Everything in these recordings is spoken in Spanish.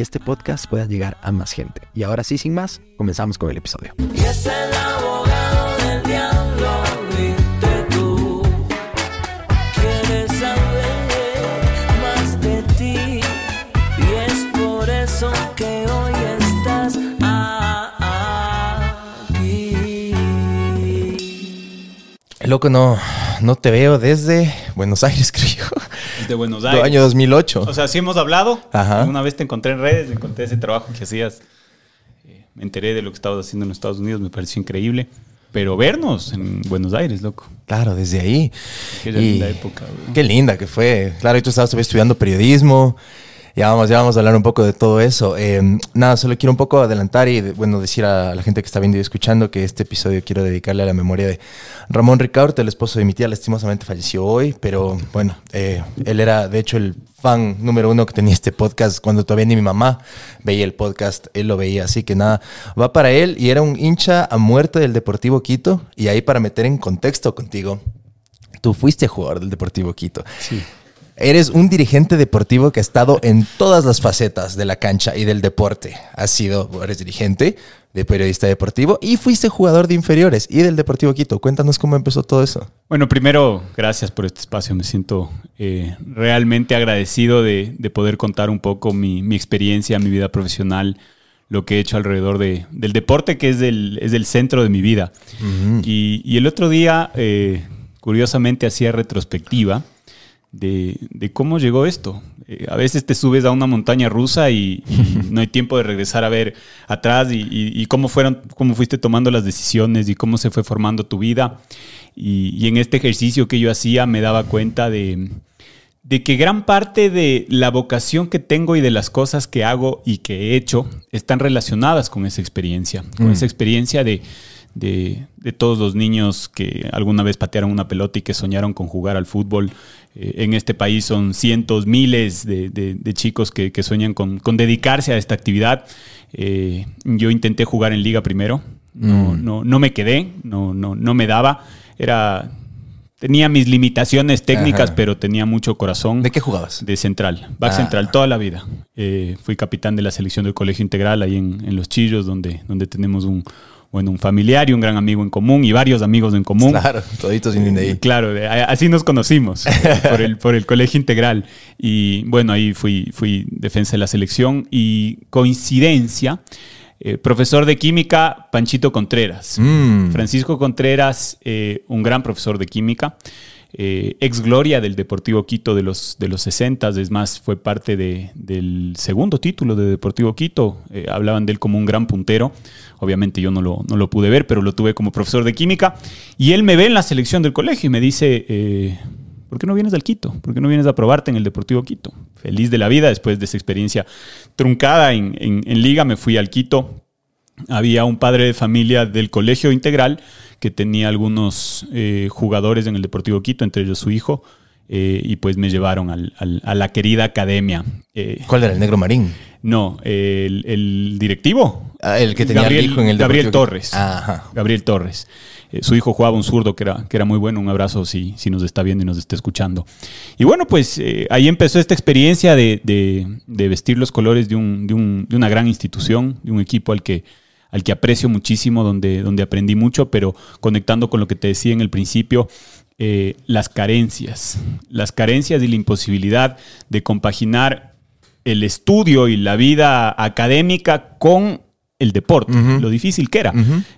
este podcast pueda llegar a más gente. Y ahora sí, sin más, comenzamos con el episodio. Y es el abogado del diablo, viste tú. Quieres saber más de ti. Y es por eso que hoy estás aquí. Loco, no, no te veo desde Buenos Aires, creo yo. De Buenos Aires. año 2008. O sea, sí hemos hablado. Ajá. Una vez te encontré en redes, encontré ese trabajo que hacías. Eh, me enteré de lo que estabas haciendo en los Estados Unidos, me pareció increíble. Pero vernos en Buenos Aires, loco. claro, desde ahí. Qué linda época, güey. Qué linda que fue. Claro, y tú estabas todavía estudiando periodismo. Ya vamos, ya vamos a hablar un poco de todo eso. Eh, nada, solo quiero un poco adelantar y, bueno, decir a la gente que está viendo y escuchando que este episodio quiero dedicarle a la memoria de Ramón Ricaurte, el esposo de mi tía. Lastimosamente falleció hoy, pero bueno, eh, él era, de hecho, el fan número uno que tenía este podcast cuando todavía ni mi mamá veía el podcast, él lo veía. Así que nada, va para él y era un hincha a muerte del Deportivo Quito. Y ahí para meter en contexto contigo, tú fuiste jugador del Deportivo Quito. Sí. Eres un dirigente deportivo que ha estado en todas las facetas de la cancha y del deporte. Has sido, eres dirigente de periodista deportivo y fuiste jugador de inferiores y del Deportivo Quito. Cuéntanos cómo empezó todo eso. Bueno, primero, gracias por este espacio. Me siento eh, realmente agradecido de, de poder contar un poco mi, mi experiencia, mi vida profesional, lo que he hecho alrededor de- del deporte, que es del, es del centro de mi vida. y, y el otro día, eh, curiosamente, hacía retrospectiva de, de cómo llegó esto. Eh, a veces te subes a una montaña rusa y, y no hay tiempo de regresar a ver atrás y, y- y cómo fueron, cómo fuiste tomando las decisiones y cómo se fue formando tu vida. Y, en este ejercicio que yo hacía me daba cuenta de, de que gran parte de la vocación que tengo y de las cosas que hago y que he hecho están relacionadas con esa experiencia, con esa experiencia de, de- de todos los niños que alguna vez patearon una pelota y que soñaron con jugar al fútbol. Eh, en este país son cientos, miles de, de- de chicos que, que sueñan con, con dedicarse a esta actividad. Eh, yo intenté jugar en liga primero, no, no, no me quedé, no, no, no me daba. Era, tenía mis limitaciones técnicas, Ajá. pero tenía mucho corazón. ¿De qué jugabas? De central, back Ah. central, toda la vida. Eh, fui capitán de la selección del Colegio Integral ahí en, en Los Chillos, donde, donde tenemos un, bueno, un familiar y un gran amigo en común y varios amigos en común. Claro, toditos vienen de ahí. Claro, así nos conocimos eh, por el, por el colegio integral. Y bueno, ahí fui, fui defensa de la selección y coincidencia, eh, profesor de química, Panchito Contreras. Mm. Francisco Contreras, eh, un gran profesor de química, eh, ex gloria del Deportivo Quito de los, de los 60, es más, fue parte de- del segundo título de Deportivo Quito. Eh, hablaban de él como un gran puntero. Obviamente yo no lo, no lo pude ver, pero lo tuve como profesor de química. Y él me ve en la selección del colegio y me dice, eh, ¿por qué no vienes al Quito? ¿Por qué no vienes a probarte en el Deportivo Quito? Feliz de la vida, después de esa experiencia truncada en- en liga, me fui al Quito había un padre de familia del colegio integral que tenía algunos eh, jugadores en el Deportivo Quito, entre ellos su hijo, eh, y pues me llevaron al- al- a la querida academia. Eh, ¿Cuál era el negro marín? no, el, el directivo. Ah, el que tenía Gabriel, el hijo en el Gabriel Deportivo. Torres. Ajá. Gabriel Torres. Eh, su hijo jugaba un zurdo que era, que era muy bueno. Un abrazo si, si nos está viendo y nos está escuchando. Y bueno, pues ahí empezó esta experiencia de, de- de vestir los colores de, un- de un- de una gran institución, de un equipo al que, al que aprecio muchísimo, donde, donde aprendí mucho, pero conectando con lo que te decía en el principio, eh, las carencias, las carencias y la imposibilidad de compaginar el estudio y la vida académica con el deporte, lo difícil que era.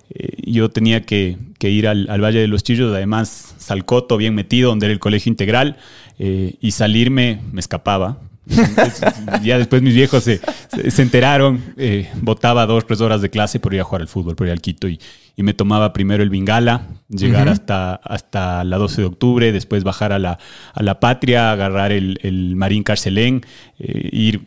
Eh, yo tenía que, que ir al, al Valle de los Chillos, además Salcoto, bien metido, donde era el colegio integral, eh, y salirme me escapaba. Ya después mis viejos se, se- se enteraron, eh, botaba dos, tres horas de clase por ir a jugar al fútbol, por ir al Quito, y, y me tomaba primero el Bingala, llegar hasta, hasta la 12 de octubre, después bajar a la, a la Patria, agarrar el, el Marín Carcelén, eh, ir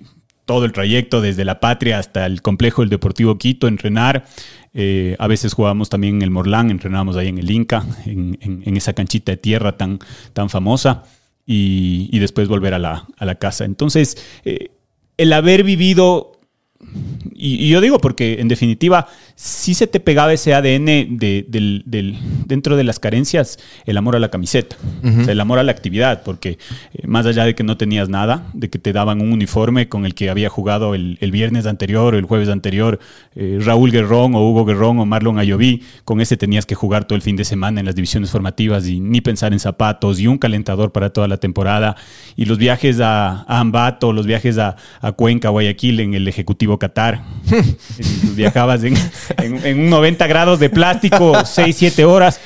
todo el trayecto desde la patria hasta el complejo del Deportivo Quito, entrenar. Eh, a veces jugábamos también en el Morlán, entrenábamos ahí en el Inca, en, en- en esa canchita de tierra tan, tan famosa, y, después volver a la, a la casa. Entonces, eh, el haber vivido y, y yo digo porque en definitiva sí se te pegaba ese ADN de- del- del- dentro de las carencias, el amor a la camiseta, o sea, el amor a la actividad, porque eh, más allá de que no tenías nada, de que te daban un uniforme con el que había jugado el, el viernes anterior o el jueves anterior eh, Raúl Guerrón o Hugo Guerrón o Marlon Ayoví, con ese tenías que jugar todo el fin de semana en las divisiones formativas y ni pensar en zapatos y un calentador para toda la temporada y los viajes a, a Ambato, los viajes a, a Cuenca, Guayaquil en el Ejecutivo Qatar. Viajabas en, en- en un 90 grados de plástico, 6, 7 horas.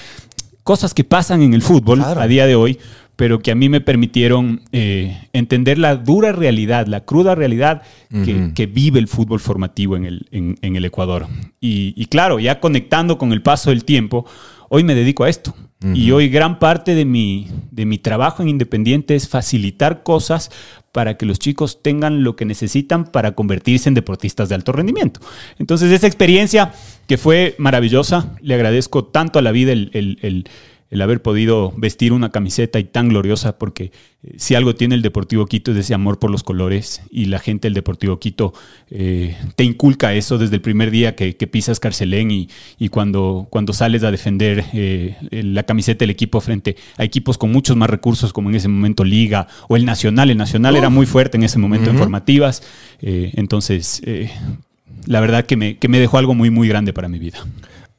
Cosas que pasan en el fútbol Claro. a día de hoy, pero que a mí me permitieron eh, entender la dura realidad, la cruda realidad que, que vive el fútbol formativo en el, en- en el Ecuador. Y, y claro, ya conectando con el paso del tiempo, hoy me dedico a esto. Y hoy gran parte de mi, de mi trabajo en Independiente es facilitar cosas para que los chicos tengan lo que necesitan para convertirse en deportistas de alto rendimiento. Entonces, esa experiencia que fue maravillosa, le agradezco tanto a la vida el, el- el- el haber podido vestir una camiseta y tan gloriosa, porque eh, si algo tiene el Deportivo Quito es ese amor por los colores y la gente del Deportivo Quito eh, te inculca eso desde el primer día que, que pisas Carcelén y, y cuando, cuando sales a defender eh, la camiseta del equipo frente a equipos con muchos más recursos como en ese momento Liga o el Nacional. El Nacional era muy fuerte en ese momento en formativas. eh, entonces, eh, la verdad que me, que me dejó algo muy, muy grande para mi vida.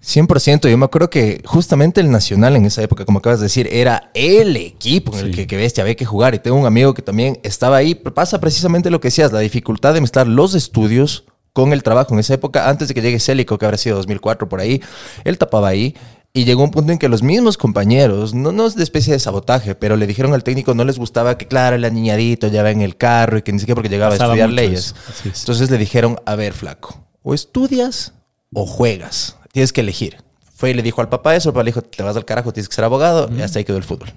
100%. Yo me acuerdo que justamente el Nacional en esa época, como acabas de decir, era el equipo en el que, que bestia había que jugar. Y tengo un amigo que también estaba ahí. Pasa precisamente lo que decías, la dificultad de mezclar los estudios con el trabajo. En esa época, antes de que llegue Célico, que habrá sido 2004 por ahí, él tapaba ahí. Y llegó un punto en que los mismos compañeros, no, no es de especie de sabotaje, pero le dijeron al técnico no les gustaba que, claro, el niñadito ya va en el carro y que ni siquiera porque llegaba Pasaba a estudiar leyes. es. Entonces le dijeron, a ver, flaco, o estudias o juegas. Tienes que elegir. Fue y le dijo al papá eso, el papá le dijo, te vas al carajo, tienes que ser abogado, y hasta ahí quedó el fútbol.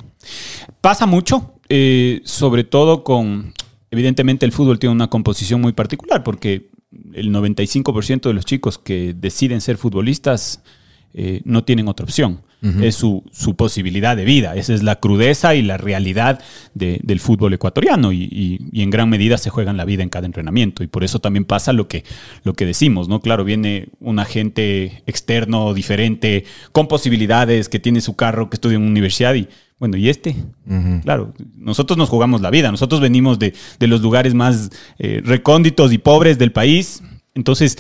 Pasa mucho, eh, sobre todo con, evidentemente el fútbol tiene una composición muy particular porque el 95% de los chicos que deciden ser futbolistas eh, no tienen otra opción. Es su, su posibilidad de vida. Esa es la crudeza y la realidad de- del fútbol ecuatoriano y, y- y en gran medida se juegan la vida en cada entrenamiento. Y por eso también pasa lo que, lo que decimos, ¿no? Claro, viene un agente externo, diferente, con posibilidades, que tiene su carro, que estudia en una universidad y, bueno, ¿y este? Claro, nosotros nos jugamos la vida, nosotros venimos de, de los lugares más eh, recónditos y pobres del país. Entonces,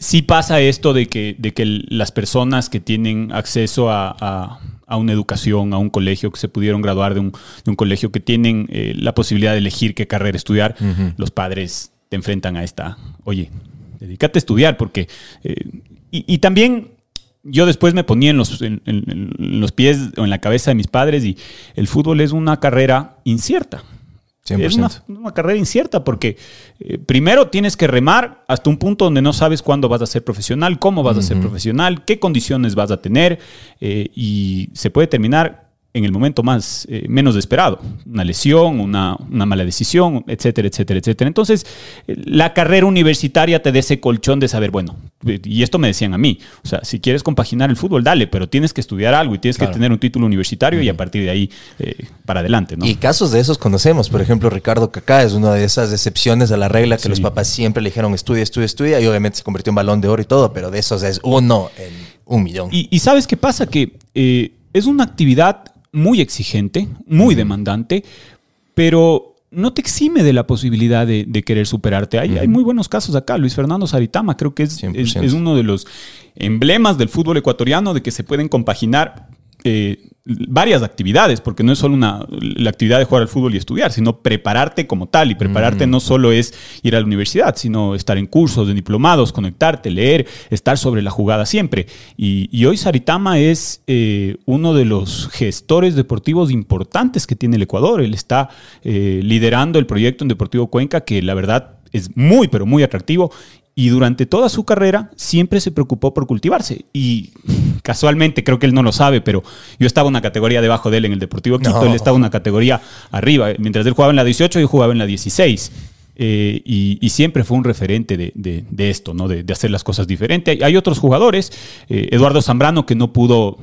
sí pasa esto de que, de que las personas que tienen acceso a, a- a una educación, a un colegio, que se pudieron graduar de un, de un colegio, que tienen eh, la posibilidad de elegir qué carrera estudiar, los padres te enfrentan a esta, oye, dedícate a estudiar, porque... eh, y, y también yo después me ponía en los, en- en- en los pies o en la cabeza de mis padres y el fútbol es una carrera incierta. 100%. Es una, una carrera incierta porque eh, primero tienes que remar hasta un punto donde no sabes cuándo vas a ser profesional, cómo vas a ser profesional, qué condiciones vas a tener eh, y se puede terminar en el momento más eh, menos esperado, una lesión, una, una mala decisión, etcétera, etcétera, etcétera. Entonces, eh, la carrera universitaria te da ese colchón de saber, bueno, eh, y esto me decían a mí, o sea, si quieres compaginar el fútbol, dale, pero tienes que estudiar algo y tienes Claro. que tener un título universitario y a partir de ahí eh, para adelante, ¿no? Y casos de esos conocemos. Por ejemplo, Ricardo Cacá es una de esas excepciones a la regla que Sí. los papás siempre le dijeron estudia, estudia, estudia. Y obviamente se convirtió en balón de oro y todo, pero de esos es uno en un millón. Y, y sabes qué pasa? Que eh, es una actividad muy exigente, muy demandante, pero no te exime de la posibilidad de, de querer superarte. Hay, hay muy buenos casos acá. Luis Fernando Saritama creo que es, 100%. es, es uno de los emblemas del fútbol ecuatoriano de que se pueden compaginar eh, varias actividades, porque no es solo una, la actividad de jugar al fútbol y estudiar, sino prepararte como tal. Y prepararte no solo es ir a la universidad, sino estar en cursos, de diplomados, conectarte, leer, estar sobre la jugada siempre. Y, y hoy Saritama es eh, uno de los gestores deportivos importantes que tiene el Ecuador. Él está eh, liderando el proyecto en Deportivo Cuenca, que la verdad es muy, pero muy atractivo. Y durante toda su carrera siempre se preocupó por cultivarse. Y casualmente, creo que él no lo sabe, pero yo estaba una categoría debajo de él en el Deportivo Quito, No. él estaba una categoría arriba. Mientras él jugaba en la 18, yo jugaba en la 16. eh, y, y siempre fue un referente de, de- de esto, ¿no? De, de hacer las cosas diferente. Hay, hay otros jugadores, eh, Eduardo Zambrano, que no pudo.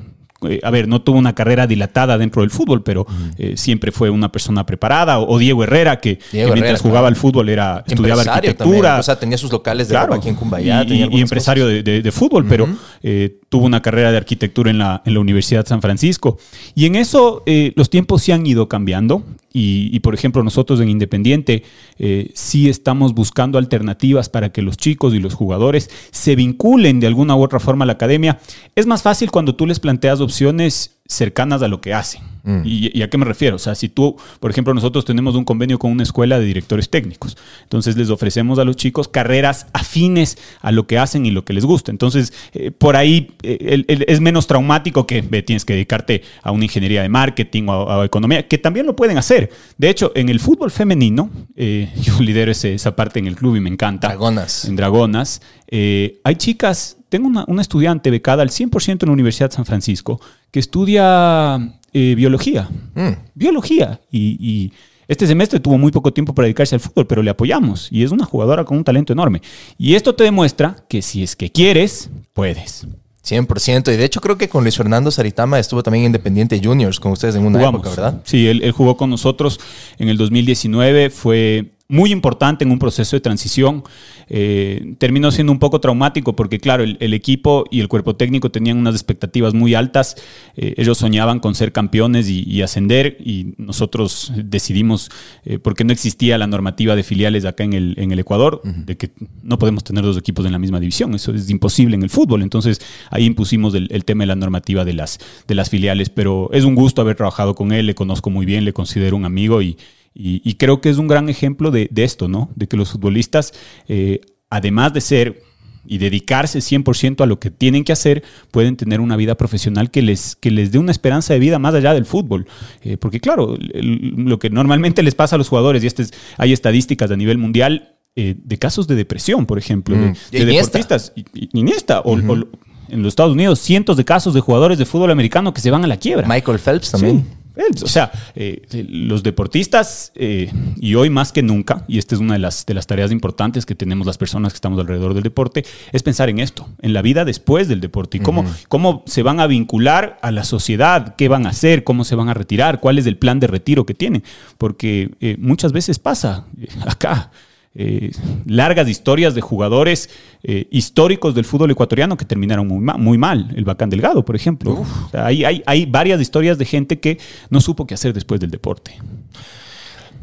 Eh, a ver, no tuvo una carrera dilatada dentro del fútbol, pero eh, siempre fue una persona preparada. O, o Diego Herrera, que, mientras jugaba claro. al fútbol era estudiaba Empresario arquitectura. también. O sea, tenía sus locales de Claro, ropa aquí en Cumbayá. y, tenía y algunas empresario de, de- de fútbol, pero eh, tuvo una carrera de arquitectura en la, en la Universidad de San Francisco. Y en eso eh, los tiempos sí han ido cambiando. Y, y, por ejemplo, nosotros en Independiente eh, sí estamos buscando alternativas para que los chicos y los jugadores se vinculen de alguna u otra forma a la academia. Es más fácil cuando tú les planteas opciones cercanas a lo que hacen. ¿Y, y a qué me refiero? O sea, si tú, por ejemplo, nosotros tenemos un convenio con una escuela de directores técnicos, entonces les ofrecemos a los chicos carreras afines a lo que hacen y lo que les gusta. Entonces, eh, por ahí eh, el- el- es menos traumático que ve, tienes que dedicarte a una ingeniería de marketing o a, a economía, que también lo pueden hacer. De hecho, en el fútbol femenino, eh, yo lidero ese- esa parte en el club y me encanta. Dragonas. En Dragonas. eh, hay chicas, tengo una, una estudiante becada al 100% en la Universidad de San Francisco que estudia eh, biología. Mm. Biología. Y, y este semestre tuvo muy poco tiempo para dedicarse al fútbol, pero le apoyamos. Y es una jugadora con un talento enorme. Y esto te demuestra que si es que quieres, puedes. 100%. Y de hecho creo que con Luis Fernando Saritama estuvo también en Independiente Juniors con ustedes en una Jugamos. época, ¿verdad? Sí, él, él jugó con nosotros en el 2019. Fue muy importante en un proceso de transición. Eh, terminó siendo un poco traumático porque, claro, el, el equipo y el cuerpo técnico tenían unas expectativas muy altas. Eh, ellos soñaban con ser campeones y, y ascender y nosotros decidimos, eh, porque no existía la normativa de filiales acá en el, en el Ecuador, de que no podemos tener dos equipos en la misma división. Eso es imposible en el fútbol. Entonces ahí impusimos el, el tema de la normativa de las, de las filiales. Pero es un gusto haber trabajado con él, le conozco muy bien, le considero un amigo y, y, y creo que es un gran ejemplo de, de esto, ¿no? De que los futbolistas, eh, además de ser y dedicarse 100% a lo que tienen que hacer, pueden tener una vida profesional que les, que les dé una esperanza de vida más allá del fútbol. Eh, porque claro, el- lo que normalmente les pasa a los jugadores, y este es- hay estadísticas a nivel mundial, eh, de casos de depresión, por ejemplo, de, Mm. de deportistas. Iniesta, o- o- en los Estados Unidos, cientos de casos de jugadores de fútbol americano que se van a la quiebra. Michael Phelps también. Sí. O sea, eh, los deportistas, eh, y hoy más que nunca, y esta es una de las, de las tareas importantes que tenemos las personas que estamos alrededor del deporte, es pensar en esto, en la vida después del deporte y cómo, cómo se van a vincular a la sociedad, qué van a hacer, cómo se van a retirar, cuál es el plan de retiro que tienen. Porque eh, muchas veces pasa eh, acá. Eh, largas historias de jugadores eh, históricos del fútbol ecuatoriano que terminaron muy, ma- muy mal. El Bacán Delgado, por ejemplo. O sea, hay, hay, hay varias historias de gente que no supo qué hacer después del deporte.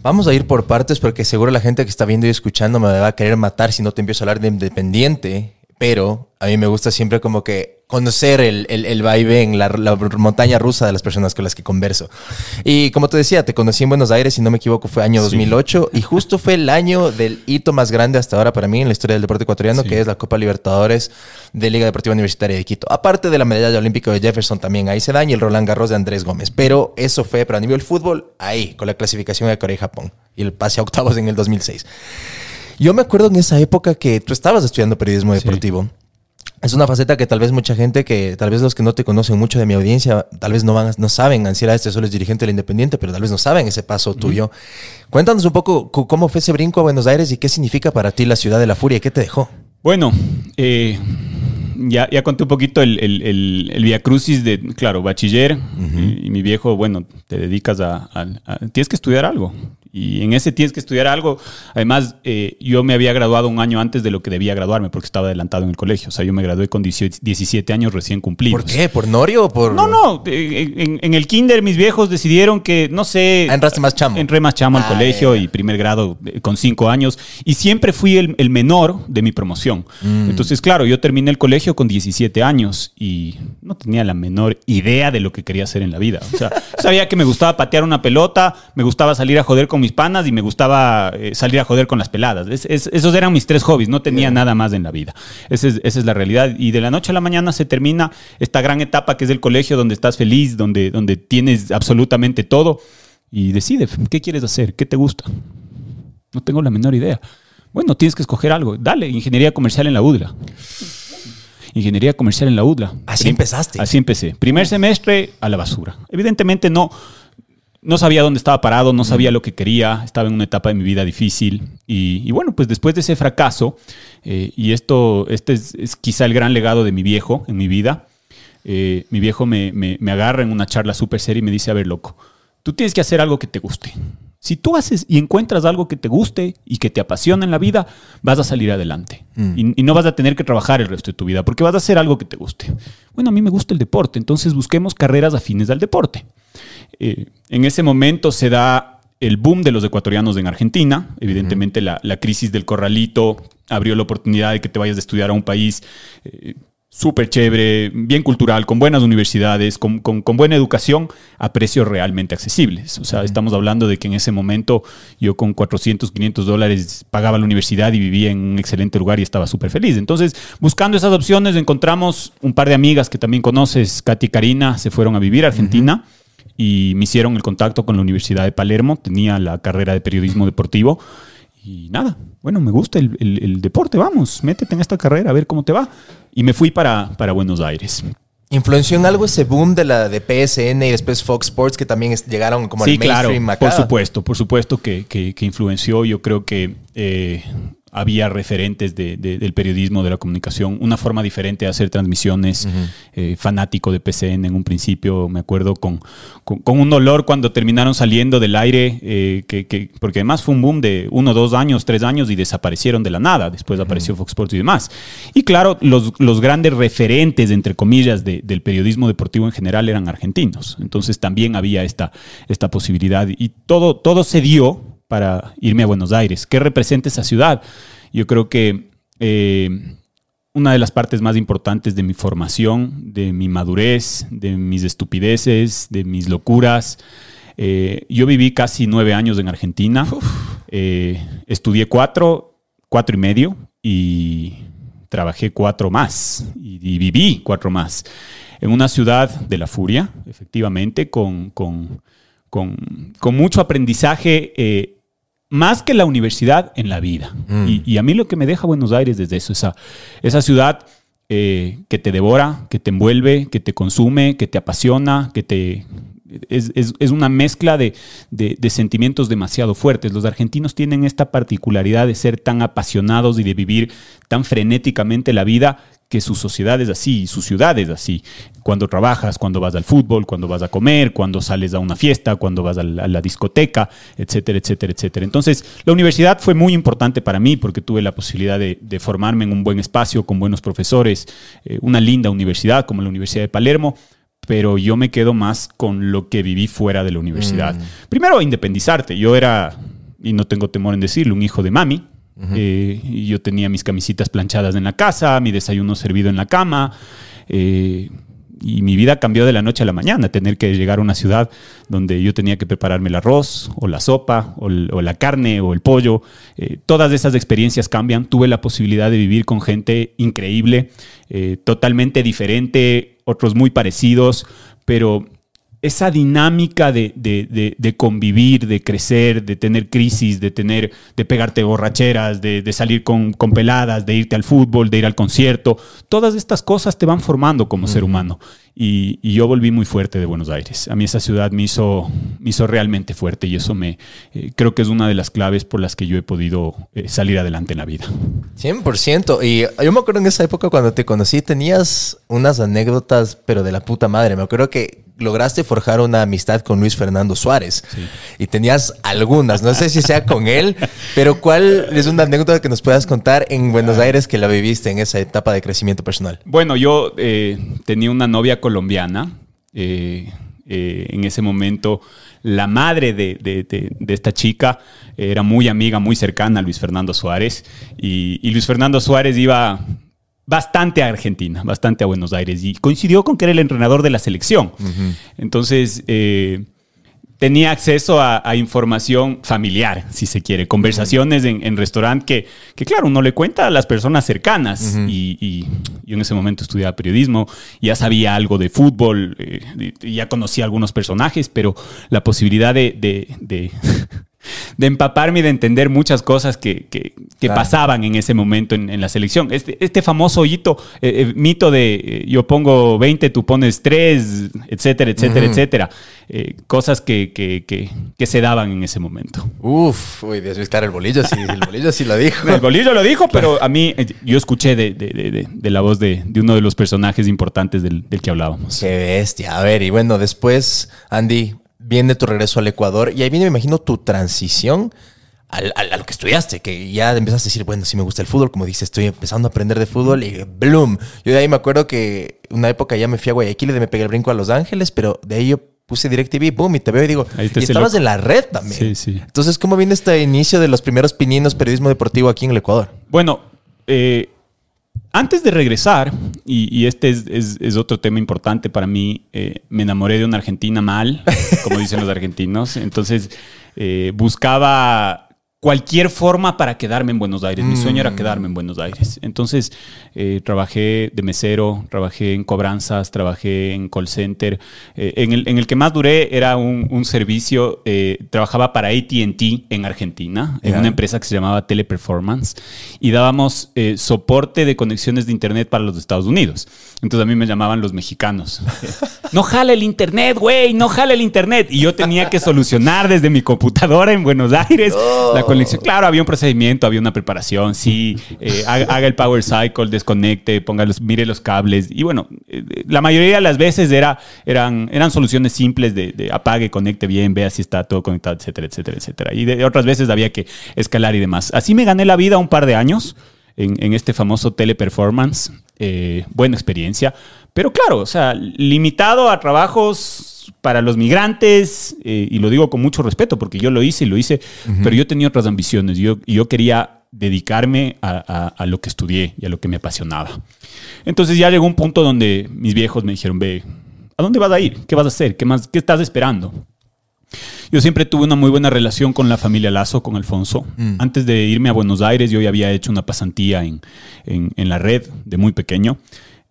Vamos a ir por partes porque seguro la gente que está viendo y escuchando me va a querer matar si no te empiezo a hablar de Independiente. Pero a mí me gusta siempre como que conocer el, el, el vaivén, la, la montaña rusa de las personas con las que converso. Y como te decía, te conocí en Buenos Aires, si no me equivoco, fue año 2008. Y justo fue el año del hito más grande hasta ahora para mí en la historia del deporte ecuatoriano, Sí. que es la Copa Libertadores de Liga Deportiva Universitaria de Quito. Aparte de la medalla olímpica de Jefferson también, ahí se da, y el Roland Garros de Andrés Gómez. Pero eso fue, pero a nivel fútbol, ahí, con la clasificación de Corea y Japón. Y el pase a octavos en el 2006. Yo me acuerdo en esa época que tú estabas estudiando periodismo Sí. deportivo. Es una faceta que tal vez mucha gente, que tal vez los que no te conocen mucho de mi audiencia, tal vez no, van, no saben, Anciera, este solo es dirigente del Independiente, pero tal vez no saben ese paso tuyo. Cuéntanos un poco cómo fue ese brinco a Buenos Aires y qué significa para ti la ciudad de la furia y qué te dejó. Bueno, eh, ya, ya conté un poquito el, el, el, el Via Crucis de, claro, bachiller. y, y mi viejo, bueno, te dedicas a, a- a- Tienes que estudiar algo. Y en ese tienes que estudiar algo. Además, eh, yo me había graduado un año antes de lo que debía graduarme porque estaba adelantado en el colegio. O sea, yo me gradué con 18 17 años recién cumplidos. ¿Por qué? ¿Por Norio por...? No, no. eh, En, en el kinder mis viejos decidieron que, no sé... Ah, entraste más chamo. Entré más chamo al Ah, colegio y primer grado eh, con cinco años. Y siempre fui el, el menor de mi promoción. Mm. Entonces, claro, yo terminé el colegio con 17 años y no tenía la menor idea de lo que quería hacer en la vida. O sea, sabía que me gustaba patear una pelota, me gustaba salir a joder con mis panas y me gustaba eh, salir a joder con las peladas. Es- es- esos eran mis tres hobbies, no tenía nada más en la vida. Esa es, esa es la realidad. Y de la noche a la mañana se termina esta gran etapa que es el colegio donde estás feliz, donde, donde tienes absolutamente todo y decide qué quieres hacer, qué te gusta. No tengo la menor idea. Bueno, tienes que escoger algo. Dale, ingeniería comercial en la UDLA. Ingeniería comercial en la UDLA. Así Prim- empezaste. Así empecé. Primer semestre a la basura. Evidentemente no. No sabía dónde estaba parado, no sabía lo que quería, estaba en una etapa de mi vida difícil. Y, y bueno, pues después de ese fracaso, eh, y esto este es, es, quizá el gran legado de mi viejo en mi vida, eh, mi viejo me, me, me, agarra en una charla súper seria y me dice, a ver, loco, tú tienes que hacer algo que te guste. Si tú haces y encuentras algo que te guste y que te apasiona en la vida, vas a salir adelante. Mm. Y, y, no vas a tener que trabajar el resto de tu vida, porque vas a hacer algo que te guste. Bueno, a mí me gusta el deporte, entonces busquemos carreras afines al deporte. Eh, en ese momento se da el boom de los ecuatorianos en Argentina. Evidentemente uh -huh. la, la, crisis del corralito abrió la oportunidad de que te vayas a estudiar a un país eh, súper chévere, bien cultural, con buenas universidades, con, con, con, buena educación, a precios realmente accesibles. O sea, uh -huh. estamos hablando de que en ese momento yo con 400, 500 dólares pagaba la universidad y vivía en un excelente lugar y estaba súper feliz. Entonces, buscando esas opciones, encontramos un par de amigas que también conoces, Katy y Karina, se fueron a vivir a Argentina. Uh -huh y me hicieron el contacto con la Universidad de Palermo, tenía la carrera de periodismo deportivo y nada, bueno, me gusta el, el, el, deporte, vamos, métete en esta carrera a ver cómo te va. Y me fui para, para Buenos Aires. ¿Influenció en algo ese boom de la de PSN y después Fox Sports que también llegaron como sí, al mainstream claro, acá? Por supuesto, por supuesto que, que, que influenció. Yo creo que eh, había referentes de, de, del periodismo, de la comunicación, una forma diferente de hacer transmisiones, uh -huh. eh, fanático de PCN en un principio, me acuerdo con, con, con un dolor cuando terminaron saliendo del aire, eh, que, que, porque además fue un boom de uno, dos años, tres años y desaparecieron de la nada, después uh -huh. apareció Fox Sports y demás. Y claro, los, los grandes referentes, entre comillas, de, del periodismo deportivo en general eran argentinos, entonces también había esta, esta posibilidad y todo, todo se dio para irme a Buenos Aires. ¿Qué representa esa ciudad? Yo creo que eh, una de las partes más importantes de mi formación, de mi madurez, de mis estupideces, de mis locuras. Eh, yo viví casi nueve años en Argentina. Eh, estudié cuatro, cuatro y medio y trabajé cuatro más y, y, viví cuatro más. En una ciudad de la furia, efectivamente, con, con, con, con mucho aprendizaje eh, más que la universidad en la vida. Mm. Y, y, a mí lo que me deja Buenos Aires desde eso, esa, esa ciudad eh, que te devora, que te envuelve, que te consume, que te apasiona, que te... Es, es, es una mezcla de, de, de, sentimientos demasiado fuertes. Los argentinos tienen esta particularidad de ser tan apasionados y de vivir tan frenéticamente la vida que su sociedad es así, su ciudad es así. Cuando trabajas, cuando vas al fútbol, cuando vas a comer, cuando sales a una fiesta, cuando vas a la, a la, discoteca, etcétera, etcétera, etcétera. Entonces, la universidad fue muy importante para mí porque tuve la posibilidad de, de formarme en un buen espacio, con buenos profesores, eh, una linda universidad como la Universidad de Palermo, pero yo me quedo más con lo que viví fuera de la universidad. Mm. Primero, independizarte. Yo era, y no tengo temor en decirlo, un hijo de mami, Eh, yo tenía mis camisitas planchadas en la casa, mi desayuno servido en la cama. Eh, y mi vida cambió de la noche a la mañana, tener que llegar a una ciudad donde yo tenía que prepararme el arroz o la sopa o, la carne o el pollo. Eh, todas esas experiencias cambian. Tuve la posibilidad de vivir con gente increíble, totalmente diferente, otros muy parecidos, pero esa dinámica de, de, de, de, convivir, de crecer, de tener crisis, de tener, de pegarte borracheras, de, salir con, con, peladas, de irte al fútbol, de ir al concierto, todas estas cosas te van formando como mm. ser humano. Y, y, yo volví muy fuerte de Buenos Aires. A mí esa ciudad me hizo, me hizo realmente fuerte y eso me eh, creo que es una de las claves por las que yo he podido eh, salir adelante en la vida. 100%. Y yo me acuerdo en esa época cuando te conocí tenías unas anécdotas, pero de la puta madre. Me acuerdo que lograste forjar una amistad con Luis Fernando Suárez sí. y tenías algunas, no sé si sea con él, pero ¿cuál es una anécdota que nos puedas contar en Buenos Aires que la viviste en esa etapa de crecimiento personal? Bueno, yo eh, tenía una novia colombiana, eh, eh, en ese momento la madre de, de, de, de, esta chica era muy amiga, muy cercana a Luis Fernando Suárez y, y Luis Fernando Suárez iba bastante a Argentina, bastante a Buenos Aires y coincidió con que era el entrenador de la selección. Uh -huh. Entonces, eh, tenía acceso a, a, información familiar, si se quiere, conversaciones uh -huh. en, en restaurante que, que, claro, uno le cuenta a las personas cercanas. Uh -huh. y, y, yo en ese momento estudiaba periodismo, ya sabía algo de fútbol, eh, ya conocía algunos personajes, pero la posibilidad de, de, de de empaparme y de entender muchas cosas que, que- que Claro. pasaban en ese momento en, en la selección. Este, este famoso hoyito, eh, eh, mito de eh, yo pongo 20, tú pones 3, etcétera, etcétera, etcétera. Eh, cosas que, que- se daban en ese momento. Uf, uy, Dios mío, el bolillo sí, el bolillo sí lo dijo. El bolillo lo dijo, pero a mí, eh, yo escuché de, de- de- la voz de, de uno de los personajes importantes del, del que hablábamos. Qué bestia. A ver, y bueno, después, Andy, viene tu regreso al Ecuador y ahí viene, me imagino, tu transición al- al- a lo que estudiaste, que ya empezaste a decir, bueno, sí me gusta el fútbol, como dices, estoy empezando a aprender de fútbol y ¡bloom! Yo de ahí me acuerdo que una época ya me fui a Guayaquil y de me pegué el brinco a Los Ángeles, pero de ahí yo puse DirecTV, boom, y te veo y digo, y estabas loco. en la red también. Sí, sí. Entonces, ¿cómo viene este inicio de los primeros pininos periodismo deportivo aquí en el Ecuador? Bueno, eh, antes de regresar, y, este es, es- es otro tema importante para mí, eh, me enamoré de una Argentina mal, como dicen los argentinos. Entonces, eh, buscaba cualquier forma para quedarme en Buenos Aires. Mi sueño era quedarme en Buenos Aires. Entonces, eh, trabajé de mesero, trabajé en cobranzas, trabajé en call center. Eh, en, el, en el que más duré era un, un servicio, eh, trabajaba para ATT en Argentina, en una empresa que se llamaba Teleperformance, y dábamos eh, soporte de conexiones de Internet para los Estados Unidos. Entonces a mí me llamaban los mexicanos. No jala el Internet, güey, no jala el Internet. Y yo tenía que solucionar desde mi computadora en Buenos Aires la conexión. Claro, había un procedimiento, había una preparación, sí, eh, haga, haga el power cycle, desconecte, ponga los, mire los cables. Y bueno, eh, la mayoría de las veces era, eran, eran soluciones simples de, de apague, conecte bien, vea si está todo conectado, etcétera, etcétera, etcétera. Y de otras veces había que escalar y demás. Así me gané la vida un par de años en, en este famoso teleperformance. Eh, buena experiencia. Pero claro, o sea, limitado a trabajos para los migrantes, eh, y lo digo con mucho respeto porque yo lo hice y lo hice, pero yo tenía otras ambiciones. Yo, y yo quería dedicarme a, a- a lo que estudié y a lo que me apasionaba. Entonces ya llegó un punto donde mis viejos me dijeron, ve, ¿a dónde vas a ir? ¿Qué vas a hacer? ¿Qué, más, qué estás esperando? Yo siempre tuve una muy buena relación con la familia Lazo, con Alfonso. Antes de irme a Buenos Aires, yo ya había hecho una pasantía en, en- en la red de muy pequeño.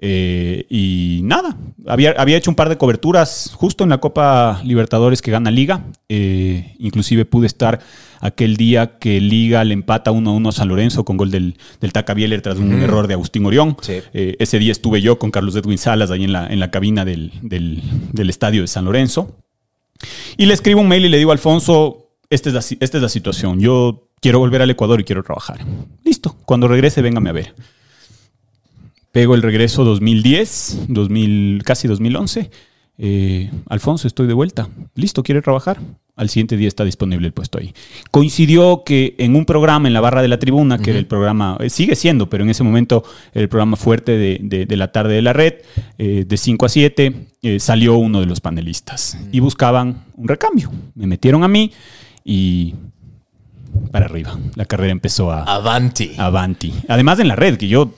Eh, y nada, había, había hecho un par de coberturas justo en la Copa Libertadores que gana Liga. Eh, inclusive pude estar aquel día que Liga le empata 1-1 a San Lorenzo con gol del, del Taca Bieler tras un error de Agustín Orión. Sí. Eh, ese día estuve yo con Carlos Edwin Salas ahí en la, en la cabina del, del- del estadio de San Lorenzo. Y le escribo un mail y le digo, Alfonso, esta es la, esta es la situación. Yo quiero volver al Ecuador y quiero trabajar. Listo, cuando regrese, véngame a ver. Pego el regreso 2010, 2000, casi 2011. Eh, Alfonso, estoy de vuelta. Listo, ¿quiere trabajar? Al siguiente día está disponible el puesto ahí. Coincidió que en un programa en la barra de la tribuna, que era el programa, eh, sigue siendo, pero en ese momento era el programa fuerte de, de- de la tarde de la red, eh, de 5 a 7, eh, salió uno de los panelistas y buscaban un recambio. Me metieron a mí y para arriba. La carrera empezó a, Avanti. avanti. Además en la red, que yo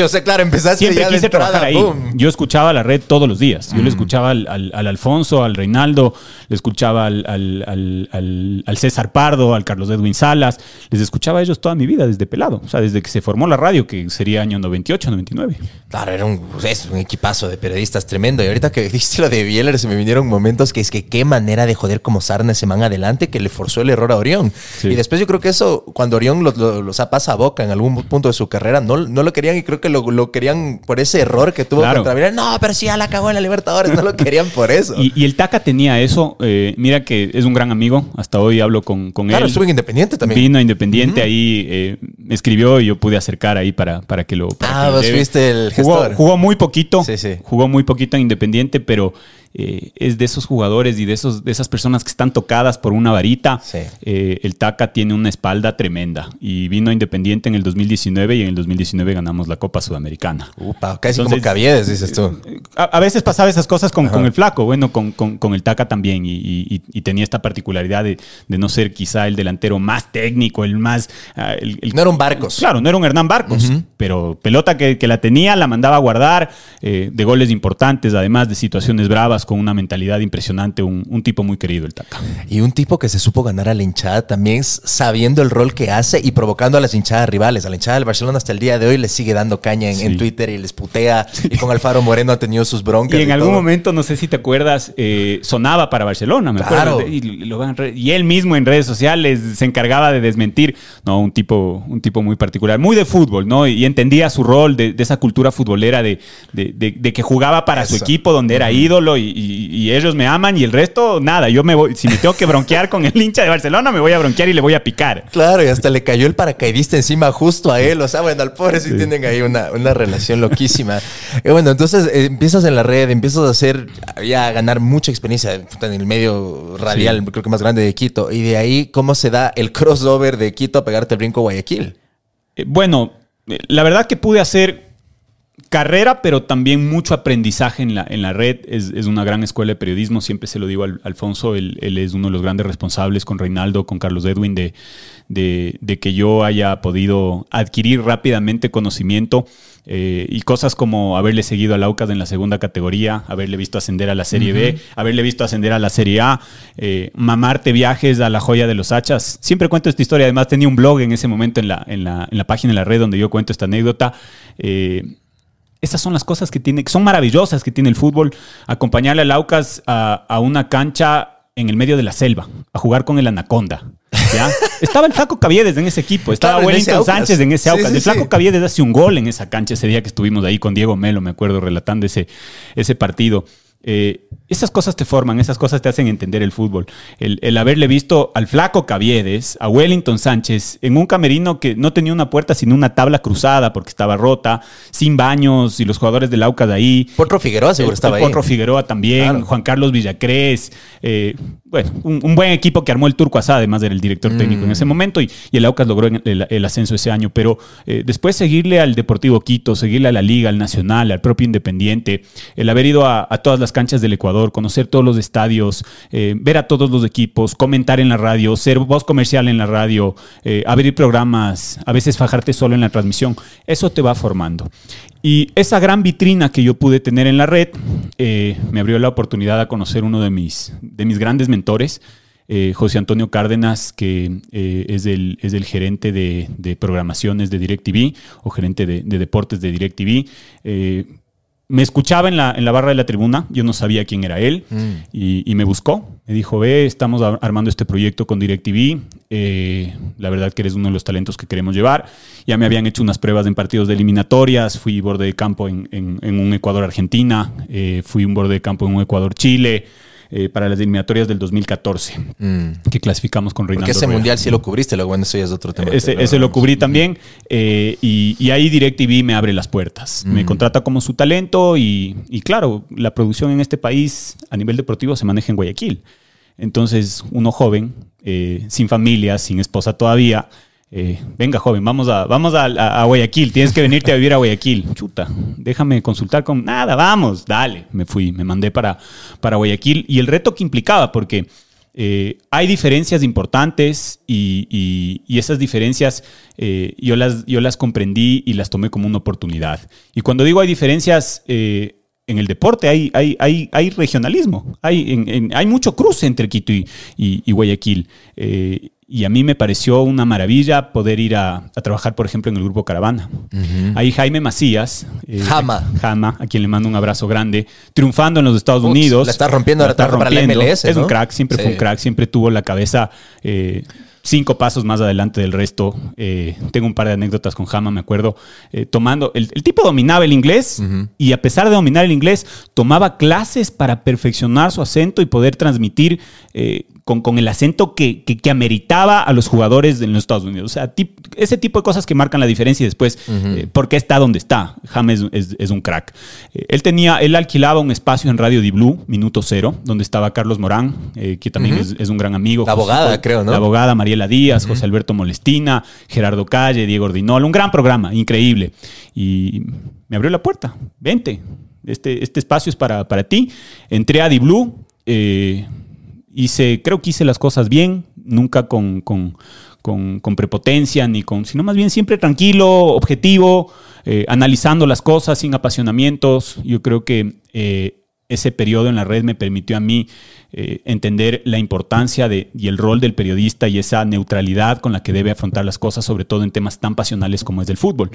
o sea, claro, empezaste siempre ya de quise entrada, trabajar ahí. boom. Yo escuchaba la red todos los días. Yo le escuchaba al, al- al Alfonso, al Reinaldo, le escuchaba al, al- César Pardo, al Carlos Edwin Salas. Les escuchaba a ellos toda mi vida desde pelado. O sea, desde que se formó la radio, que sería año 98, 99. Claro, era un, es un equipazo de periodistas tremendo. Y ahorita que dijiste lo de Bieler, se me vinieron momentos que es que qué manera de joder como sarna ese man adelante que le forzó el error a Orión. Sí. Y después yo creo que eso, cuando Orión lo, lo, lo pasa a boca en algún punto de su carrera, no, no lo querían y creo que lo, lo querían por ese error que tuvo Claro. contra Bieler. No, pero si ya la cagó en la Libertadores, no lo querían por eso. Y, y el Taca tenía eso. eh, mira que es un gran amigo. Hasta hoy hablo con, con claro, él. estuvo en Independiente también. Vino a Independiente, ahí eh, escribió y yo pude acercar ahí para, para que lo. para Ah, que vos fuiste el Jugó, gestor. jugó muy poquito. Sí, sí. Jugó muy poquito en Independiente, pero eh, es de esos jugadores y de, esos, de esas personas que están tocadas por una varita. Sí. Eh, el Taca tiene una espalda tremenda y vino Independiente en el 2019 y en el 2019 ganamos la Copa Sudamericana. Upa, casi Entonces, como Caviedes, dices tú. A, a veces pasaba esas cosas con, con el flaco, bueno, con, con- con el Taca también, y, y- y tenía esta particularidad de, de no ser quizá el delantero más técnico, el más... ah, el- el- No era un Barcos. Claro, no era un Hernán Barcos, pero pelota que, que la tenía, la mandaba a guardar, eh, de goles importantes, además de situaciones bravas con una mentalidad impresionante, un, un tipo muy querido el Taca. Y un tipo que se supo ganar a la hinchada también sabiendo el rol que hace y provocando a las hinchadas rivales. A la hinchada del Barcelona hasta el día de hoy le sigue dando caña en. Twitter y les putea. Y con Alfaro Moreno ha tenido sus broncas. Y en y algún todo. momento, no sé si te acuerdas, eh, sonaba para Barcelona, me Claro. acuerdo. Y, lo él mismo en redes sociales se encargaba de desmentir. No, un tipo, un tipo muy particular, muy de fútbol, ¿no? Y entendía su rol de, de esa cultura futbolera de, de- que jugaba para su equipo, donde era ídolo y, y- y ellos me aman y el resto, nada. Yo me voy, si me tengo que bronquear con el hincha de Barcelona, me voy a bronquear y le voy a picar. Claro, y hasta le cayó el paracaidista encima justo a él. O sea, bueno, al pobre sí, tienen ahí una, una relación loquísima. Y bueno, entonces eh, empiezas en la red, empiezas a hacer, ya a ganar mucha experiencia en el medio radial, creo que más grande de Quito. Y de ahí, ¿cómo se da el crossover de Quito a pegarte el brinco Guayaquil? Eh, Bueno, eh, la verdad que pude hacer carrera, pero también mucho aprendizaje en la, en la red. Es, es una gran escuela de periodismo, siempre se lo digo al Alfonso, él, él es uno de los grandes responsables con Reinaldo, con Carlos Edwin, de, de- de que yo haya podido adquirir rápidamente conocimiento. eh, y cosas como haberle seguido al Aucas en la segunda categoría, haberle visto ascender a la Serie B, haberle visto ascender a la Serie A, eh, mamarte viajes a la joya de los hachas. Siempre cuento esta historia, además tenía un blog en ese momento en la, en la, en la página de la red donde yo cuento esta anécdota. Eh, estas son las cosas que tiene, que son maravillosas que tiene el fútbol. Acompañarle al Aucas a, a una cancha en el medio de la selva, a jugar con el Anaconda. ¿ya? Estaba el Flaco Caviedes en ese equipo, estaba Claro, Wellington. Sánchez en ese Sí, Aucas. sí, el Flaco sí. Caviedes hace un gol en esa cancha ese día que estuvimos ahí con Diego Melo, me acuerdo, relatando ese, ese partido. Eh, esas cosas te forman, esas cosas te hacen entender el fútbol. El, el haberle visto al flaco Caviedes, a Wellington Sánchez, en un camerino que no tenía una puerta, sino una tabla cruzada porque estaba rota, sin baños y los jugadores del Aucas de ahí. Potro Figueroa seguro El- estaba el ahí. Potro Figueroa también, Claro. Juan Carlos Villacrés. eh, bueno, un, un buen equipo que armó el Turco Asad, además era el director técnico en Mm. ese momento, y, y el Aucas logró el ascenso ese año. Pero eh, después seguirle al Deportivo Quito, seguirle a la Liga, al Nacional, al propio Independiente, el haber ido a, a todas las canchas del Ecuador, conocer todos los estadios, eh, ver a todos los equipos, comentar en la radio, ser voz comercial en la radio, eh, abrir programas, a veces fajarte solo en la transmisión, eso te va formando. Y esa gran vitrina que yo pude tener en la red eh, me abrió la oportunidad a conocer uno de mis, de mis grandes mentores, eh, José Antonio Cárdenas, que eh, es, el, es gerente de, de programaciones de DirecTV o gerente de, de deportes de DirecTV. Me escuchaba en la, en la barra de la tribuna, yo no sabía quién era él, y, y me buscó. Me dijo, ve, estamos ar- armando este proyecto con DirecTV, eh, la verdad que eres uno de los talentos que queremos llevar. Ya me habían hecho unas pruebas en partidos de eliminatorias, fui borde de campo en, en- en un Ecuador-Argentina, eh, fui un borde de campo en un Ecuador-Chile, eh, para las eliminatorias del 2014, Mm. que clasificamos con Reinaldo Porque ese Rueda. mundial sí lo cubriste, lo bueno, eso ya es otro tema. Ese, lo cubrí también eh, y, y ahí DirecTV me abre las puertas. Me contrata como su talento y, y claro, la producción en este país a nivel deportivo se maneja en Guayaquil. Entonces, uno joven, eh, sin familia, sin esposa todavía, eh, venga joven, vamos, a, vamos a, Guayaquil, tienes que venirte a vivir a Guayaquil. Chuta, déjame consultar con... Nada, vamos, dale. Me fui, me mandé para, para Guayaquil y el reto que implicaba, porque... Eh, hay diferencias importantes y, y- esas diferencias eh, yo, las, yo las comprendí y las tomé como una oportunidad. Y cuando digo hay diferencias en el deporte, hay, hay, hay, regionalismo, hay, hay mucho cruce entre Quito y- y Guayaquil. Y a mí me pareció una maravilla poder ir a, a trabajar, por ejemplo, en el grupo Caravana. Ahí Jaime Macías, eh, Jama. Jama, a quien le mando un abrazo grande, triunfando en los Estados Ups, Unidos. la está rompiendo, ahora trabaja para la MLS, Es un crack, siempre fue un crack, siempre tuvo la cabeza eh, cinco pasos más adelante del resto. Eh, tengo un par de anécdotas con Jama, me acuerdo, eh, tomando, el, el tipo dominaba el inglés y a pesar de dominar el inglés, tomaba clases para perfeccionar su acento y poder transmitir eh, con, con el acento que, que- que ameritaba a los jugadores en los Estados Unidos. O sea, tip- ese tipo de cosas que marcan la diferencia y después, eh, ¿por qué está donde está? James es, es- es un crack. Eh, él tenía, él alquilaba un espacio en Radio Di Blue, Minuto Cero, donde estaba Carlos Morán, eh, que también es, es un gran amigo. La abogada, creo, ¿no? La abogada Mariela Díaz, José Alberto Molestina, Gerardo Calle, Diego Ordinol. Un gran programa, increíble. Y me abrió la puerta. Vente. Este, este espacio es para, para ti. Entré a Di Blue. eh, hice, creo que hice las cosas bien, nunca con, con, con- prepotencia, ni con, sino más bien siempre tranquilo, objetivo, eh, analizando las cosas sin apasionamientos. Yo creo que eh, ese periodo en la red me permitió a mí eh, entender la importancia de, y el rol del periodista y esa neutralidad con la que debe afrontar las cosas, sobre todo en temas tan pasionales como es del fútbol.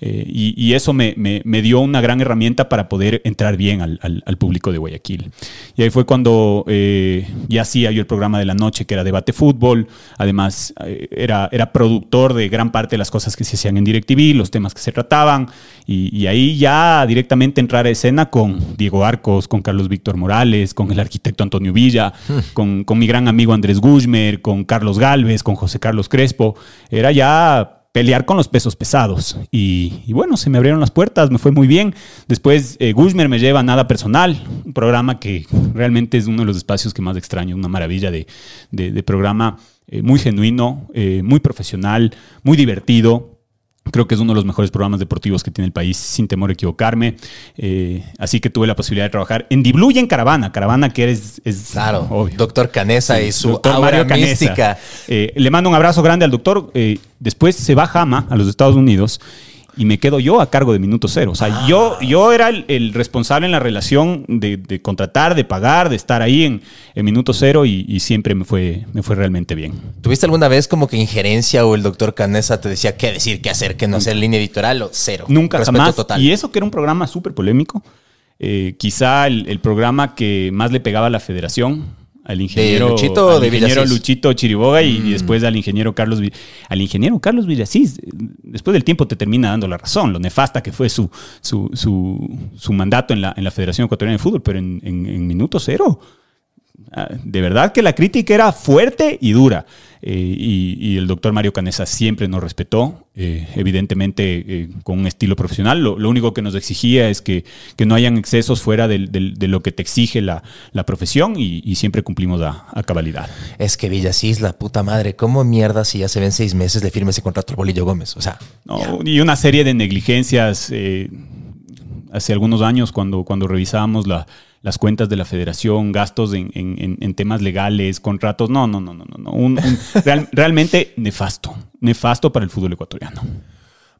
Eh, y, y eso me, me- me dio una gran herramienta para poder entrar bien al, al- al público de Guayaquil. Y ahí fue cuando eh, ya hacía yo el programa de la noche, que era Debate Fútbol. Además, era, era productor de gran parte de las cosas que se hacían en DirecTV, los temas que se trataban. Y, y ahí ya directamente entrar a escena con Diego Arcos, con Carlos Víctor Morales, con el arquitecto Antonio Villa, con, con mi gran amigo Andrés Guzmer, con Carlos Galvez, con José Carlos Crespo. Era ya pelear con los pesos pesados. Y, y bueno, se me abrieron las puertas, me fue muy bien. Después eh, Guzmer me lleva a Nada Personal, un programa que realmente es uno de los espacios que más extraño, una maravilla de, de- de programa eh, muy genuino, eh, muy profesional, muy divertido. Creo que es uno de los mejores programas deportivos que tiene el país, sin temor a equivocarme. Eh, así que tuve la posibilidad de trabajar en Diblu y en Caravana. Caravana que es, es Claro, obvio. doctor Canesa Sí, y su aura mística. Eh, le mando un abrazo grande al doctor. eh, después se va Jama a los Estados Unidos y me quedo yo a cargo de Minuto Cero. O sea, yo, yo era el, el responsable en la relación de, de contratar, de pagar, de estar ahí en, en Minuto Cero y, y siempre me fue, me fue realmente bien. ¿Tuviste alguna vez como que injerencia o el doctor Canesa te decía qué decir, qué hacer, qué no hacer, línea editorial o cero? Nunca, Respeto jamás. total. Y eso que era un programa súper polémico. eh, quizá el, el programa que más le pegaba a la federación, al ingeniero, Luchito al ingeniero? Luchito Chiriboga y, Mm. y después al ingeniero Carlos al ingeniero Carlos Villasís. Después del tiempo te termina dando la razón, lo nefasta que fue su, su, su, su mandato en la, en la Federación Ecuatoriana de Fútbol, pero en, en- en minuto cero. Ah, De verdad que la crítica era fuerte y dura. Eh, y, y el doctor Mario Canesa siempre nos respetó, eh, evidentemente eh, con un estilo profesional. Lo, lo único que nos exigía es que, que no hayan excesos fuera de lo que te exige la, la profesión y, y siempre cumplimos a, a cabalidad. Es que Villasís, la puta madre, ¿cómo mierda si ya se ven seis meses le firme ese contrato al Bolillo Gómez? O sea, ¿no? Y una serie de negligencias hace algunos años cuando, cuando revisábamos la- las cuentas de la federación, gastos en, en- en- temas legales, contratos. No, no, no, no, no. no. Un- un- real- realmente nefasto. Nefasto para el fútbol ecuatoriano.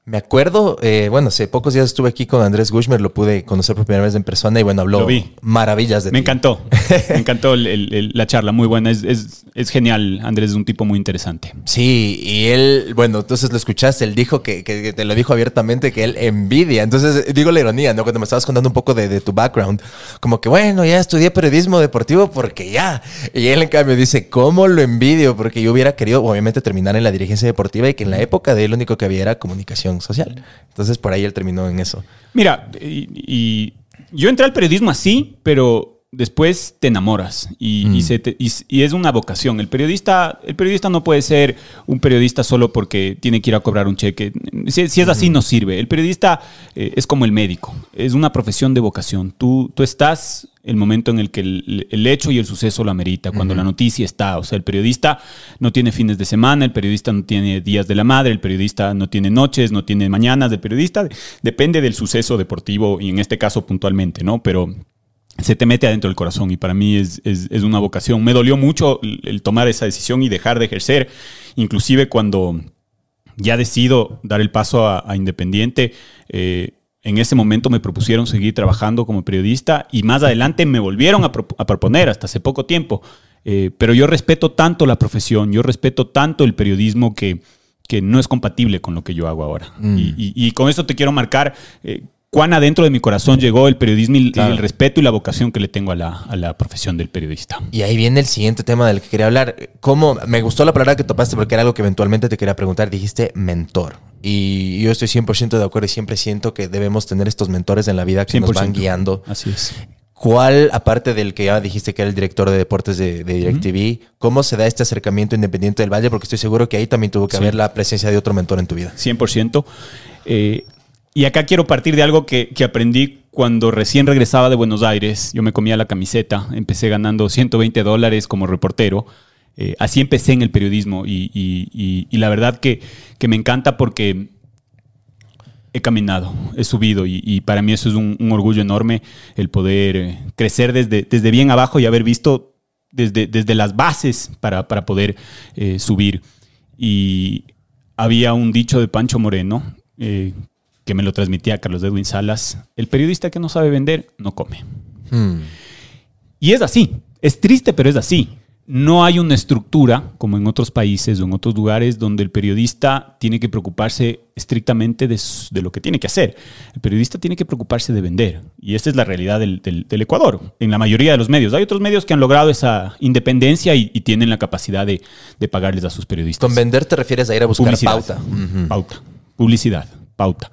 Me acuerdo, eh, bueno, hace pocos días estuve aquí con Andrés Gushmer, lo pude conocer por primera vez en persona y bueno, habló vi. maravillas de Me ti. encantó. Me encantó el- el- el- la charla, muy buena. Es, es- es genial. Andrés es un tipo muy interesante. Sí, y él, bueno, entonces lo escuchaste, él dijo que, que- que te lo dijo abiertamente, que él envidia. Entonces, digo la ironía, ¿no? Cuando me estabas contando un poco de, de tu background, como que, bueno, ya estudié periodismo deportivo porque ya. Y él, en cambio, dice, ¿cómo lo envidio? Porque yo hubiera querido, obviamente, terminar en la dirigencia deportiva y que en la época de él lo único que había era comunicación social. Entonces, por ahí él terminó en eso. Mira, y, yo entré al periodismo así, pero después te enamoras y, y se te- y- y es una vocación. El periodista, el periodista no puede ser un periodista solo porque tiene que ir a cobrar un cheque. Si, si es así, no sirve. El periodista eh, es como el médico, es una profesión de vocación. Tú, tú estás el momento en el que el, el hecho y el suceso lo amerita, cuando la noticia está. O sea, el periodista no tiene fines de semana, el periodista no tiene días de la madre, el periodista no tiene noches, no tiene mañanas. El periodista depende del suceso deportivo y en este caso puntualmente, ¿no? Pero se te mete adentro del corazón y para mí es, es- es una vocación. Me dolió mucho el, tomar esa decisión y dejar de ejercer, inclusive cuando ya decido dar el paso a, a Independiente. eh, en ese momento me propusieron seguir trabajando como periodista y más adelante me volvieron a, pro- a proponer hasta hace poco tiempo. Eh, pero yo respeto tanto la profesión, yo respeto tanto el periodismo que, que no es compatible con lo que yo hago ahora. Y, y- y con eso te quiero marcar eh, cuán adentro de mi corazón llegó el periodismo y, Claro. el respeto y la vocación que le tengo a la, a la profesión del periodista. Y ahí viene el siguiente tema del que quería hablar. ¿Cómo? Me gustó la palabra que topaste porque era algo que eventualmente te quería preguntar. Dijiste mentor. Y yo estoy 100% de acuerdo y siempre siento que debemos tener estos mentores en la vida que nos van 100%. guiando. Así es. ¿Cuál, aparte del que ya dijiste que era el director de deportes de, de DirecTV, cómo se da este acercamiento independiente del Valle? Porque estoy seguro que ahí también tuvo que Sí. haber la presencia de otro mentor en tu vida. 100%. Eh, y acá quiero partir de algo que, que aprendí cuando recién regresaba de Buenos Aires. Yo me comía la camiseta, empecé ganando 120 dólares como reportero. Eh, así empecé en el periodismo y, y- la verdad que, que me encanta porque he caminado, he subido y, para mí eso es un, orgullo enorme el poder eh, crecer desde, desde bien abajo y haber visto desde, desde las bases para, para poder eh, subir. Y había un dicho de Pancho Moreno que me lo transmitía Carlos Edwin Salas, el periodista que no sabe vender no come. Mm. Y es así. Es triste, pero es así. No hay una estructura, como en otros países o en otros lugares, donde el periodista tiene que preocuparse estrictamente de, de lo que tiene que hacer. El periodista tiene que preocuparse de vender. Y esta es la realidad del, del- del Ecuador, en la mayoría de los medios. Hay otros medios que han logrado esa independencia y, y tienen la capacidad de, de pagarles a sus periodistas. Con vender te refieres a ir a buscar Publicidad. pauta. Pauta. Publicidad. Pauta.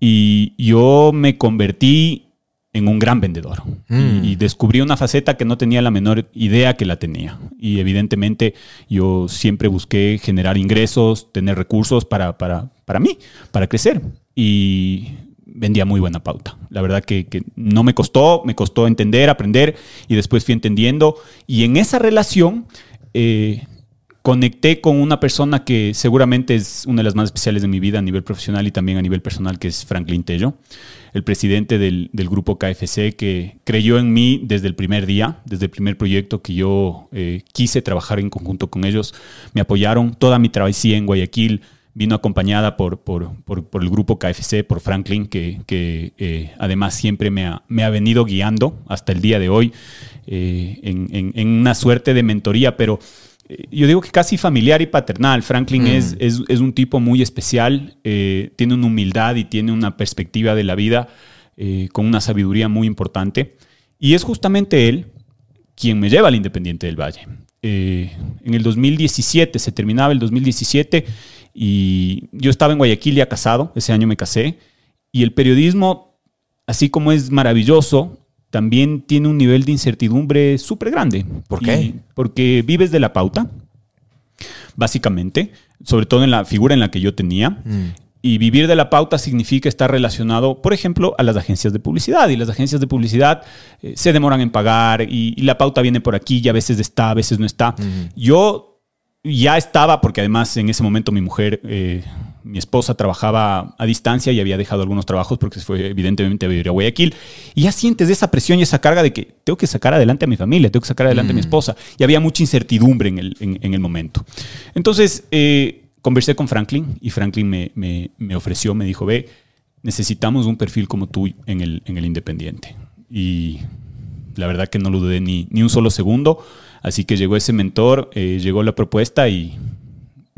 Y yo me convertí en un gran vendedor. Mm. Y, y descubrí una faceta que no tenía la menor idea que la tenía. Y evidentemente yo siempre busqué generar ingresos, tener recursos para, para, para mí, para crecer. Y vendía muy buena pauta. La verdad que, que no me costó, me costó entender, aprender y después fui entendiendo. Y en esa relación... eh, conecté con una persona que seguramente es una de las más especiales de mi vida a nivel profesional y también a nivel personal, que es Franklin Tello, el presidente del, del grupo KFC, que creyó en mí desde el primer día, desde el primer proyecto que yo eh, quise trabajar en conjunto con ellos. Me apoyaron toda mi travesía en Guayaquil. Vino acompañada por, por, por- por el grupo KFC, por Franklin, que, que, eh, además siempre me ha, me ha venido guiando hasta el día de hoy eh, en, en- en una suerte de mentoría, pero yo digo que casi familiar y paternal. Franklin es, es, es un tipo muy especial, eh, tiene una humildad y tiene una perspectiva de la vida eh, con una sabiduría muy importante. Y es justamente él quien me lleva al Independiente del Valle. Eh, en el 2017, se terminaba el 2017 y yo estaba en Guayaquil ya casado, ese año me casé, y el periodismo, así como es maravilloso, también tiene un nivel de incertidumbre súper grande. ¿Por qué? Porque vives de la pauta, básicamente, sobre todo en la figura en la que yo tenía. Mm. Y vivir de la pauta significa estar relacionado, por ejemplo, a las agencias de publicidad. Y las agencias de publicidad eh, se demoran en pagar y, y la pauta viene por aquí y a veces está, a veces no está. Yo ya estaba, porque además en ese momento mi mujer, eh, mi esposa trabajaba a distancia y había dejado algunos trabajos porque se fue evidentemente a vivir a Guayaquil. Y ya sientes esa presión y esa carga de que tengo que sacar adelante a mi familia, tengo que sacar adelante a mi esposa. Y había mucha incertidumbre en el, en- en el momento. Entonces, eh, conversé con Franklin y Franklin me, me- me ofreció, me dijo, ve, necesitamos un perfil como tú en el, en el Independiente. Y la verdad que no lo dudé ni, ni un solo segundo. Así que llegó ese mentor, eh, llegó la propuesta y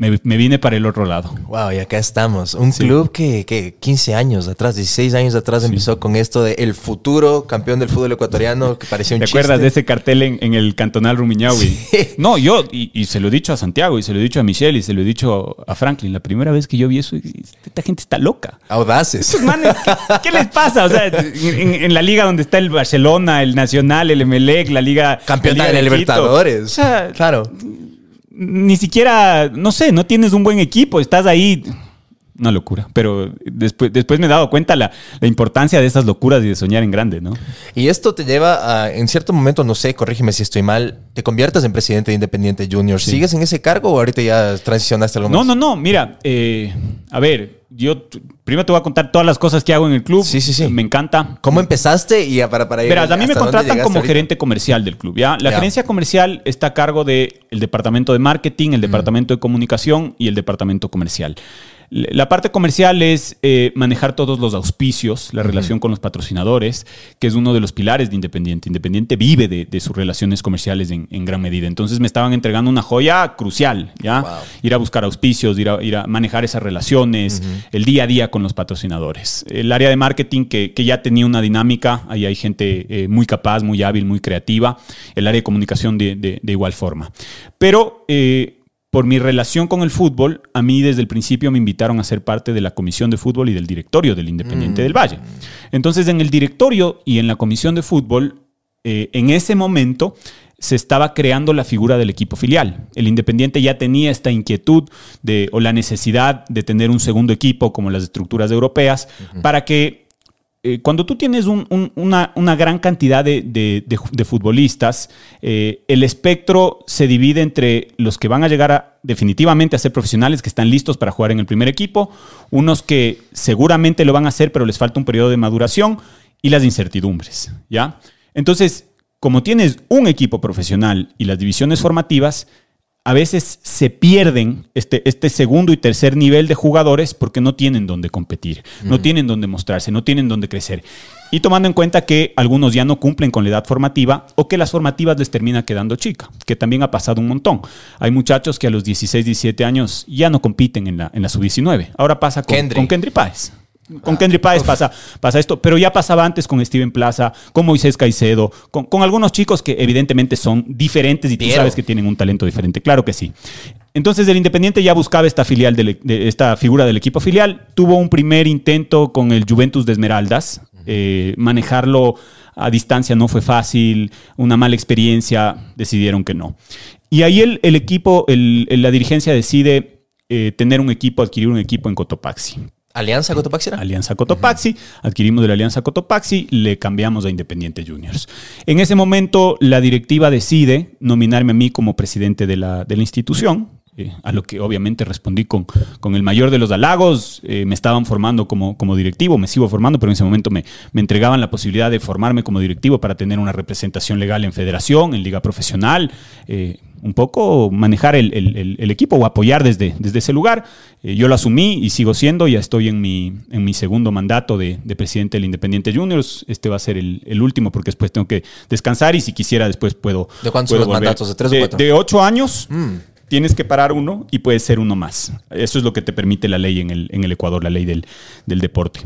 me, me vine para el otro lado. Wow, y acá estamos. Un Sí. club que, que 15 años atrás, 16 años atrás empezó con esto de el futuro campeón del fútbol ecuatoriano, que parecía un ¿Te chiste. acuerdas de ese cartel en, en el cantonal Rumiñahui? Sí. No, yo, y, y se lo he dicho a Santiago, y se lo he dicho a Michelle, y se lo he dicho a Franklin. La primera vez que yo vi eso, esta gente está loca. Audaces. Estos manes, ¿qué, qué les pasa? O sea, en, en la liga donde está el Barcelona, el Nacional, el Emelec, la liga... Campeón la de Quito. Libertadores. O sea, claro. Ni siquiera, no sé, no tienes un buen equipo, estás ahí. Una locura. Pero después, después me he dado cuenta la, la importancia de esas locuras y de soñar en grande, ¿no? Y esto te lleva a, en cierto momento, no sé, corrígeme si estoy mal, te conviertes en presidente de Independiente Junior. Sí. ¿Sigues en ese cargo o ahorita ya transicionaste algo No, más? no, no. Mira, eh, a ver, yo primero te voy a contar todas las cosas que hago en el club. Sí, sí, sí. Me encanta. ¿Cómo empezaste y para, para ir Verás, a mí me contratan como ahorita? gerente comercial del club, ¿ya? La gerencia comercial está a cargo del departamento de marketing, el departamento de comunicación y el departamento comercial. La parte comercial es eh, manejar todos los auspicios, la relación con los patrocinadores, que es uno de los pilares de Independiente. Independiente vive de, de sus relaciones comerciales en, en gran medida. Entonces me estaban entregando una joya crucial, ¿ya? Wow. Ir a buscar auspicios, ir a, ir a manejar esas relaciones, el día a día con los patrocinadores. El área de marketing que, que ya tenía una dinámica, ahí hay gente eh, muy capaz, muy hábil, muy creativa. El área de comunicación de, de- de igual forma. Pero eh, por mi relación con el fútbol, a mí desde el principio me invitaron a ser parte de la comisión de fútbol y del directorio del Independiente del Valle. Entonces en el directorio y en la comisión de fútbol, eh, en ese momento se estaba creando la figura del equipo filial. El Independiente ya tenía esta inquietud de, o la necesidad de tener un segundo equipo como las estructuras europeas para que eh, cuando tú tienes un- un- una, gran cantidad de futbolistas, eh, el espectro se divide entre los que van a llegar a, definitivamente a ser profesionales, que están listos para jugar en el primer equipo, unos que seguramente lo van a hacer, pero les falta un periodo de maduración, y las incertidumbres, ¿ya? Entonces, como tienes un equipo profesional y las divisiones formativas, a veces se pierden este, este segundo y tercer nivel de jugadores porque no tienen donde competir, no tienen donde mostrarse, no tienen donde crecer. Y tomando en cuenta que algunos ya no cumplen con la edad formativa o que las formativas les termina quedando chica, que también ha pasado un montón. Hay muchachos que a los 16, 17 años ya no compiten en la, en la sub-19. Ahora pasa con Kendry. con Kendry Páez. Con Kendry Páez pasa, pasa esto, pero ya pasaba antes con Steven Plaza, con Moisés Caicedo, con, con algunos chicos que evidentemente son diferentes y tú sabes que tienen un talento diferente, claro que sí. Entonces el Independiente ya buscaba esta filial del- de, esta figura del equipo filial, tuvo un primer intento con el Juventus de Esmeraldas, eh, manejarlo a distancia no fue fácil, una mala experiencia, decidieron que no. Y ahí el, el equipo, el- el- la dirigencia decide eh, tener un equipo, adquirir un equipo en Cotopaxi. ¿Alianza Cotopaxi? Alianza Cotopaxi, adquirimos de la Alianza Cotopaxi, le cambiamos a Independiente Juniors. En ese momento la directiva decide nominarme a mí como presidente de la, de la institución, eh, a lo que obviamente respondí con, con el mayor de los halagos, eh, me estaban formando como, como directivo, me sigo formando, pero en ese momento me, me entregaban la posibilidad de formarme como directivo para tener una representación legal en federación, en liga profesional, eh, un poco manejar el, el- equipo o apoyar desde, desde ese lugar. Eh, yo lo asumí y sigo siendo, ya estoy en mi, en mi segundo mandato de, de presidente del Independiente Juniors. Este va a ser el, el último porque después tengo que descansar y si quisiera después puedo... ¿De cuántos son los volver. mandatos? ¿De tres o de, cuatro? de ocho años. Mm. Tienes que parar uno y puede ser uno más. Eso es lo que te permite la ley en el, en el Ecuador, la ley del, del deporte.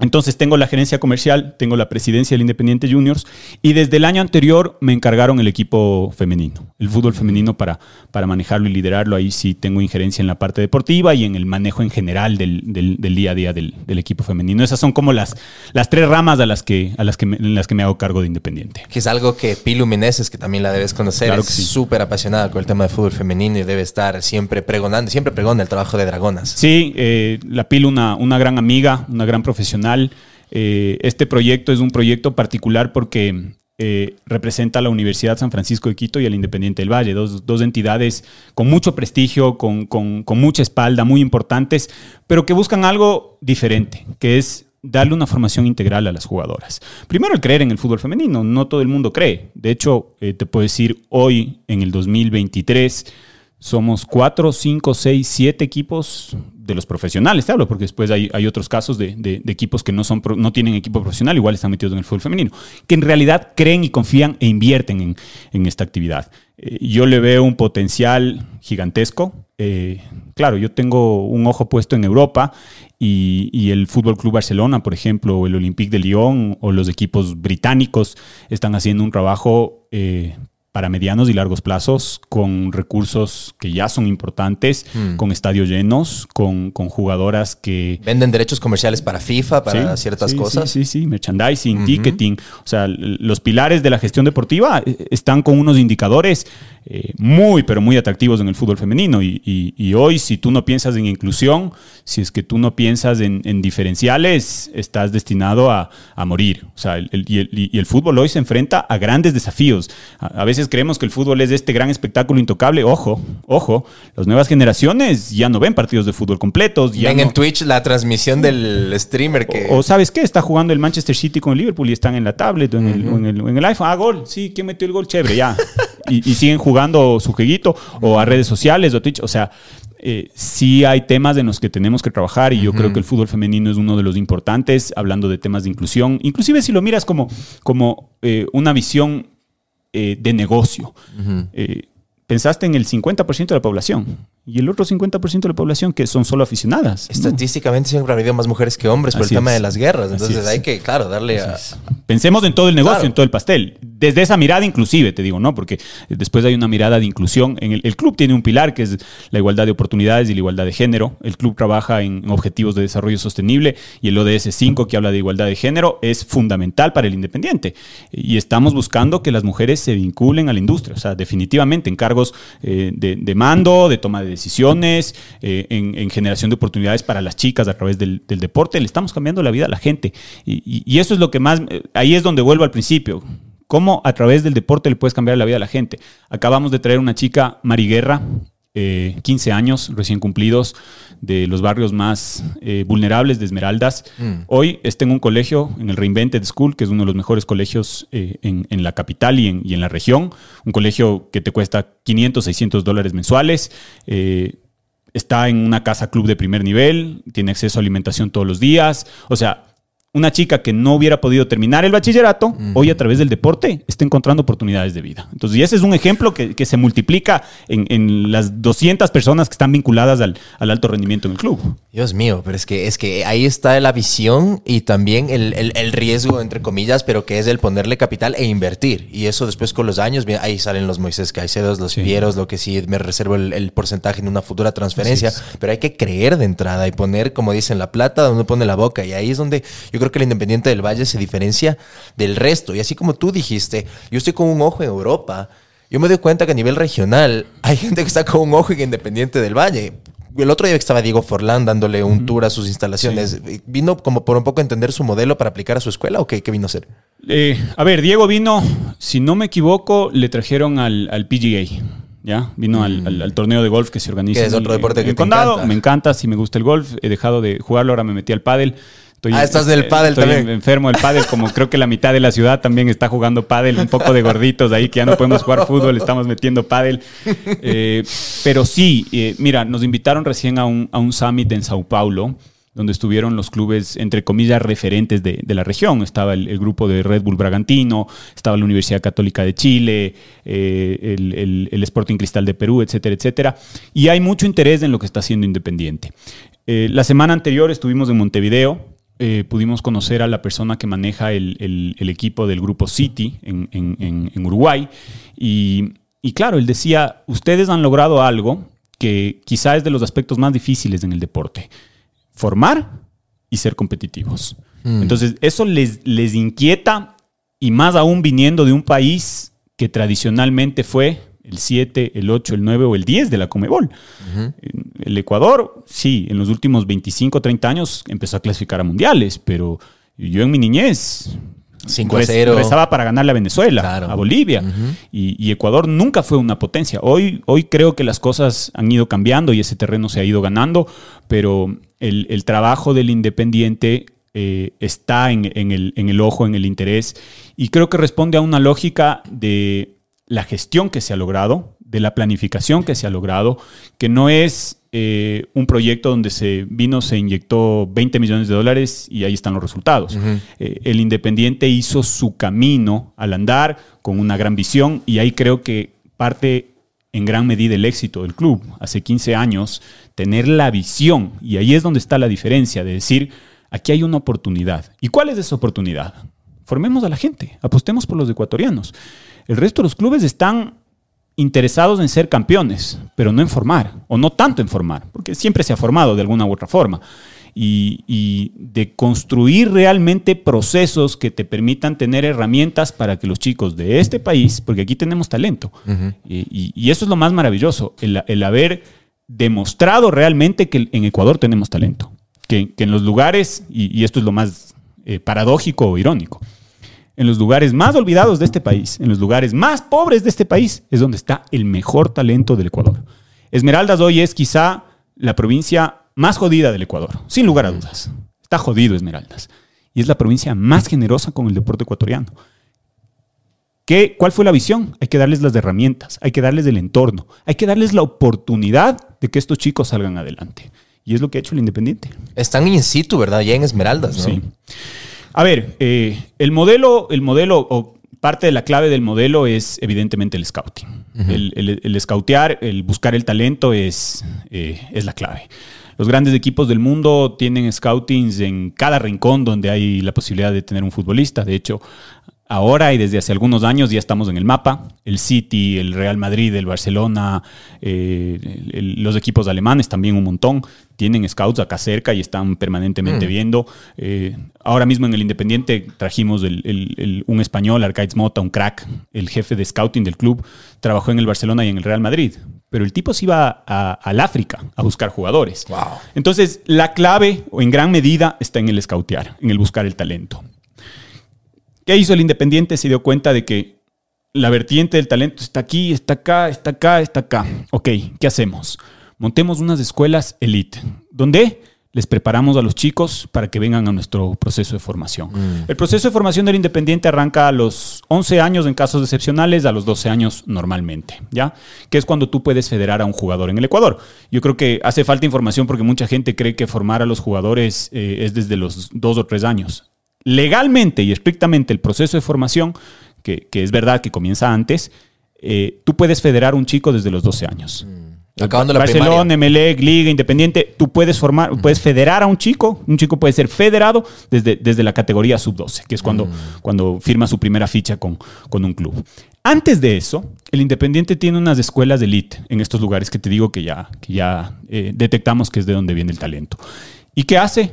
Entonces tengo la gerencia comercial, tengo la presidencia del Independiente Juniors y desde el año anterior me encargaron el equipo femenino, el fútbol femenino para, para manejarlo y liderarlo. Ahí sí tengo injerencia en la parte deportiva y en el manejo en general del, del- del día a día del, del equipo femenino. Esas son como las, las tres ramas a las que, a las que me, en las que me hago cargo de Independiente. Que es algo que Pilu Meneses, que también la debes conocer, Claro es sí. súper apasionada con el tema de fútbol femenino y debe estar siempre pregonando, siempre pregona el trabajo de Dragonas. Sí, eh, la PIL, una, una gran amiga, una gran profesional. Eh, este proyecto es un proyecto particular porque eh, representa a la Universidad San Francisco de Quito y al Independiente del Valle, dos, dos entidades con mucho prestigio, con, con- con mucha espalda, muy importantes, pero que buscan algo diferente, que es darle una formación integral a las jugadoras. Primero, el creer en el fútbol femenino. No todo el mundo cree. De hecho, eh, te puedo decir, hoy, en el 2023, somos cuatro, cinco, seis, siete equipos de los profesionales, te hablo, porque después hay, otros casos de, equipos que no, son, no tienen equipo profesional, igual están metidos en el fútbol femenino, que en realidad creen y confían e invierten en, en esta actividad. Eh, yo le veo un potencial gigantesco. Eh, claro, yo tengo un ojo puesto en Europa y, y el Fútbol Club Barcelona, por ejemplo, o el Olympique de Lyon o los equipos británicos están haciendo un trabajo eh, para medianos y largos plazos, con recursos que ya son importantes, Mm. con estadios llenos, con, con jugadoras que... Venden derechos comerciales para FIFA, para Sí, ciertas sí, cosas. Sí, sí, sí, merchandising, Ujú. ticketing. O sea, los pilares de la gestión deportiva eh, están con unos indicadores eh, muy, pero muy atractivos en el fútbol femenino. Y, y- y hoy, si tú no piensas en inclusión, si es que tú no piensas en, en diferenciales, estás destinado a, a morir. O sea, el- el- y, el, y el fútbol hoy se enfrenta a grandes desafíos. A, a veces creemos que el fútbol es este gran espectáculo intocable. Ojo, ojo, las nuevas generaciones ya no ven partidos de fútbol completos. Ya Ven no- en Twitch la transmisión del streamer que... o, o sabes qué, está jugando el Manchester City con el Liverpool y están en la tablet o en, el, o en el- en el iPhone. Ah, gol, sí, ¿quién metió el gol? Chévere, ya. y, y siguen jugando su jueguito o a redes sociales o Twitch. O sea, eh, sí hay temas en los que tenemos que trabajar y yo creo que el fútbol femenino es uno de los importantes, hablando de temas de inclusión. Inclusive si lo miras como, como eh, una visión eh, de negocio. Ujú. Eh, pensaste en el 50% de la población y el otro 50% de la población que son solo aficionadas. ¿no? Estadísticamente siempre ha habido más mujeres que hombres por Así el tema es. de las guerras. Entonces es. hay que, claro, darle a... Pensemos en todo el negocio, Claro. en todo el pastel. Desde esa mirada inclusive, te digo, ¿no? Porque después hay una mirada de inclusión. En el, club tiene un pilar que es la igualdad de oportunidades y la igualdad de género. El club trabaja en objetivos de desarrollo sostenible y el ODS 5 que habla de igualdad de género es fundamental para el independiente. Y estamos buscando que las mujeres se vinculen a la industria. O sea, definitivamente en cargos eh, de, mando, de toma de decisiones, eh, en, en generación de oportunidades para las chicas a través del, deporte. Le estamos cambiando la vida a la gente. Y eso es lo que más, eh, ahí es donde vuelvo al principio. ¿Cómo a través del deporte le puedes cambiar la vida a la gente? Acabamos de traer una chica, Mari Guerra, eh, 15 años recién cumplidos de los barrios más eh, vulnerables de Esmeraldas. Hoy está en un colegio, en el Reinvented School, que es uno de los mejores colegios eh, en, en la capital y en, y en la región. Un colegio que te cuesta 500, 600 dólares mensuales. Eh, está en una casa club de primer nivel, tiene acceso a alimentación todos los días. O sea, una chica que no hubiera podido terminar el bachillerato, hoy a través del deporte está encontrando oportunidades de vida. Entonces, y ese es un ejemplo que, que se multiplica en, en las 200 personas que están vinculadas al, al alto rendimiento en el club. Dios mío, pero es que, es que ahí está la visión y también el, el- el riesgo, entre comillas, pero que es el ponerle capital e invertir. Y eso después con los años, bien, ahí salen los Moisés Caicedos, los Sí. Pieros, lo que sí me reservo el, el porcentaje en una futura transferencia. Pero hay que creer de entrada y poner, como dicen, la plata donde pone la boca. Y ahí es donde yo creo que el Independiente del Valle se diferencia del resto. Y así como tú dijiste, yo estoy con un ojo en Europa. Yo me doy cuenta que a nivel regional hay gente que está con un ojo en Independiente del Valle. El otro día que estaba Diego Forlán dándole un tour a sus instalaciones, ¿vino como por un poco a entender su modelo para aplicar a su escuela o qué, qué vino a hacer? Eh, a ver, Diego vino, si no me equivoco, le trajeron al, al PGA. ¿Ya? Vino al, al- al torneo de golf que se organiza. Que es en otro deporte en que el te condado. encanta. Me encanta, sí me gusta el golf. He dejado de jugarlo, ahora me metí al pádel. Estoy, Ah, estás del eh, pádel estoy también. enfermo del pádel, como creo que la mitad de la ciudad también está jugando pádel, un poco de gorditos ahí que ya no podemos jugar fútbol, estamos metiendo pádel. Eh, pero sí, eh, mira, nos invitaron recién a un, a un summit en Sao Paulo, donde estuvieron los clubes, entre comillas, referentes de, de la región. Estaba el, el grupo de Red Bull Bragantino, estaba la Universidad Católica de Chile, eh, el, el- el Sporting Cristal de Perú, etcétera, etcétera. Y hay mucho interés en lo que está haciendo Independiente. Eh, la semana anterior estuvimos en Montevideo, eh, pudimos conocer a la persona que maneja el, el- el equipo del grupo City en, en- Uruguay. Y, y claro, él decía, ustedes han logrado algo que quizá es de los aspectos más difíciles en el deporte. Formar y ser competitivos. Entonces, eso les, les inquieta y más aún viniendo de un país que tradicionalmente fue el 7, el 8, el 9 o el 10 de la Comebol. El Ecuador, sí, en los últimos 25, 30 años empezó a clasificar a mundiales, pero yo en mi niñez 5 a rez- 0. rezaba para ganarle a Venezuela, Claro. a Bolivia. y, y Ecuador nunca fue una potencia. Hoy, hoy creo que las cosas han ido cambiando y ese terreno se ha ido ganando, pero el, el trabajo del Independiente eh, está en, en el, en el ojo, en el interés, y creo que responde a una lógica de la gestión que se ha logrado, de la planificación que se ha logrado, que no es eh, un proyecto donde se vino, se inyectó 20 millones de dólares y ahí están los resultados. Eh, el Independiente hizo su camino al andar con una gran visión y ahí creo que parte en gran medida el éxito del club. Hace 15 años, tener la visión, y ahí es donde está la diferencia, de decir, aquí hay una oportunidad. ¿Y cuál es esa oportunidad? Formemos a la gente, apostemos por los ecuatorianos. El resto de los clubes están interesados en ser campeones, pero no en formar, o no tanto en formar, porque siempre se ha formado de alguna u otra forma. Y, y de construir realmente procesos que te permitan tener herramientas para que los chicos de este país, porque aquí tenemos talento, y, y- y eso es lo más maravilloso, el, el haber demostrado realmente que en Ecuador tenemos talento, que, que en los lugares, y, y esto es lo más eh, paradójico o irónico, en los lugares más olvidados de este país, en los lugares más pobres de este país, es donde está el mejor talento del Ecuador. Esmeraldas hoy es quizá la provincia más jodida del Ecuador, sin lugar a dudas. Está jodido Esmeraldas. Y es la provincia más generosa con el deporte ecuatoriano. ¿Qué, ¿Cuál fue la visión? Hay que darles las herramientas, hay que darles el entorno, hay que darles la oportunidad de que estos chicos salgan adelante. Y es lo que ha hecho el Independiente. Están in situ, ¿verdad? Ya en Esmeraldas, ¿no? Sí. A ver, eh, el modelo, el modelo, o parte de la clave del modelo es evidentemente el scouting. el, el, el scoutear, el buscar el talento es, eh, es la clave. Los grandes equipos del mundo tienen scoutings en cada rincón donde hay la posibilidad de tener un futbolista. De hecho, ahora y desde hace algunos años ya estamos en el mapa. El City, el Real Madrid, el Barcelona, eh, el- los equipos alemanes también un montón. Tienen scouts acá cerca y están permanentemente viendo. Eh, ahora mismo en el Independiente trajimos el- un español, Arcaiz Mota, un crack, el jefe de scouting del club. Trabajó en el Barcelona y en el Real Madrid. Pero el tipo se iba a- al África a buscar jugadores. Wow. Entonces, la clave, o en gran medida, está en el scoutear, en el buscar el talento. ¿Qué hizo el Independiente? Se dio cuenta de que la vertiente del talento está aquí, está acá, está acá, está acá. Ok, ¿qué hacemos? Montemos unas escuelas elite. ¿Dónde? Les preparamos a los chicos para que vengan a nuestro proceso de formación. El proceso de formación del independiente arranca a los 11 años en casos excepcionales, a los 12 años normalmente, ¿ya? Que es cuando tú puedes federar a un jugador en el Ecuador. Yo creo que hace falta información porque mucha gente cree que formar a los jugadores eh, es desde los 2 o 3 años. Legalmente y estrictamente el proceso de formación, que, que es verdad que comienza antes, eh, tú puedes federar un chico desde los 12 años. Acabando la Barcelona. Emelec, Liga, Independiente, tú puedes formar, puedes federar a un chico, un chico puede ser federado desde, desde la categoría sub-12, que es cuando, cuando firma su primera ficha con, con un club. Antes de eso, el Independiente tiene unas escuelas de elite en estos lugares que te digo que ya, que ya eh, detectamos que es de donde viene el talento. ¿Y qué hace?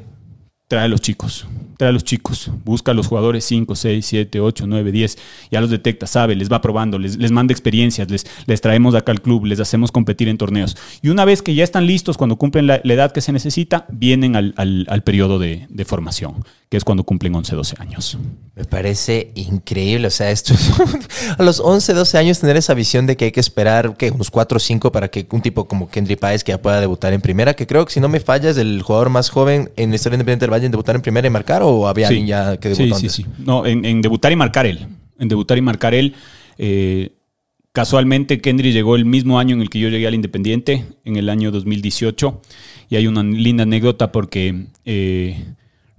Trae a los chicos, a los chicos, busca a los jugadores 5, 6, 7, 8, 9, 10, ya los detecta, sabe, les va probando, les, les manda experiencias, les, les traemos acá al club, les hacemos competir en torneos. Y una vez que ya están listos, cuando cumplen la, edad que se necesita, vienen al, al- al periodo de, de formación, que es cuando cumplen 11, 12 años. Me parece increíble, o sea, esto es- a los 11, 12 años tener esa visión de que hay que esperar que unos 4 o 5 para que un tipo como Kendry Páez que ya pueda debutar en primera, que creo que si no me falla es el jugador más joven en la historia independiente del Valle en debutar en primera y marcar o había alguien ya que debutó sí, antes. sí, sí. No, en, en debutar y marcar él. En debutar y marcar él. eh, casualmente, Kendry llegó el mismo año en el que yo llegué al Independiente, en el año 2018. Y hay una linda anécdota porque eh,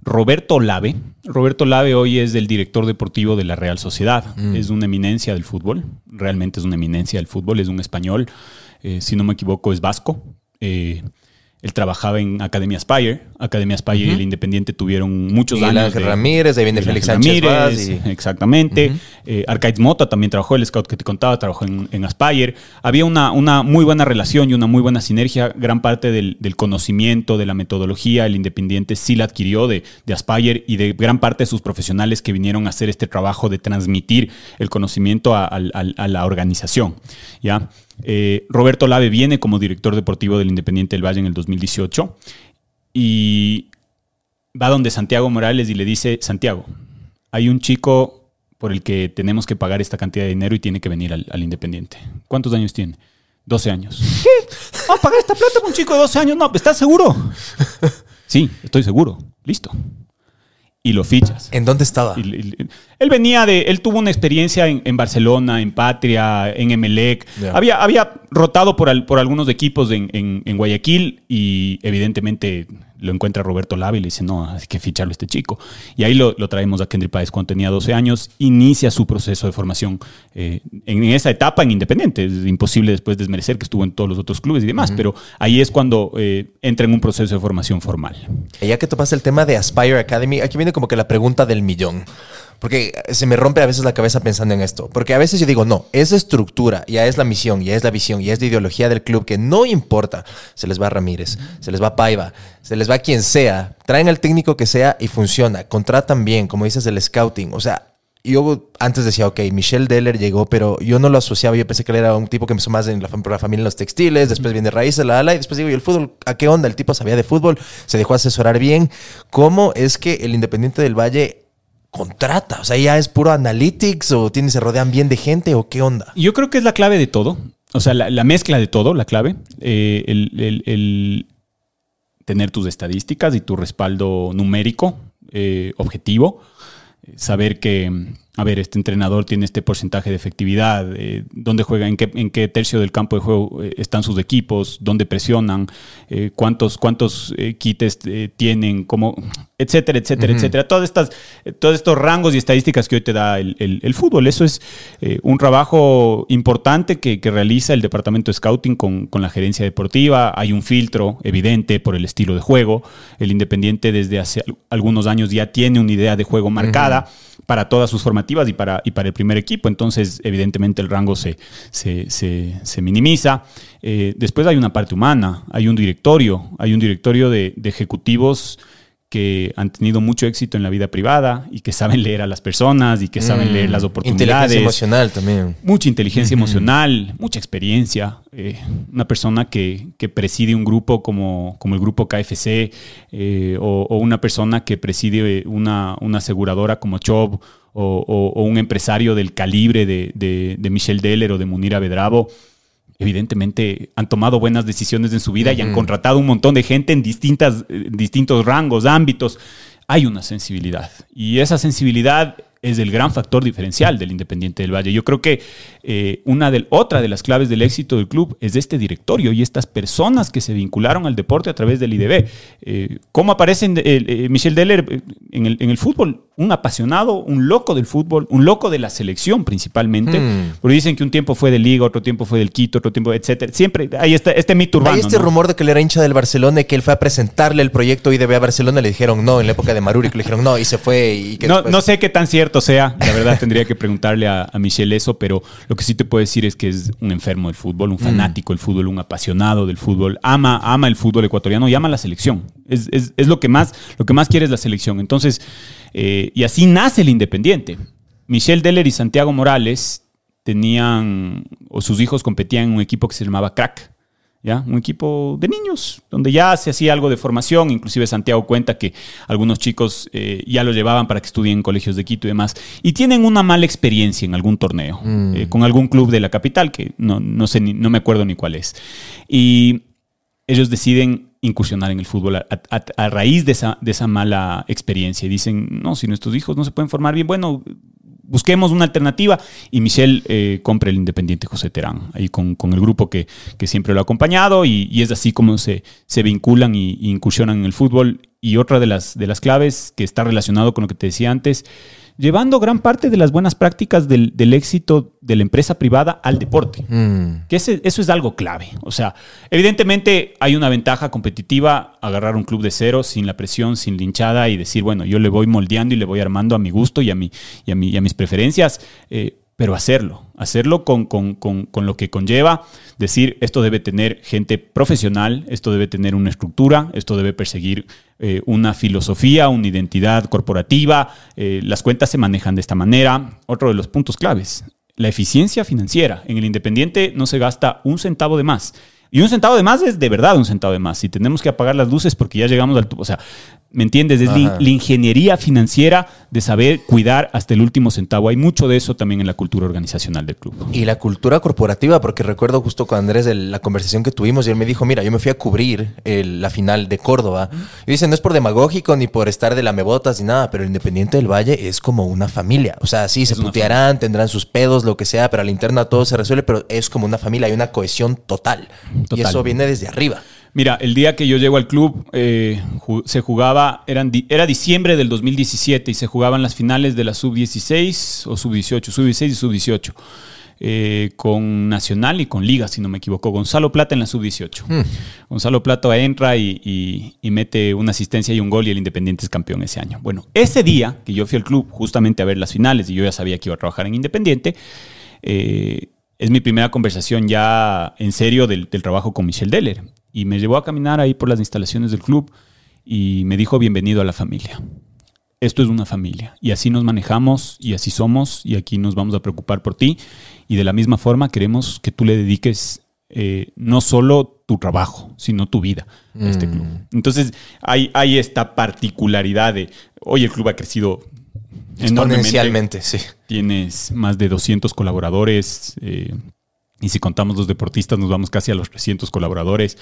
Roberto Lave, Roberto Lave hoy es el director deportivo de la Real Sociedad. Es una eminencia del fútbol. Realmente es una eminencia del fútbol. Es un español. eh, si no me equivoco, es vasco. Eh, él trabajaba en Academia Aspire. Academia Aspire y el Independiente tuvieron muchos Miguel años. Ángel Ramírez, ahí viene Félix Sánchez Ramírez, y- Exactamente. Eh, Arcaiz Mota también trabajó, el scout que te contaba, trabajó en, en Aspire. Había una, una muy buena relación y una muy buena sinergia. Gran parte del, del conocimiento, de la metodología, el Independiente sí la adquirió de, de Aspire y de gran parte de sus profesionales que vinieron a hacer este trabajo de transmitir el conocimiento a, a la organización. ¿ya? Eh, Roberto Lave viene como director deportivo del Independiente del Valle en el 2018 y va donde Santiago Morales y le dice, Santiago, hay un chico por el que tenemos que pagar esta cantidad de dinero y tiene que venir al, al Independiente. ¿Cuántos años tiene? 12 años. ¿Qué? ¿Va a pagar esta plata por un chico de 12 años? No, ¿estás seguro? Sí, estoy seguro. Listo. Y lo fichas. ¿En dónde estaba? Y- y- él venía de, él tuvo una experiencia en, en Barcelona, en Patria, en Emelec. Había, había rotado por, al- por algunos equipos en, en- en Guayaquil y evidentemente lo encuentra Roberto Lave y le dice, no, hay que ficharlo a este chico. Y ahí lo, lo traemos a Kendry Páez cuando tenía 12 años, inicia su proceso de formación eh, en esa etapa en Independiente. Es imposible después desmerecer que estuvo en todos los otros clubes y demás, pero ahí es cuando eh, entra en un proceso de formación formal. Y Ya que topaste el tema de Aspire Academy, aquí viene como que la pregunta del millón. Porque se me rompe a veces la cabeza pensando en esto. Porque a veces yo digo, no, esa estructura, ya es la misión, ya es la visión, ya es la ideología del club, que no importa. Se les va Ramírez, se les va Paiva, se les va quien sea. Traen al técnico que sea y funciona. Contratan bien, como dices, el scouting. O sea, yo antes decía, ok, Michelle Deller llegó, pero yo no lo asociaba. Yo pensé que él era un tipo que empezó más en la, por la familia en los textiles, después viene Raíces, la ala, y después digo, ¿y el fútbol? ¿A qué onda? El tipo sabía de fútbol, se dejó asesorar bien. ¿Cómo es que el Independiente del Valle contrata? O sea, ya es puro analytics o tiene, se rodean bien de gente o qué onda? Yo creo que es la clave de todo. O sea, la, la mezcla de todo, la clave. Eh, el, el- el tener tus estadísticas y tu respaldo numérico, eh, objetivo. Saber que, a ver, este entrenador tiene este porcentaje de efectividad, eh, dónde juega, en qué, en qué tercio del campo de juego están sus equipos, dónde presionan, cuántos, cuántos quites tienen, cómo, etcétera, etcétera, etcétera. Todas estas, todos estos rangos y estadísticas que hoy te da el, el- el fútbol. Eso es eh, un trabajo importante que, que realiza el departamento de scouting con, con la gerencia deportiva. Hay un filtro evidente por el estilo de juego. El Independiente desde hace al- algunos años ya tiene una idea de juego marcada para todas sus formativas y para, y para el primer equipo. Entonces, evidentemente, el rango se, se, se- se minimiza. Eh, después hay una parte humana, hay un directorio, hay un directorio de, de ejecutivos que han tenido mucho éxito en la vida privada y que saben leer a las personas y que saben Mm, leer las Inteligencia oportunidades. emocional también. Mucha inteligencia emocional, mucha experiencia. eh, una persona que, que preside un grupo como, como el grupo KFC eh, o, o una persona que preside una, una aseguradora como Chob o, o- o un empresario del calibre de, de, de Michel Deller o de Munira Bedravo. Evidentemente han tomado buenas decisiones en su vida y han contratado un montón de gente en distintas, eh, distintos rangos, ámbitos. Hay una sensibilidad y esa sensibilidad es el gran factor diferencial del Independiente del Valle. Yo creo que eh, una de, otra de las claves del éxito del club es este directorio y estas personas que se vincularon al deporte a través del IDB. Eh, ¿Cómo aparece en- eh, eh, Michel Deller en el, en el fútbol? Un apasionado, un loco del fútbol, un loco de la selección principalmente. Hmm. Porque dicen que un tiempo fue de Liga, otro tiempo fue del Quito, otro tiempo, etcétera. Siempre hay este, este mito urbano. Hay este ¿no? rumor de que él era hincha del Barcelona y que él fue a presentarle el proyecto IDB a Barcelona le dijeron no, en la época de Maruri que le dijeron no y se fue y que No, después- no sé qué tan cierto sea, la verdad tendría que preguntarle a, a Michelle eso, pero lo que sí te puedo decir es que es un enfermo del fútbol, un fanático del fútbol, un apasionado del fútbol, ama, ama el fútbol ecuatoriano y ama la selección. Es, es- es lo, que más, lo que más quiere es la selección. Entonces, eh, y así nace el Independiente. Michelle Deller y Santiago Morales tenían, o sus hijos competían en un equipo que se llamaba Crack. ¿Ya? Un equipo de niños, donde ya se hacía algo de formación, inclusive Santiago cuenta que algunos chicos eh, ya lo llevaban para que estudien en colegios de Quito y demás, y tienen una mala experiencia en algún torneo, eh, con algún club de la capital, que no, no sé, ni- no me acuerdo ni cuál es. Y ellos deciden incursionar en el fútbol a, a- a raíz de esa, de esa mala experiencia. Y dicen, no, si nuestros hijos no se pueden formar bien, bueno, busquemos una alternativa. Y Michelle eh, compra el Independiente José Terán, ahí con, con el grupo que, que siempre lo ha acompañado. Y, es así como se, se vinculan y incursionan en el fútbol. Y otra de las, de las claves que está relacionado con lo que te decía antes, llevando gran parte de las buenas prácticas del, del éxito de la empresa privada al deporte. Mm. Que ese- eso es algo clave. O sea, evidentemente hay una ventaja competitiva agarrar un club de cero sin la presión, sin linchada y decir, bueno, yo le voy moldeando y le voy armando a mi gusto y a, mi, y a, mi- y a mis preferencias, eh, pero hacerlo, hacerlo con, con- con- con lo que conlleva, decir, esto debe tener gente profesional, esto debe tener una estructura, esto debe perseguir eh, una filosofía, una identidad corporativa, eh, las cuentas se manejan de esta manera. Otro de los puntos claves, la eficiencia financiera. En el Independiente no se gasta un centavo de más. Y un centavo de más es de verdad un centavo de más. Si tenemos que apagar las luces porque ya llegamos al... O sea, ¿me entiendes? Es la, ingeniería financiera de saber cuidar hasta el último centavo. Hay mucho de eso también en la cultura organizacional del club. Y la cultura corporativa, porque recuerdo justo con Andrés el- la conversación que tuvimos y él me dijo, mira, yo me fui a cubrir el- la final de Córdoba. Y dice, no es por demagógico ni por estar de lamebotas ni nada, pero el Independiente del Valle es como una familia. O sea, sí, se putearán, tendrán sus pedos, lo que sea, pero a la interna todo se resuelve, pero es como una familia, hay una cohesión total. Y eso viene desde arriba. Mira, el día que yo llego al club eh, ju- se jugaba, eran di- era diciembre del 2017 y se jugaban las finales de la sub-16 o sub-18, sub-16 y sub-18. eh, con Nacional y con Liga, si no me equivoco. Gonzalo Plata en la sub-18. Gonzalo Plata entra y, y- y mete una asistencia y un gol y el Independiente es campeón ese año. Bueno, ese día que yo fui al club justamente a ver las finales y yo ya sabía que iba a trabajar en Independiente, eh, es mi primera conversación ya en serio del, del trabajo con Michel Deller. Y me llevó a caminar ahí por las instalaciones del club y me dijo bienvenido a la familia. Esto es una familia y así nos manejamos y así somos y aquí nos vamos a preocupar por ti y de la misma forma queremos que tú le dediques eh, no solo tu trabajo, sino tu vida a este club. Entonces hay, hay esta particularidad de, hoy el club ha crecido Exponencialmente, sí. tienes más de 200 colaboradores eh, y si contamos los deportistas nos vamos casi a los 300 colaboradores.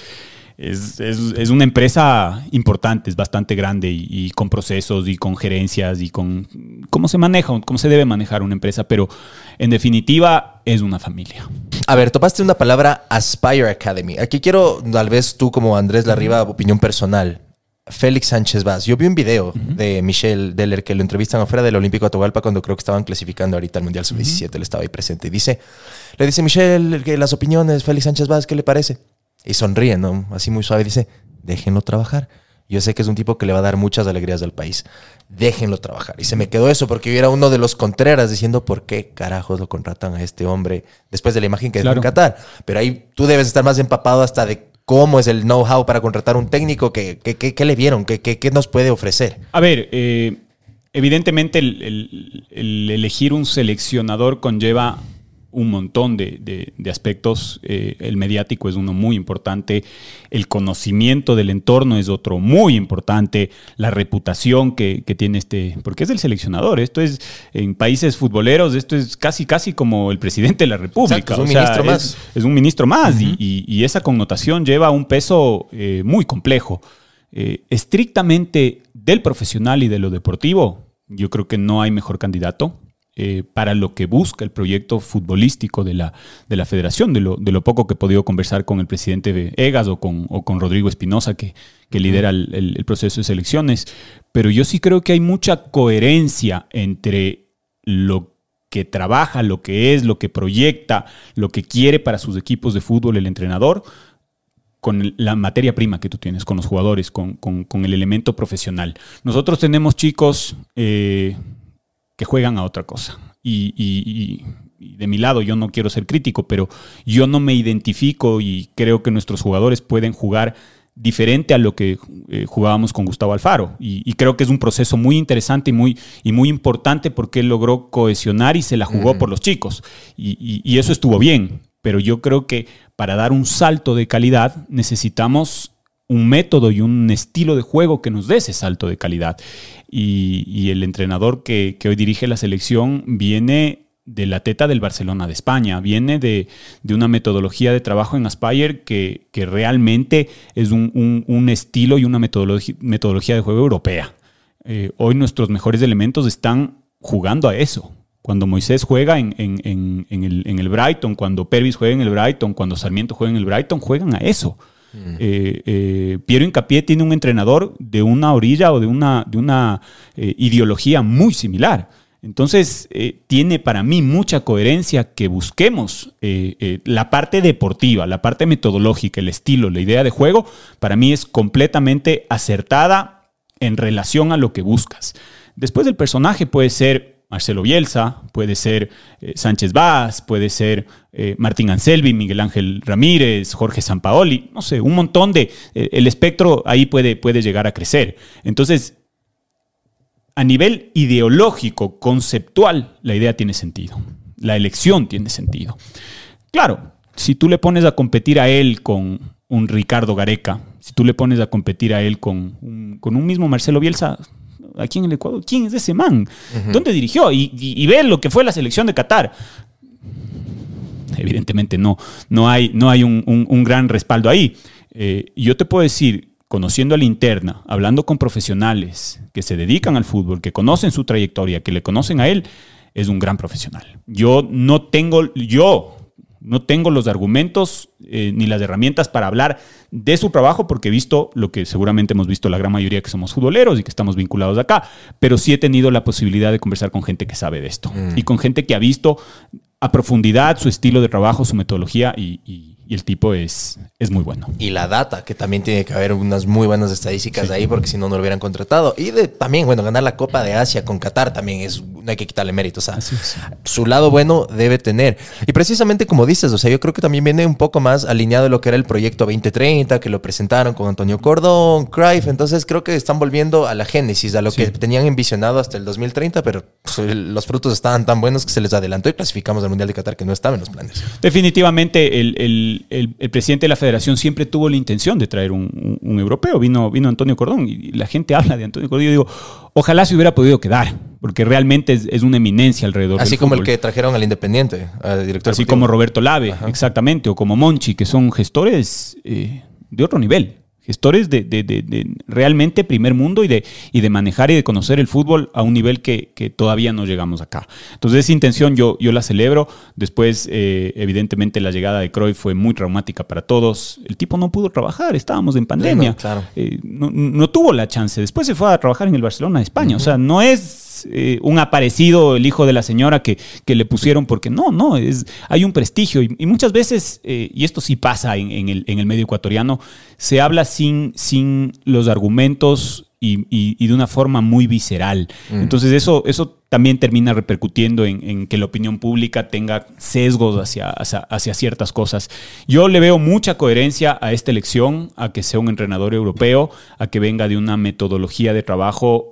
Es, es- es una empresa importante, es bastante grande y, y con procesos y con gerencias y con cómo se maneja, cómo se debe manejar una empresa, pero en definitiva es una familia. A ver, topaste una palabra Aspire Academy. Aquí quiero, tal vez tú como Andrés Larriba, opinión personal. Félix Sánchez Vaz. Yo vi un video de Michelle Deller que lo entrevistan afuera del Olímpico Atahualpa cuando creo que estaban clasificando ahorita al Mundial Sub-17. Él estaba ahí presente. Y dice, le dice Michelle que las opiniones, Félix Sánchez Vaz, ¿qué le parece? Y sonríe, ¿no? Así muy suave. Dice, déjenlo trabajar. Yo sé que es un tipo que le va a dar muchas alegrías al país. Déjenlo trabajar. Y se me quedó eso porque yo era uno de los contreras diciendo por qué carajos lo contratan a este hombre después de la imagen que dejó Claro. en Qatar. Pero ahí tú debes estar más empapado hasta de cómo es el know-how para contratar un técnico, ¿qué, le vieron? ¿Qué, qué, nos puede ofrecer? A ver, eh, evidentemente el- el elegir un seleccionador conlleva un montón de, de- de aspectos. Eh, el mediático es uno muy importante, el conocimiento del entorno es otro muy importante, la reputación que, que tiene este, porque es el seleccionador. Esto es, en países futboleros, esto es casi, casi como el presidente de la República. Exacto, es un O sea, ministro es- más. es un ministro más y, y- y esa connotación lleva un peso eh, muy complejo. Eh, estrictamente del profesional y de lo deportivo, yo creo que no hay mejor candidato eh, para lo que busca el proyecto futbolístico de la, de la federación, de lo, de lo poco que he podido conversar con el presidente Egas o con, o con Rodrigo Espinosa, que, que lidera el, el- el proceso de selecciones. Pero yo sí creo que hay mucha coherencia entre lo que trabaja, lo que es, lo que proyecta, lo que quiere para sus equipos de fútbol el entrenador, con la materia prima que tú tienes, con los jugadores, con, con- con el elemento profesional. Nosotros tenemos chicos eh, que juegan a otra cosa. Y, y- de mi lado, yo no quiero ser crítico, pero yo no me identifico y creo que nuestros jugadores pueden jugar diferente a lo que eh, jugábamos con Gustavo Alfaro. Y, y creo que es un proceso muy interesante y muy, y muy importante porque él logró cohesionar y se la jugó por los chicos. Y eso estuvo bien. Pero yo creo que para dar un salto de calidad necesitamos un método y un estilo de juego que nos dé ese salto de calidad. Y, el entrenador que, que hoy dirige la selección viene de la teta del Barcelona de España, viene de, de una metodología de trabajo en Aspire que, que realmente es un, un- estilo y una metodología de juego europea. Eh, hoy nuestros mejores elementos están jugando a eso. Cuando Moisés juega en, en- en- en el, el Brighton, cuando Pervis juega en el Brighton, cuando Sarmiento juega en el Brighton, juegan a eso. Eh, eh, Piero Incapié tiene un entrenador de una orilla o de una, de una eh, ideología muy similar. Entonces, tiene para mí mucha coherencia que busquemos la parte deportiva, la parte metodológica, el estilo, la idea de juego, para mí es completamente acertada en relación a lo que buscas. Después el personaje puede ser Marcelo Bielsa, puede ser eh, Sánchez Vaz, puede ser eh, Martín Anselmi, Miguel Ángel Ramírez, Jorge Sampaoli, no sé, un montón de... eh, el espectro ahí puede, puede llegar a crecer. Entonces, a nivel ideológico, conceptual, la idea tiene sentido. La elección tiene sentido. Claro, si tú le pones a competir a él con un Ricardo Gareca, si tú le pones a competir a él con con un mismo Marcelo Bielsa, aquí en el Ecuador, ¿quién es ese man? ¿Dónde dirigió? Y, y- y ve lo que fue la selección de Qatar. Evidentemente no, no hay, no hay un, un- un gran respaldo ahí. Eh, yo te puedo decir, conociendo a la interna, hablando con profesionales que se dedican al fútbol, que conocen su trayectoria, que le conocen a él, es un gran profesional. Yo no tengo, yo no tengo los argumentos eh, ni las herramientas para hablar de su trabajo porque he visto lo que seguramente hemos visto la gran mayoría que somos futboleros y que estamos vinculados acá, pero sí he tenido la posibilidad de conversar con gente que sabe de esto y con gente que ha visto a profundidad su estilo de trabajo, su metodología y, y- y el tipo es, es muy bueno. Y la data, que también tiene que haber unas muy buenas estadísticas ahí, porque si no, no lo hubieran contratado. Y de, también, bueno, ganar la Copa de Asia con Qatar también es, no hay que quitarle mérito. O sea, su lado bueno debe tener. Y precisamente como dices, o sea, yo creo que también viene un poco más alineado de lo que era el proyecto 2030, que lo presentaron con Antonio Cordón, Cruyff. Entonces creo que están volviendo a la génesis, a lo que tenían envisionado hasta el 2030, pero pues, los frutos estaban tan buenos que se les adelantó y clasificamos al Mundial de Qatar, que no estaba en los planes. Definitivamente el, el- el- el presidente de la federación siempre tuvo la intención de traer un, un- un europeo. Vino, vino Antonio Cordón y la gente habla de Antonio Cordón. Yo digo, ojalá se hubiera podido quedar, porque realmente es, es una eminencia alrededor Así del como el que trajeron al Independiente, al director. Así deportivo. como Roberto Lave, exactamente, o como Monchi, que son gestores eh, de otro nivel. Gestores de, de- de- de realmente primer mundo y de, y de manejar y de conocer el fútbol a un nivel que, que todavía no llegamos acá. Entonces, esa intención yo, yo la celebro. Después, eh, evidentemente, la llegada de Cruyff fue muy traumática para todos. El tipo no pudo trabajar, estábamos en pandemia. no, claro. Eh, no, no tuvo la chance. Después se fue a trabajar en el Barcelona de España. O sea, no es eh, un aparecido el hijo de la señora que, que le pusieron porque no, no, es, hay un prestigio. Y, y muchas veces, eh, y esto sí pasa en, en el, en el medio ecuatoriano, se habla sin, sin los argumentos y, y- y de una forma muy visceral. Entonces eso, eso también termina repercutiendo en, en que la opinión pública tenga sesgos hacia, hacia, hacia ciertas cosas. Yo le veo mucha coherencia a esta elección, a que sea un entrenador europeo, a que venga de una metodología de trabajo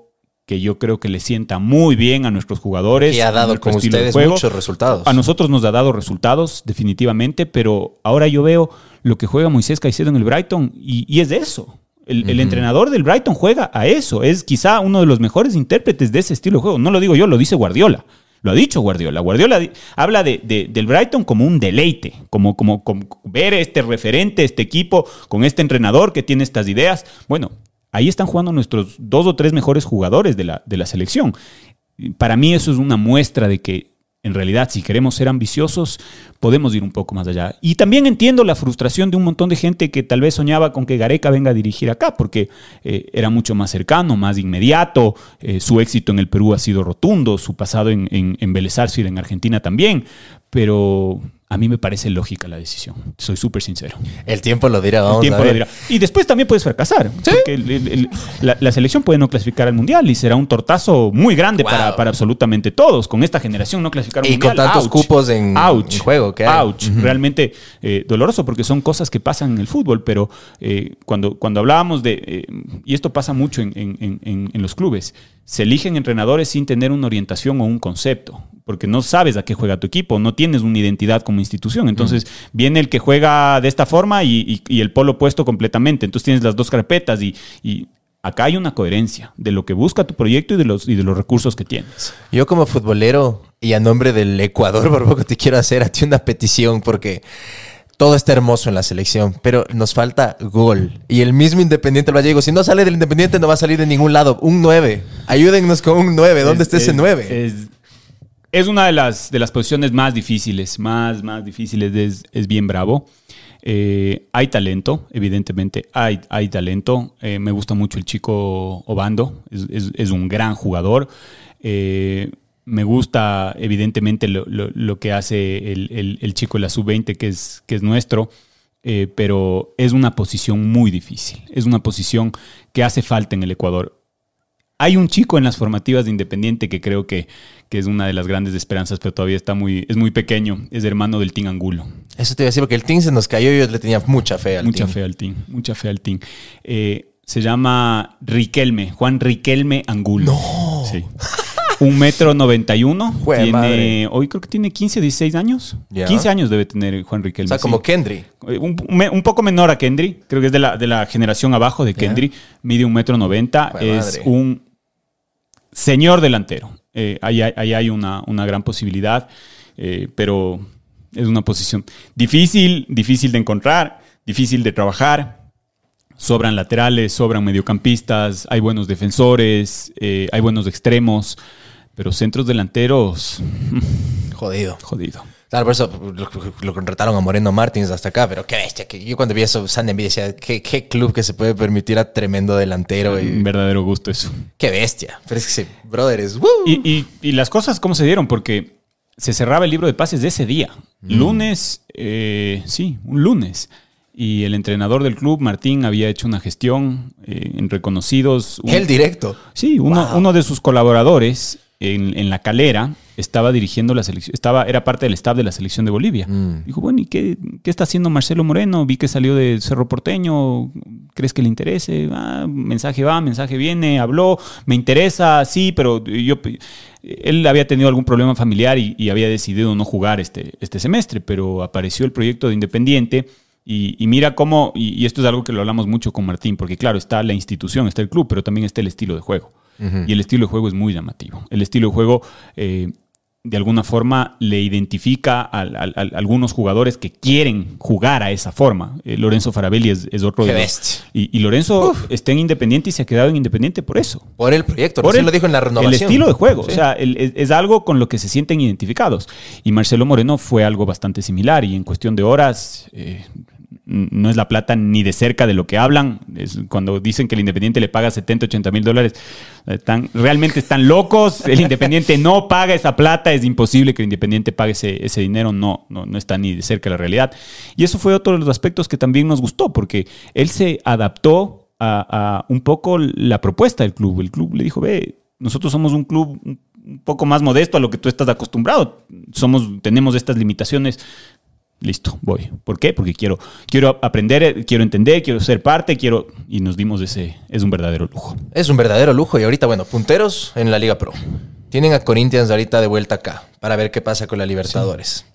que yo creo que le sienta muy bien a nuestros jugadores. Y ha a dado con ustedes muchos resultados. A nosotros nos ha dado resultados, definitivamente, pero ahora yo veo lo que juega Moisés Caicedo en el Brighton y, y es de eso. El, el entrenador del Brighton juega a eso. Es quizá uno de los mejores intérpretes de ese estilo de juego. No lo digo yo, lo dice Guardiola. Lo ha dicho Guardiola. Guardiola di- habla de, de- del Brighton como un deleite, como, como, como ver este referente, este equipo, con este entrenador que tiene estas ideas. Bueno, ahí están jugando nuestros dos o tres mejores jugadores de la, de la selección. Para mí eso es una muestra de que en realidad si queremos ser ambiciosos podemos ir un poco más allá. Y también entiendo la frustración de un montón de gente que tal vez soñaba con que Gareca venga a dirigir acá porque eh, era mucho más cercano, más inmediato, eh, su éxito en el Perú ha sido rotundo, su pasado en, en, en Sarsfield, en Argentina también, pero a mí me parece lógica la decisión, soy súper sincero. El tiempo lo dirá, El vamos tiempo a lo dirá. Y después también puedes fracasar. Porque el- el- el- la, la selección puede no clasificar al mundial y será un tortazo muy grande Wow. para, para absolutamente todos. Con esta generación no clasificar al Y mundial. con tantos ouch. cupos en- Ouch. en juego que hay. Ouch. Realmente eh, doloroso porque son cosas que pasan en el fútbol. Pero eh, cuando, cuando hablábamos de. eh, y esto pasa mucho en- en los clubes. Se eligen entrenadores sin tener una orientación o un concepto. Porque no sabes a qué juega tu equipo, no tienes una identidad como institución. Entonces viene el que juega de esta forma y, y- y el polo opuesto completamente. Entonces tienes las dos carpetas y, y acá hay una coherencia de lo que busca tu proyecto y de los, y de los recursos que tienes. Yo como futbolero y a nombre del Ecuador, por poco te quiero hacer a ti una petición porque todo está hermoso en la selección, pero nos falta gol. Y el mismo Independiente del Valle si no sale del Independiente no va a salir de ningún lado. Un 9. Ayúdennos con un 9. ¿Dónde está ese 9? Es, es una de las, de las posiciones más difíciles, más, más difíciles. Es, es bien bravo. Eh, hay talento, evidentemente, hay, hay talento. Eh, me gusta mucho el chico Obando, es, es- un gran jugador. Eh, me gusta, evidentemente, lo, lo- lo que hace el, el- el chico de la sub-20, que es, que es nuestro. Pero es una posición muy difícil. Es una posición que hace falta en el Ecuador. Hay un chico en las formativas de Independiente que creo que, que es una de las grandes esperanzas, pero todavía está muy, es muy pequeño. Es hermano del Team Angulo. Eso te iba a decir porque el team se nos cayó y yo le tenía mucha fe al Mucha team. fe al Team, mucha fe al Team. Eh, se llama Riquelme, Juan Riquelme Angulo. No. Sí. Un metro noventa y uno. Jue Tiene, madre. hoy creo que tiene 15, 16 años. Ya. 15 años debe tener Juan O Riquelme. sea, sí. como Kendry. Eh, Un, poco menor a Kendry, creo que es de la, de la generación abajo de Kendry, mide un metro noventa, Jue es madre. un señor delantero. Eh, ahí, hay- ahí hay una, una gran posibilidad, eh, pero es una posición difícil, difícil de encontrar, difícil de trabajar. Sobran laterales, sobran mediocampistas, hay buenos defensores, eh, hay buenos extremos, pero centros delanteros, Jodido. jodido. Claro, por eso lo, lo contrataron a Moreno Martins hasta acá, pero qué bestia. Que yo cuando vi eso, San Envy decía, ¿qué, qué club que se puede permitir a tremendo delantero. Un Y, verdadero gusto eso. qué bestia. Pero es que, sí, brother. Y, y- y las cosas, ¿cómo se dieron? Porque se cerraba el libro de pases de ese día. Lunes, eh, sí, un lunes. Y el entrenador del club, Martín, había hecho una gestión eh, en reconocidos. Un- El directo. Sí, uno, uno de sus colaboradores en, en la calera estaba dirigiendo la selección, estaba, era parte del staff de la selección de Bolivia. Dijo, bueno, ¿y qué, qué está haciendo Marcelo Moreno? Vi que salió de Cerro Porteño, ¿crees que le interese? Ah, mensaje va, mensaje viene, habló, me interesa, sí, pero yo él había tenido algún problema familiar y, y había decidido no jugar este, este semestre, pero apareció el proyecto de Independiente. Y, y mira cómo, y, y esto es algo que lo hablamos mucho con Martín, porque claro, está la institución, está el club, pero también está el estilo de juego. Y el estilo de juego es muy llamativo. El estilo de juego, eh, de alguna forma, le identifica a, a- a- a algunos jugadores que quieren jugar a esa forma. Eh, Lorenzo Farabelli es, es otro Qué de los-. Y, y Lorenzo está en Independiente y se ha quedado en Independiente por eso. Por el proyecto. Por el- lo dijo en la renovación. El estilo de juego. Sí. O sea, el- es, es algo con lo que se sienten identificados. Y Marcelo Moreno fue algo bastante similar. Y en cuestión de horas, eh, no es la plata ni de cerca de lo que hablan. Cuando dicen que el Independiente le paga 70, 80 mil dólares, están, realmente están locos. El Independiente no paga esa plata. Es imposible que el Independiente pague ese, ese dinero. No, no, no está ni de cerca de la realidad. Y eso fue otro de los aspectos que también nos gustó, porque él se adaptó a, a un poco la propuesta del club. El club le dijo, ve, nosotros somos un club un un poco más modesto a lo que tú estás acostumbrado. Somos, tenemos estas limitaciones. Listo, voy. ¿Por qué? Porque quiero, quiero aprender, eh, quiero entender, quiero ser parte, quiero. Y nos dimos ese. Es un verdadero lujo. Es un verdadero lujo. Y ahorita, bueno, punteros en la Liga Pro. Tienen a Corinthians ahorita de vuelta acá para ver qué pasa con la Libertadores.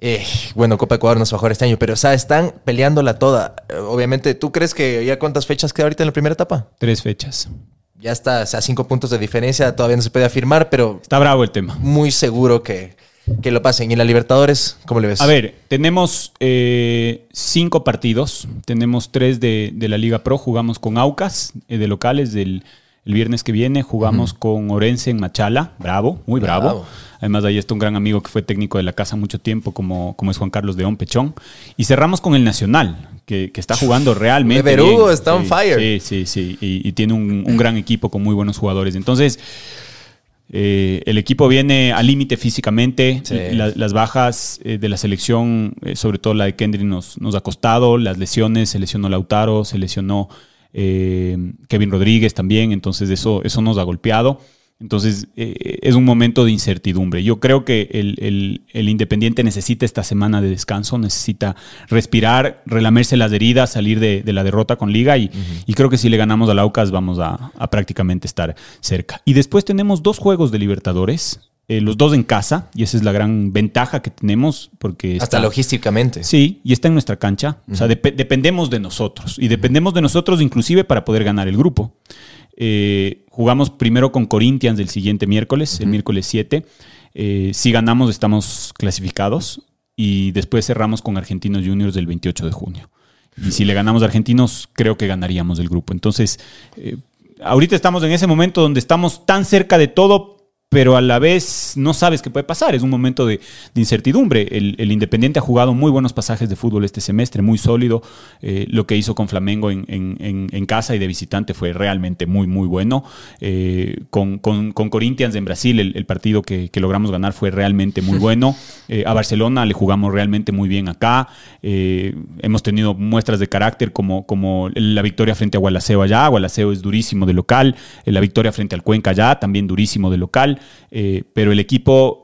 Eh, bueno, Copa Ecuador nos bajó este año, pero o sea, están peleándola toda. Eh, Obviamente, ¿tú crees que ya cuántas fechas queda ahorita en la primera etapa? Tres fechas. Ya está, o sea, cinco puntos de diferencia, todavía no se puede afirmar, pero Está bravo el tema. muy seguro que, que lo pasen. ¿Y en la Libertadores, cómo le ves? A ver, tenemos eh, cinco partidos. Tenemos tres de, de la Liga Pro. Jugamos con Aucas eh, de locales del el viernes que viene. Jugamos con Orense en Machala. Bravo, muy bravo. Bravo. Además, ahí está un gran amigo que fue técnico de la casa mucho tiempo, como, como es Juan Carlos León Pechón. Y cerramos con el Nacional, que, que está jugando realmente. Bien. está on Sí, fire. Sí, sí, sí. Y, y tiene un, un gran equipo con muy buenos jugadores. Entonces. Eh, el equipo viene al límite físicamente. Sí. La- las bajas eh, de la selección, eh, sobre todo la de Kendry, nos, nos ha costado. Las lesiones, se lesionó Lautaro, se lesionó eh, Kevin Rodríguez también. Entonces, eso, eso nos ha golpeado. Entonces, eh, es un momento de incertidumbre. Yo creo que el, el- el Independiente necesita esta semana de descanso, necesita respirar, relamerse las heridas, salir de, de la derrota con Liga y, y creo que si le ganamos al Aucas vamos a, a prácticamente estar cerca. Y después tenemos dos juegos de Libertadores, eh, los dos en casa, y esa es la gran ventaja que tenemos porque... Hasta está- logísticamente. Sí, y está en nuestra cancha. O sea, dep- dependemos de nosotros. Y dependemos de nosotros inclusive para poder ganar el grupo. Eh, jugamos primero con Corinthians el siguiente miércoles, el miércoles 7. Eh, si ganamos estamos clasificados. Y después cerramos con Argentinos Juniors del 28 de junio. Y si le ganamos a Argentinos, creo que ganaríamos el grupo. Entonces, eh, ahorita estamos en ese momento donde estamos tan cerca de todo, pero a la vez no sabes qué puede pasar. Es un momento de, de incertidumbre. El, el Independiente ha jugado muy buenos pasajes de fútbol este semestre, muy sólido. Eh, lo que hizo con Flamengo en, en- en- en casa y de visitante fue realmente muy, muy bueno. Eh, con, con- con Corinthians en Brasil, el, el partido que, que logramos ganar fue realmente muy bueno. Eh, a Barcelona le jugamos realmente muy bien acá. Hemos tenido muestras de carácter como, como la victoria frente a Gualaceo allá. Gualaceo es durísimo de local. La victoria frente al Cuenca allá, también durísimo de local. Eh, pero el equipo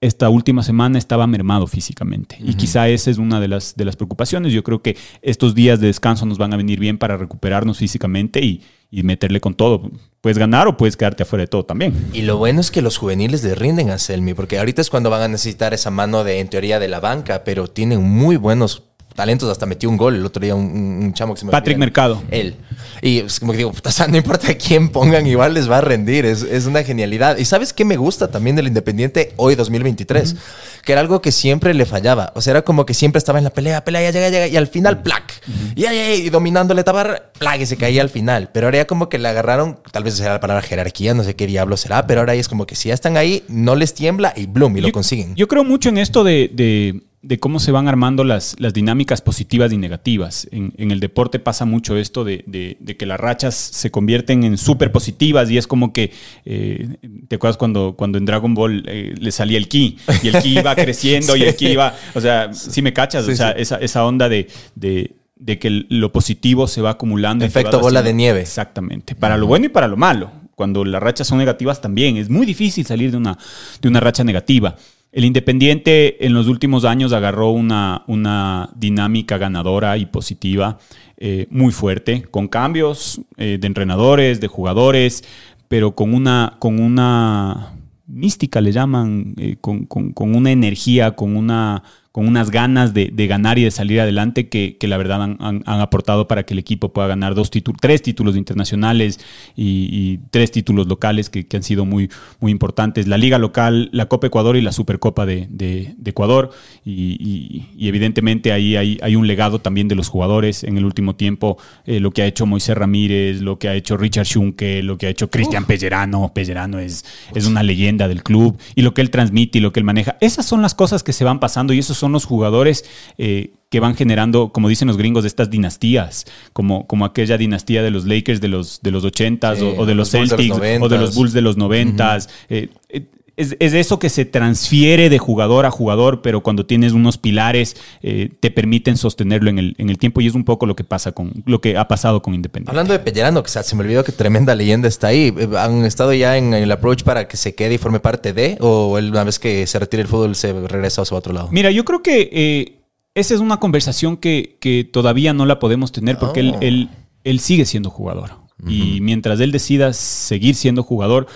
esta última semana estaba mermado físicamente. Y quizá esa es una de las, de las preocupaciones. Yo creo que estos días de descanso nos van a venir bien para recuperarnos físicamente y, y meterle con todo. Puedes ganar o puedes quedarte afuera de todo también. Y lo bueno es que los juveniles le rinden a Selmi, porque ahorita es cuando van a necesitar esa mano de, en teoría, de la banca, pero tienen muy buenos talentos. Hasta metió un gol el otro día un, chamo que se me Patrick. Mercado. Él. Y es como que digo, puta, o sea, no importa quién pongan, igual les va a rendir. Es, es una genialidad. Y ¿sabes qué me gusta también del Independiente hoy 2023? Que era algo que siempre le fallaba. O sea, era como que siempre estaba en la pelea, pelea, ya llega, llega. Y al final, plac. Y, ay, ay, y dominando la etapa, plac, y se caía al final. Pero ahora ya como que le agarraron, tal vez sea la palabra jerarquía, no sé qué diablo será, pero ahora es como que si ya están ahí, no les tiembla y bloom, y lo consiguen. Yo creo mucho en esto de, de- de cómo se van armando las, las dinámicas positivas y negativas. En, en el deporte pasa mucho esto de, de- de que las rachas se convierten en súper positivas y es como que, eh, ¿te acuerdas cuando, cuando en Dragon Ball eh, le salía el ki? Y el ki iba creciendo y el ki iba, o sea, sí me cachas, Sí, o sea, esa, esa onda de... de de que lo positivo se va acumulando. Efecto bola de nieve. Exactamente. Para lo bueno y para lo malo. Cuando las rachas son negativas también. Es muy difícil salir de una, de una racha negativa. El Independiente en los últimos años agarró una, una dinámica ganadora y positiva eh, muy fuerte, con cambios eh, de entrenadores, de jugadores, pero con una, con una mística, le llaman, eh, con, con- con una energía, con una con unas ganas de, de ganar y de salir adelante que, que la verdad han, han- han aportado para que el equipo pueda ganar dos títulos, tres títulos internacionales y, y tres títulos locales que, que han sido muy, muy importantes. La Liga Local, la Copa Ecuador y la Supercopa de, de- de Ecuador. Y, y- y evidentemente ahí hay, hay un legado también de los jugadores en el último tiempo, eh, lo que ha hecho Moisés Ramírez, lo que ha hecho Richard Schunke, lo que ha hecho Cristian Pellerano. Pellerano es, es una leyenda del club y lo que él transmite y lo que él maneja. Esas son las cosas que se van pasando y esos son los jugadores eh, que van generando, como dicen los gringos, estas dinastías, como, como aquella dinastía de los Lakers de los, de los 80s Sí, o, o de los los Bulls de los Celtics o de los 90s. Bulls de los 90s. Eh, eh, es, es eso que se transfiere de jugador a jugador, pero cuando tienes unos pilares eh, te permiten sostenerlo en el, en el tiempo y es un poco lo que pasa con lo que ha pasado con Independiente. Hablando de Pellerano, que se se me olvidó que tremenda leyenda está ahí. Eh, ¿Han estado ya en el approach para que se quede y forme parte de? ¿O él, una vez que se retire el fútbol se regresa a su otro lado? Mira, yo creo que eh, esa es una conversación que, que todavía no la podemos tener porque él, Oh. él, él sigue siendo jugador. Y mientras él decida seguir siendo jugador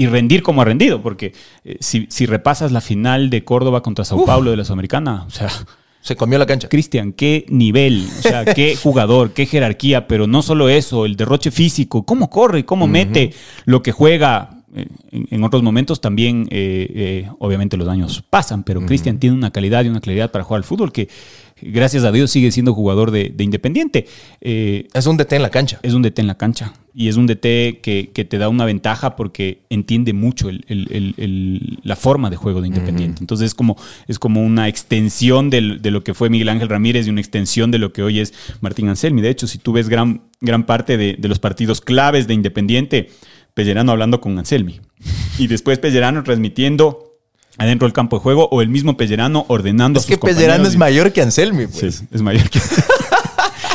y rendir como ha rendido, porque eh, si, si repasas la final de Córdoba contra Sao Paulo de la Sudamericana, o sea, Se comió la cancha. Cristian, qué nivel, o sea, qué jugador, qué jerarquía, pero no solo eso, el derroche físico, cómo corre, cómo mete, lo que juega. eh, En, otros momentos también, eh, eh, obviamente los años pasan, pero Cristian tiene una calidad y una claridad para jugar al fútbol que, gracias a Dios, sigue siendo jugador de, de Independiente. Eh, Es un DT en la cancha. es un DT en la cancha y es un DT que, que te da una ventaja porque entiende mucho el- el- el- el- la forma de juego de Independiente. Entonces es como, es como una extensión del- de lo que fue Miguel Ángel Ramírez y una extensión de lo que hoy es Martín Anselmi. De hecho, si tú ves gran, gran parte de, de los partidos claves de Independiente, Pellerano hablando con Anselmi y después Pellerano transmitiendo adentro del campo de juego o el mismo Pellerano ordenando a Es sus que Pellerano es mayor que Anselmi, Sí, pues. es mayor que.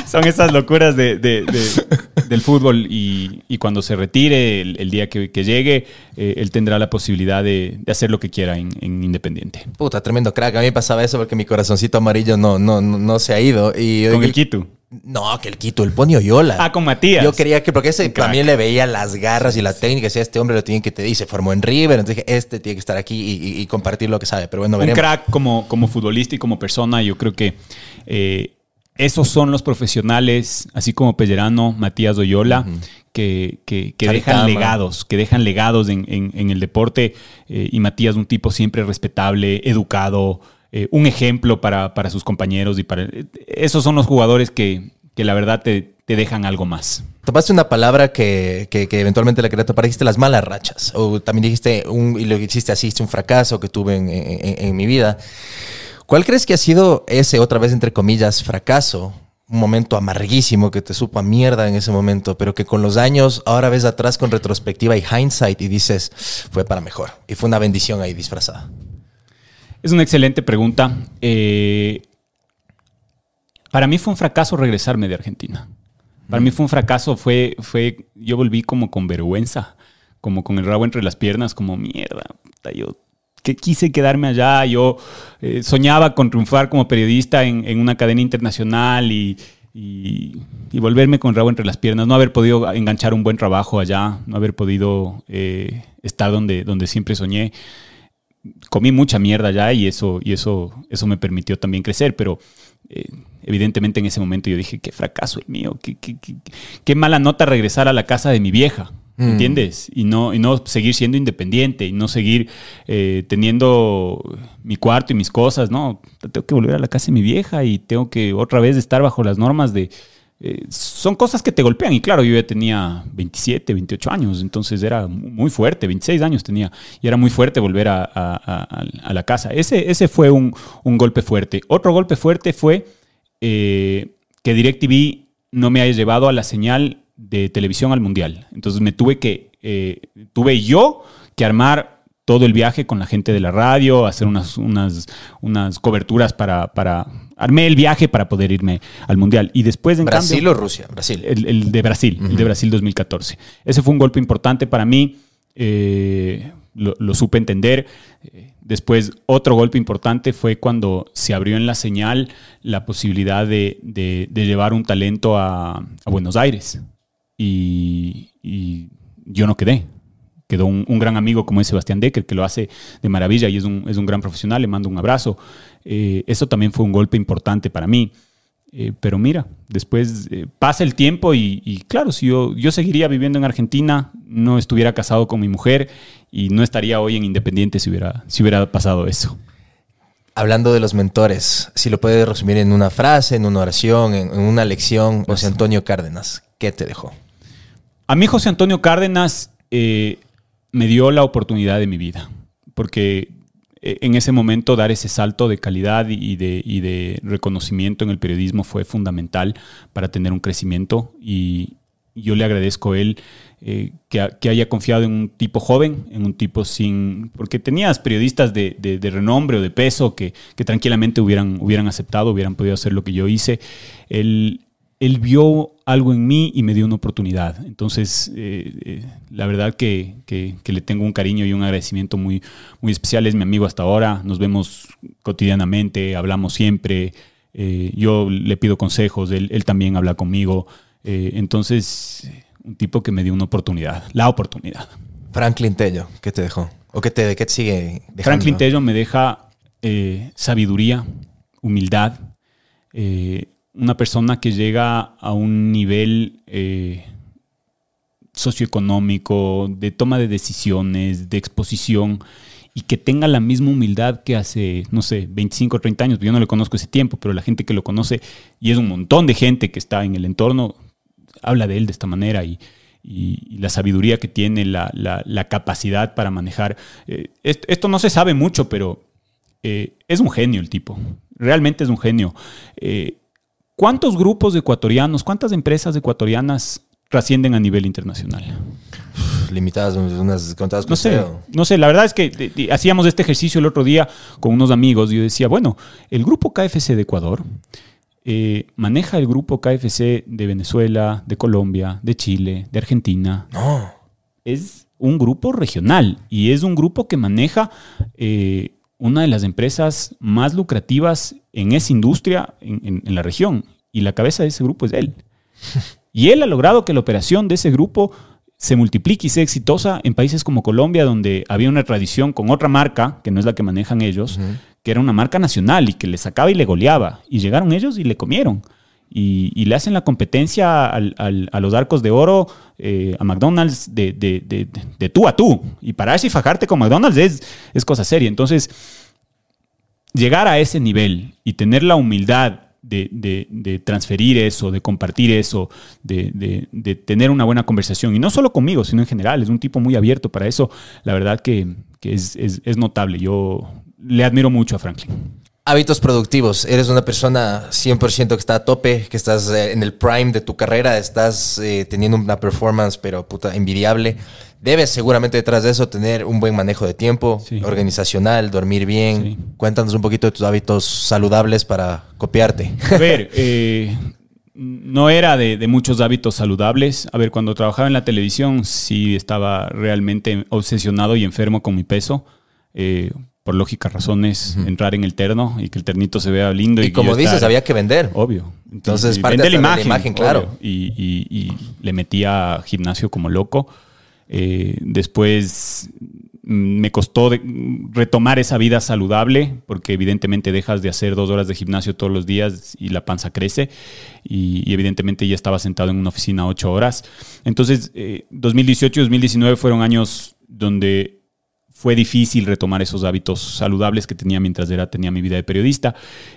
Son esas locuras de, de- de- del fútbol y, y cuando se retire, el, el día que, que llegue, eh, él tendrá la posibilidad de, hacer lo que quiera en, en Independiente. Puta, tremendo crack. A mí me pasaba eso porque mi corazoncito amarillo no, no, no, no se ha ido. Y Con el Quito. No, que el Quito, el Pony Oyola. Ah, con Matías. Yo quería que, porque ese también le veía las garras y la técnica. Decía, este hombre lo tiene que te dice, formó en River. Entonces dije, este tiene que estar aquí y, y- y compartir lo que sabe. Pero bueno, un veremos. crack como, como futbolista y como persona. Yo creo que eh, esos son los profesionales, así como Pellerano, Matías Oyola, que, que- que dejan legados, que dejan legados en, en- en el deporte. Eh, y Matías, un tipo siempre respetable, educado, eh, un ejemplo para, para sus compañeros. y para eh, Esos son los jugadores que, que la verdad te, te dejan algo más. Topaste una palabra que, que- eventualmente la quería topar, dijiste las malas rachas. O también dijiste, un, y lo hiciste así, un fracaso que tuve en, en- en mi vida. ¿Cuál crees que ha sido ese, otra vez entre comillas, fracaso? Un momento amarguísimo que te supo a mierda en ese momento, pero que con los años ahora ves atrás con retrospectiva y hindsight y dices, fue para mejor. Y fue una bendición ahí disfrazada. Es una excelente pregunta. Eh, para mí fue un fracaso regresarme de Argentina. Para mí fue un fracaso, fue, fue, yo volví como con vergüenza, como con el rabo entre las piernas, como mierda, puta, yo que quise quedarme allá, yo eh, soñaba con triunfar como periodista en, una cadena internacional y volverme con el rabo entre las piernas, no haber podido enganchar un buen trabajo allá, no haber podido eh, estar donde, donde siempre soñé comí mucha mierda ya y eso, y eso, eso me permitió también crecer, pero eh, evidentemente en ese momento yo dije, qué fracaso el mío, qué, qué- qué- qué mala nota regresar a la casa de mi vieja, Mm. ¿entiendes? Y no, y no seguir siendo independiente y no seguir eh, teniendo mi cuarto y mis cosas, no, tengo que volver a la casa de mi vieja y tengo que otra vez estar bajo las normas de... eh, son cosas que te golpean y claro, yo ya tenía 27, 28 años, entonces era mu- muy fuerte, 26 años tenía y era muy fuerte volver a, la casa. Ese, ese fue un, un golpe fuerte. Otro golpe fuerte fue eh, que DirecTV no me haya llevado a la señal de televisión al mundial. Entonces me tuve que, eh, tuve yo que armar todo el viaje con la gente de la radio, hacer unas, unas, unas coberturas para... Armé el viaje para poder irme al mundial. Y después, en ¿Brasil cambio, o Rusia? Brasil. el, el de Brasil, el de Brasil 2014. Ese fue un golpe importante para mí. eh, lo, lo supe entender. Después, otro golpe importante fue cuando se abrió en la señal la posibilidad de, de- de llevar un talento a, a Buenos Aires. Y, y yo no quedé. Quedó un, un gran amigo como es Sebastián Decker, que lo hace de maravilla y es un, es un gran profesional. Le mando un abrazo. Eh, eso también fue un golpe importante para mí. Eh, pero mira, después eh, pasa el tiempo y, y claro, si yo, yo seguiría viviendo en Argentina, no estuviera casado con mi mujer y no estaría hoy en Independiente si hubiera, si hubiera pasado eso. Hablando de los mentores, si lo puedes resumir en una frase, en una oración, en, en una lección, José Antonio Cárdenas, ¿qué te dejó? A mí José Antonio Cárdenas eh, me dio la oportunidad de mi vida, porque eh, en ese momento dar ese salto de calidad y de, y de reconocimiento en el periodismo fue fundamental para tener un crecimiento y, yo le agradezco a él eh, que, que haya confiado en un tipo joven, en un tipo sin... Porque tenías periodistas de, de- de renombre o de peso que, que tranquilamente hubieran, hubieran aceptado, hubieran podido hacer lo que yo hice. Él, él vio algo en mí y me dio una oportunidad. Entonces, eh, eh, la verdad que, que- que le tengo un cariño y un agradecimiento muy, muy especial. Es mi amigo hasta ahora. Nos vemos cotidianamente, hablamos siempre. Eh, yo le pido consejos, él, él también habla conmigo. Entonces, un tipo que me dio una oportunidad, la oportunidad. Franklin Tello, ¿qué te dejó? ¿O qué te, qué te sigue dejando? Franklin Tello me deja sabiduría, humildad, eh, una persona que llega a un nivel eh, socioeconómico, de toma de decisiones, de exposición, y que tenga la misma humildad que hace, no sé, 25 o 30 años. Yo no le conozco ese tiempo, pero la gente que lo conoce, y es un montón de gente que está en el entorno, habla de él de esta manera y, la sabiduría que tiene, la, capacidad para manejar. eh, est- esto, no se sabe mucho, pero eh, es un genio el tipo. Realmente es un genio. ¿Cuántos grupos de ecuatorianos, cuántas empresas ecuatorianas trascienden a nivel internacional? Limitadas, unas contadas No sé, no sé, la verdad es que hacíamos este ejercicio el otro día con unos amigos y yo decía, bueno, el grupo KFC de Ecuador eh, maneja el grupo KFC de Venezuela, de Colombia, de Chile, de Argentina. No. Es un grupo regional y es un grupo que maneja eh, una de las empresas más lucrativas en esa industria en, en- en la región y la cabeza de ese grupo es él. Y él ha logrado que la operación de ese grupo se multiplique y sea exitosa en países como Colombia, donde había una tradición con otra marca, que no es la que manejan ellos, que era una marca nacional y que le sacaba y le goleaba. Y llegaron ellos y le comieron. Y, le hacen la competencia a los arcos de oro, eh, a McDonald's, de, tú a tú. Y pararse y fajarte con McDonald's es, cosa seria. Entonces, llegar a ese nivel y tener la humildad de, transferir eso, de compartir eso, de, tener una buena conversación, y no solo conmigo, sino en general, es un tipo muy abierto para eso, la verdad que, es notable. Yo le admiro mucho a Franklin. Hábitos productivos. Eres una persona 100% que está a tope, que estás eh, en el prime de tu carrera, estás eh, teniendo una performance, pero puta, envidiable. Debes seguramente detrás de eso tener un buen manejo de tiempo, Sí. organizacional, dormir bien. Sí. Cuéntanos un poquito de tus hábitos saludables para copiarte. A ver, eh, no era de, de muchos hábitos saludables. A ver, cuando trabajaba en la televisión sí estaba realmente obsesionado y enfermo con mi peso. Eh, por lógicas razones, entrar en el terno y que el ternito se vea lindo. Y que como dices, estar- había que vender. Obvio. Entonces, Y parte vende hasta de la imagen, claro. Y, y- y le metía gimnasio como loco. Eh, después mm, me costó de- retomar esa vida saludable porque evidentemente dejas de hacer dos horas de gimnasio todos los días y la panza crece y, y evidentemente ya estaba sentado en una oficina ocho horas. Entonces, eh, 2018 y 2019 fueron años donde fue difícil retomar esos hábitos saludables que tenía mientras era, tenía mi vida de periodista,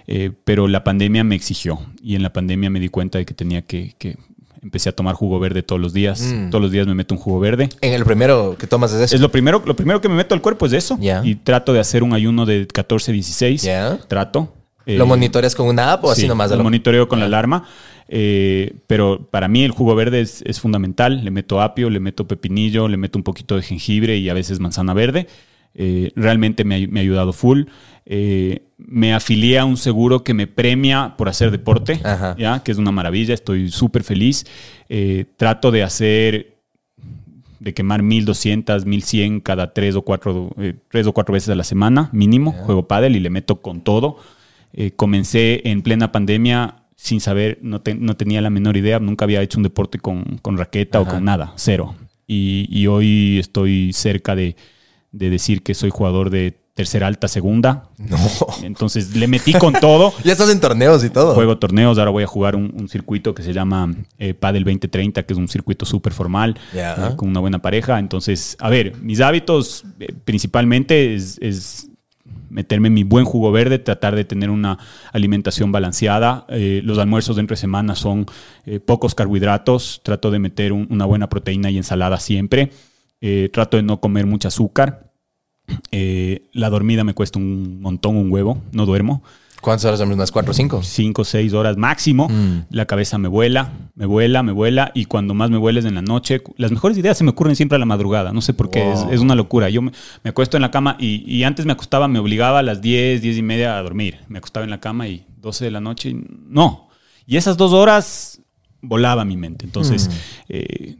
eh, pero la pandemia me exigió y en la pandemia me di cuenta de que tenía que, que empecé a tomar jugo verde todos los días, Mm. todos los días me meto un jugo verde. En el primero que tomas es eso. Es lo primero, lo primero que me meto al cuerpo es eso Ya. y trato de hacer un ayuno de 14-16, Ya. trato. ¿Lo Eh, monitoreas con una app o así Sí, nomás? lo lo- monitoreo con la alarma. Eh, pero para mí el jugo verde es, es fundamental. Le meto apio, le meto pepinillo, le meto un poquito de jengibre y a veces manzana verde. Eh, realmente me, ha- me ha ayudado full. Eh, me afilié a un seguro que me premia por hacer deporte, Ajá. ¿ya? que es una maravilla. Estoy súper feliz. Eh, trato de hacer de quemar 1200, 1100 cada tres o cuatro, eh, tres o cuatro veces a la semana, mínimo. Juego pádel y le meto con todo. Eh, comencé en plena pandemia sin saber, no, te- no tenía la menor idea, nunca había hecho un deporte con, con raqueta Ajá. o con nada, cero. Y, y hoy estoy cerca de, de decir que soy jugador de tercera alta segunda. No. Entonces le metí con todo. Ya estás en torneos y todo. Juego torneos, ahora voy a jugar un, un circuito que se llama eh, Padel 2030, que es un circuito súper formal, eh, con una buena pareja. Entonces, a ver, mis hábitos eh, principalmente es, es meterme mi buen jugo verde, tratar de tener una alimentación balanceada. Eh, los almuerzos de entre semana son eh, pocos carbohidratos, trato de meter un- una buena proteína y ensalada siempre. Eh, trato de no comer mucho azúcar. La dormida me cuesta un montón, un huevo, no duermo. ¿Cuántas horas dormís? ¿Unas cuatro o cinco? cinco seis horas máximo, Mm. la cabeza me vuela, me vuela, me vuela, y cuando más me vuela es en la noche. Las mejores ideas se me ocurren siempre a la madrugada, no sé por qué, es, Wow. es una locura. Yo me, me acuesto en la cama y, y antes me acostaba, me obligaba a las 10, 10 y media a dormir. Me acostaba en la cama y 12 de la noche, y no. Y esas dos horas volaba mi mente. Entonces, eh,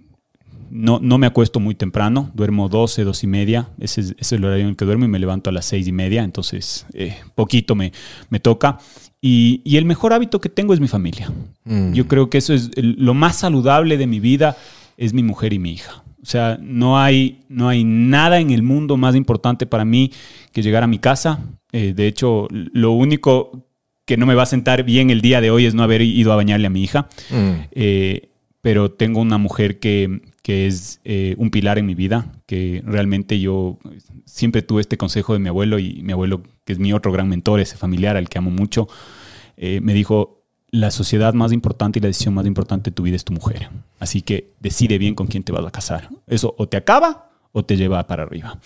no, no me acuesto muy temprano, duermo 12, 2 y media, ese es, ese es el horario en el que duermo y me levanto a las 6 y media, entonces eh, poquito me, me toca. Y, y el mejor hábito que tengo es mi familia. Mm. Yo creo que eso es el- lo más saludable de mi vida, es mi mujer y mi hija. O sea, no hay, no hay nada en el mundo más importante para mí que llegar a mi casa. Eh, de hecho, lo único que no me va a sentar bien el día de hoy es no haber ido a bañarle a mi hija. Mm. Eh, pero tengo una mujer que, que es eh, un pilar en mi vida, que realmente yo siempre tuve este consejo de mi abuelo y mi abuelo, que es mi otro gran mentor, ese familiar al que amo mucho, eh, me dijo, la sociedad más importante y la decisión más importante de tu vida es tu mujer. Así que decide bien con quién te vas a casar. Eso o te acaba o te lleva para arriba.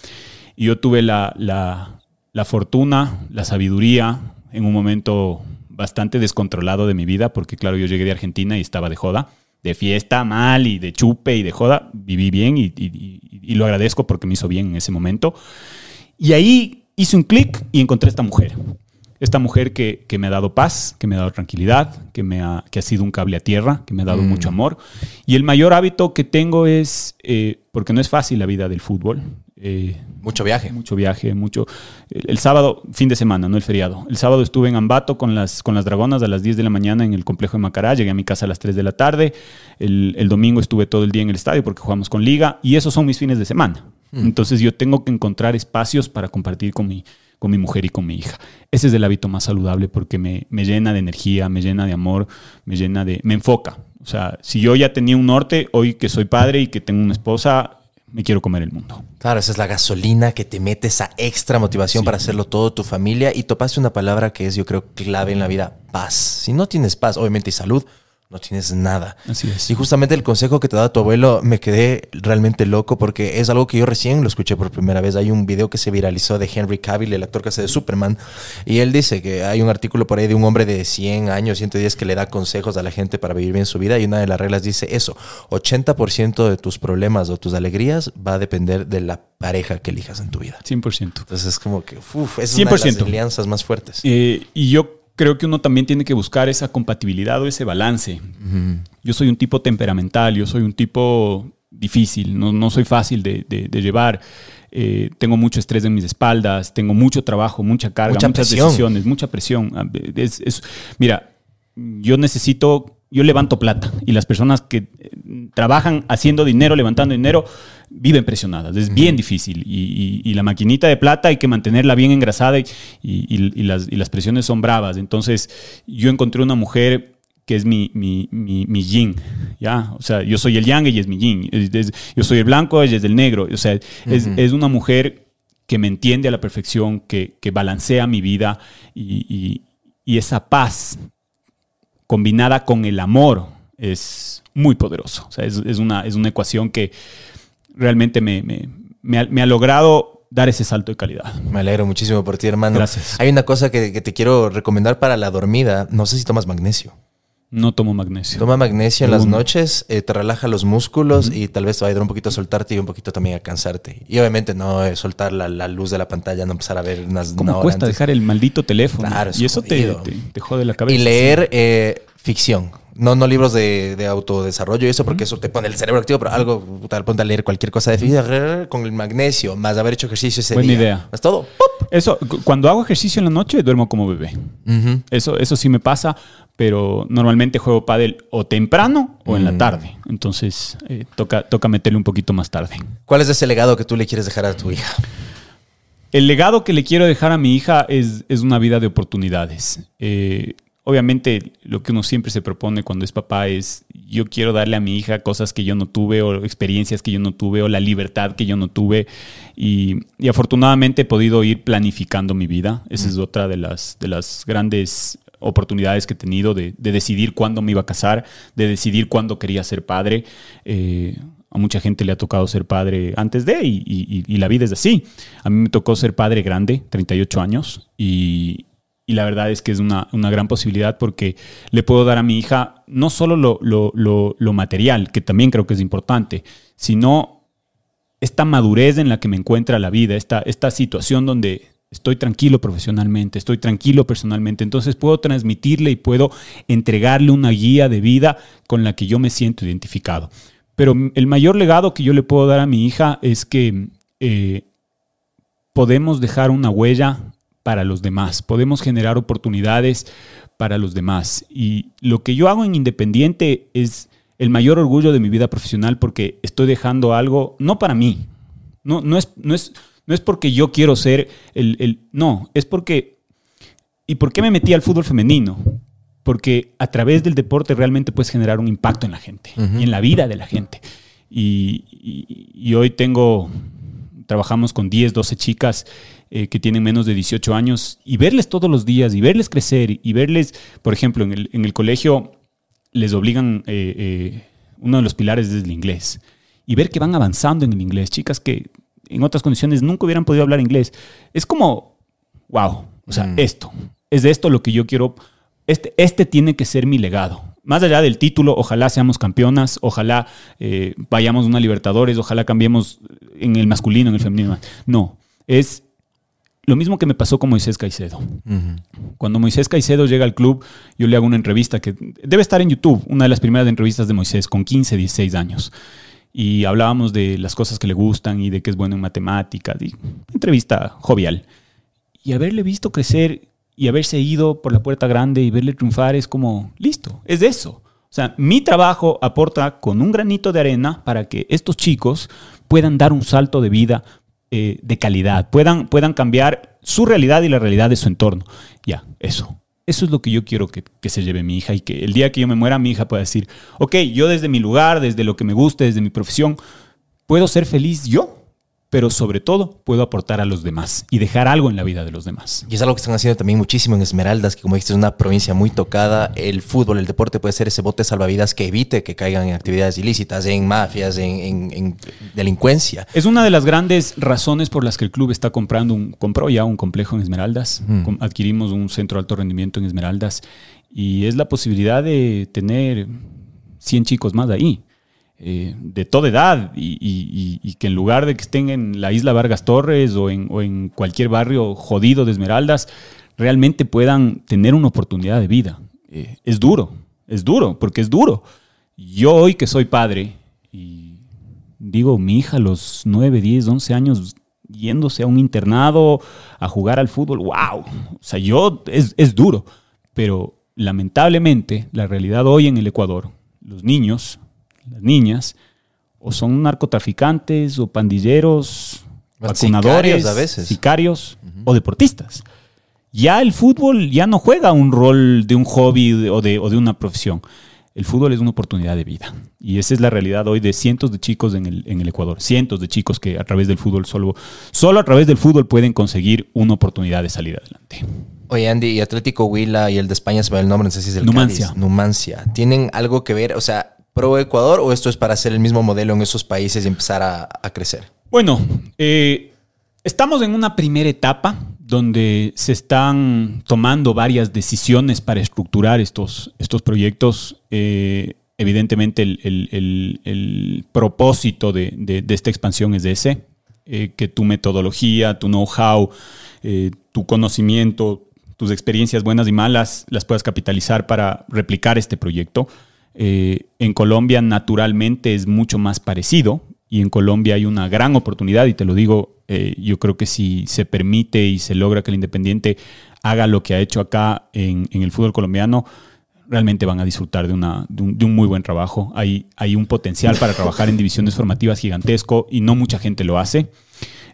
Y yo tuve la, la, la fortuna, la sabiduría en un momento bastante descontrolado de mi vida, porque claro, yo llegué de Argentina y estaba de joda, de fiesta mal y de chupe y de joda. Viví bien y, y- y- y lo agradezco porque me hizo bien en ese momento. Y ahí hice un clic y encontré esta mujer. Esta mujer que, que me ha dado paz, que me ha dado tranquilidad, que, me ha, que ha sido un cable a tierra, que me ha dado mucho amor. Y el mayor hábito que tengo es, eh, porque no es fácil la vida del fútbol, eh, Mucho viaje. mucho viaje, mucho... El, el sábado, fin de semana, no el feriado. El sábado estuve en Ambato con las, con las Dragonas a las 10 de la mañana en el complejo de Macará. Llegué a mi casa a las 3 de la tarde. El, el domingo estuve todo el día en el estadio porque jugamos con liga. Y esos son mis fines de semana. Entonces yo tengo que encontrar espacios para compartir con mi, con mi mujer y con mi hija. Ese es el hábito más saludable porque me, me llena de energía, me llena de amor, me llena de... me enfoca. O sea, si yo ya tenía un norte, hoy que soy padre y que tengo una esposa, me quiero comer el mundo. Claro, esa es la gasolina que te mete esa extra motivación Sí. para hacerlo todo tu familia. Y topaste una palabra que es, yo creo, clave en la vida: paz. Si no tienes paz, obviamente, y salud, no tienes nada. Así es. Y justamente el consejo que te da tu abuelo me quedé realmente loco porque es algo que yo recién lo escuché por primera vez. Hay un video que se viralizó de Henry Cavill, el actor que hace de Superman, y él dice que hay un artículo por ahí de un hombre de 100 años, 110 que le da consejos a la gente para vivir bien su vida y una de las reglas dice eso, 80% de tus problemas o tus alegrías va a depender de la pareja que elijas en tu vida. 100%. Entonces es como que, uff, es una de las 100%. alianzas más fuertes. Eh, y yo creo que uno también tiene que buscar esa compatibilidad o ese balance. Yo soy un tipo temperamental, yo soy un tipo difícil, no, no soy fácil de, de- de llevar. Eh, tengo mucho estrés en mis espaldas, tengo mucho trabajo, mucha carga, Mucha muchas presión. decisiones, mucha presión. Ah, Es- es- mira, yo necesito, yo levanto plata y las personas que eh, trabajan haciendo dinero, levantando dinero, viven presionadas. Es bien difícil y, y- y la maquinita de plata hay que mantenerla bien engrasada y, y- y las, y las presiones son bravas. Entonces yo encontré una mujer que es mi, mi, mi, mi yin, ¿ya? O sea, yo soy el yang y ella es mi yin. Es- es- yo soy el blanco, ella es el negro. O sea, es, es una mujer que me entiende a la perfección, que, que balancea mi vida y, y- y esa paz combinada con el amor es muy poderoso. O sea, es, es una, es una ecuación que realmente me, me- me ha, me ha logrado dar ese salto de calidad. Me alegro muchísimo por ti, hermano. Gracias. Hay una cosa que, que te quiero recomendar para la dormida. No sé si tomas magnesio. No tomo magnesio. Toma magnesio en las noches, eh, te relaja los músculos y tal vez te va a ayudar un poquito a soltarte y un poquito también a cansarte. Y obviamente no eh, soltar la, la luz de la pantalla, no empezar a ver unas ¿Cómo una hora cuesta antes. dejar el maldito teléfono? Claro, es y eso te, te- te jode la cabeza. Y leer eh, ficción. No, no libros de, de autodesarrollo y eso, porque eso te pone el cerebro activo, pero algo, puta, ponte a leer cualquier cosa de ficción con el magnesio, más haber hecho ejercicio ese Buena día. idea. Es todo. ¡Pop! Eso, cu- cuando hago ejercicio en la noche, duermo como bebé. Eso, eso sí me pasa, pero normalmente juego pádel o temprano o en la tarde. Entonces, eh, toca, toca meterle un poquito más tarde. ¿Cuál es ese legado que tú le quieres dejar a tu hija? El legado que le quiero dejar a mi hija es, es una vida de oportunidades. Eh, obviamente, lo que uno siempre se propone cuando es papá es, yo quiero darle a mi hija cosas que yo no tuve o experiencias que yo no tuve o la libertad que yo no tuve. Y, y afortunadamente he podido ir planificando mi vida. Esa es otra de las, de las grandes oportunidades que he tenido de, de decidir cuándo me iba a casar, de decidir cuándo quería ser padre. Eh, a mucha gente le ha tocado ser padre antes de y, y- y la vida es así. A mí me tocó ser padre grande, 38 años, y, y la verdad es que es una, una gran posibilidad porque le puedo dar a mi hija no solo lo, lo- lo- material, que también creo que es importante, sino esta madurez en la que me encuentra la vida, esta, esta situación donde estoy tranquilo profesionalmente, estoy tranquilo personalmente, entonces puedo transmitirle y puedo entregarle una guía de vida con la que yo me siento identificado. Pero el mayor legado que yo le puedo dar a mi hija es que eh, podemos dejar una huella para los demás, podemos generar oportunidades para los demás. Y lo que yo hago en Independiente es el mayor orgullo de mi vida profesional porque estoy dejando algo, no para mí, no, no, es, no, es, no es porque yo quiero ser el, el- No, es porque... ¿Y por qué me metí al fútbol femenino? Porque a través del deporte realmente puedes generar un impacto en la gente y en la vida de la gente. Y, y- y hoy tengo, trabajamos con 10, 12 chicas eh, que tienen menos de 18 años y verles todos los días y verles crecer y verles, por ejemplo, en el, en el colegio les obligan, eh, eh, uno de los pilares es el inglés y ver que van avanzando en el inglés, chicas que en otras condiciones nunca hubieran podido hablar inglés. Es como, wow, o sea, esto, es de esto lo que yo quiero, este, este tiene que ser mi legado. Más allá del título, ojalá seamos campeonas, ojalá eh, vayamos a una Libertadores, ojalá cambiemos en el masculino, en el femenino. No, es lo mismo que me pasó con Moisés Caicedo. Cuando Moisés Caicedo llega al club, yo le hago una entrevista que debe estar en YouTube, una de las primeras entrevistas de Moisés con 15, 16 años. Y hablábamos de las cosas que le gustan y de que es bueno en matemáticas. Y entrevista jovial. Y haberle visto crecer y haberse ido por la puerta grande y verle triunfar es como, listo, es eso. O sea, mi trabajo aporta con un granito de arena para que estos chicos puedan dar un salto de vida eh, de calidad, puedan, puedan cambiar su realidad y la realidad de su entorno. Ya, eso. Eso es lo que yo quiero que, que se lleve mi hija y que el día que yo me muera mi hija pueda decir, ok, yo desde mi lugar, desde lo que me guste, desde mi profesión, puedo ser feliz yo, pero sobre todo puedo aportar a los demás y dejar algo en la vida de los demás. Y es algo que están haciendo también muchísimo en Esmeraldas, que como dijiste es una provincia muy tocada. El fútbol, el deporte puede ser ese bote salvavidas que evite que caigan en actividades ilícitas, en mafias, en, en- en delincuencia. Es una de las grandes razones por las que el club está comprando un, compró ya un complejo en Esmeraldas. Com- Adquirimos un centro de alto rendimiento en Esmeraldas y es la posibilidad de tener 100 chicos más ahí, eh, de toda edad y, que en lugar de que estén en la isla Vargas Torres o en, o en cualquier barrio jodido de Esmeraldas, realmente puedan tener una oportunidad de vida. Eh, es duro, es duro, porque es duro. Yo hoy que soy padre y digo, mi hija a los 9, 10, 11 años yéndose a un internado a jugar al fútbol, wow. O sea, yo es, es duro, pero lamentablemente la realidad hoy en el Ecuador, los niños, las niñas, o son narcotraficantes o pandilleros, vacunadores, Sicarios a veces. sicarios o deportistas. Ya el fútbol ya no juega un rol de un hobby o de, o de una profesión. El fútbol es una oportunidad de vida. Y esa es la realidad hoy de cientos de chicos en el, en el Ecuador. Cientos de chicos que a través del fútbol, solo, solo a través del fútbol pueden conseguir una oportunidad de salir adelante. Oye, Andy, y Atlético Huila y el de España se me va el nombre, no sé si es el Numancia. Cádiz. Numancia. ¿Tienen algo que ver, o sea, pro Ecuador o esto es para hacer el mismo modelo en esos países y empezar a, crecer? Bueno, eh, estamos en una primera etapa donde se están tomando varias decisiones para estructurar estos, estos proyectos. Eh, evidentemente el, propósito de esta expansión es ese, eh, que tu metodología, tu know-how, eh, tu conocimiento, tus experiencias buenas y malas las puedas capitalizar para replicar este proyecto. Eh, en Colombia naturalmente es mucho más parecido y en Colombia hay una gran oportunidad y te lo digo, eh, yo creo que si se permite y se logra que el Independiente haga lo que ha hecho acá en, el fútbol colombiano, realmente van a disfrutar de, un, muy buen trabajo. Hay, hay un potencial para trabajar en divisiones formativas gigantesco y no mucha gente lo hace.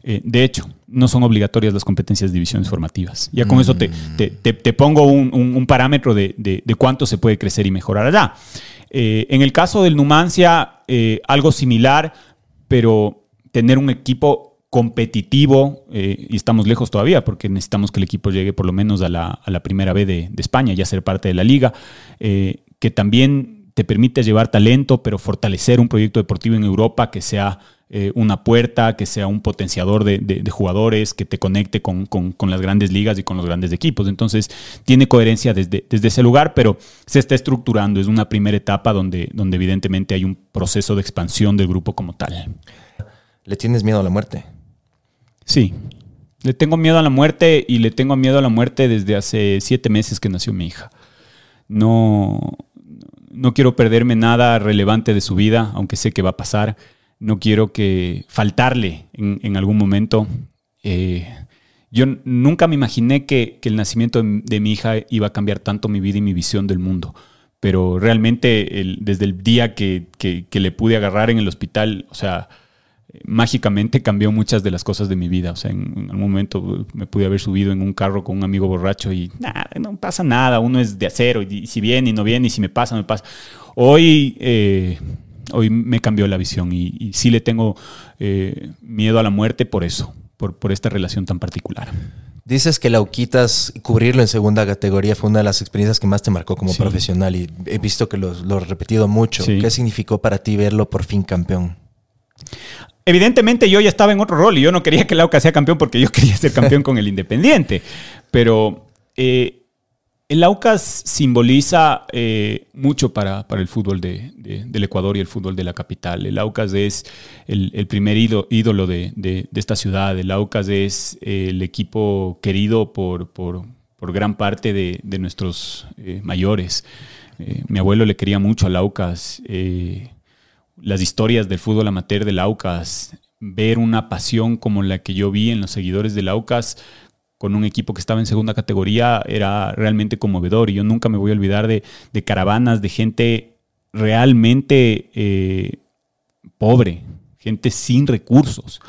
Eh, de hecho, no son obligatorias las competencias de divisiones formativas. Ya con eso te, te- te- te pongo un, un- un parámetro de, de- de cuánto se puede crecer y mejorar allá. Eh, en el caso del Numancia, eh, algo similar, pero tener un equipo competitivo, eh, y estamos lejos todavía porque necesitamos que el equipo llegue por lo menos a la, a la primera B de, de España, ya ser parte de la liga, que también te permite llevar talento, pero fortalecer un proyecto deportivo en Europa que sea eh, una puerta, que sea un potenciador de, de- de jugadores, que te conecte con, con- con las grandes ligas y con los grandes equipos. Entonces, tiene coherencia desde, desde ese lugar, pero se está estructurando. Es una primera etapa donde, donde evidentemente hay un proceso de expansión del grupo como tal. ¿Le tienes miedo a la muerte? Sí. Le tengo miedo a la muerte y le tengo miedo a la muerte desde hace siete meses que nació mi hija. No, no quiero perderme nada relevante de su vida, aunque sé que va a pasar. No quiero que faltarle en, algún momento. Eh, yo nunca me imaginé que, el nacimiento de, mi hija iba a cambiar tanto mi vida y mi visión del mundo. Pero realmente desde el día que- que le pude agarrar en el hospital, o sea, mágicamente cambió muchas de las cosas de mi vida. O sea, en, en algún momento me pude haber subido en un carro con un amigo borracho y nada, no pasa nada. Uno es de acero y, si viene y no viene y si me pasa, me pasa. Hoy, eh, hoy me cambió la visión y, y sí le tengo eh, miedo a la muerte por eso, por, por esta relación tan particular. Dices que Lauquitas, cubrirlo en segunda categoría fue una de las experiencias que más te marcó como Sí. profesional y he visto que lo, lo has repetido mucho. Sí. ¿Qué significó para ti verlo por fin campeón? Evidentemente yo ya estaba en otro rol y yo no quería que el Aucas sea campeón porque yo quería ser campeón con el Independiente. Pero eh, el Aucas simboliza eh, mucho para, para el fútbol de- de- del Ecuador y el fútbol de la capital. El Aucas es el, el primer ído- ídolo de, de- esta ciudad. El Aucas es eh, el equipo querido por, por- por gran parte de, nuestros mayores. Mi abuelo le quería mucho al Aucas. Las historias del fútbol amateur del Aucas, ver una pasión como la que yo vi en los seguidores del Aucas con un equipo que estaba en segunda categoría era realmente conmovedor y yo nunca me voy a olvidar de, de caravanas de gente realmente eh, pobre, gente sin recursos,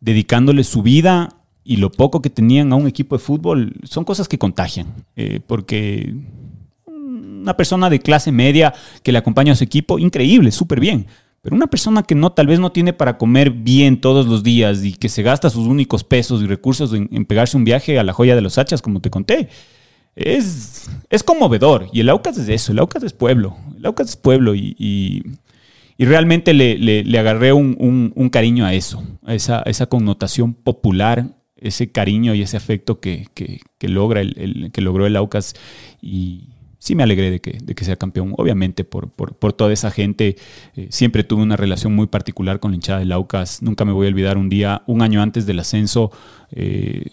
dedicándole su vida y lo poco que tenían a un equipo de fútbol son cosas que contagian, eh, porque una persona de clase media que le acompaña a su equipo, increíble, súper bien. Pero una persona que no, tal vez no tiene para comer bien todos los días y que se gasta sus únicos pesos y recursos en, pegarse un viaje a la joya de los hachas, como te conté, es, es conmovedor. Y el Aucas es eso, el Aucas es pueblo. El Aucas es pueblo y, y- realmente le, le- le agarré un, un- cariño a eso, a esa, esa connotación popular, ese cariño y ese afecto que, que- que logra el, que logró el Aucas. Sí me alegré de que, de que sea campeón, obviamente por, por- por toda esa gente. Eh, siempre tuve una relación muy particular con la hinchada del Aucas. Nunca me voy a olvidar un día, un año antes del ascenso. eh,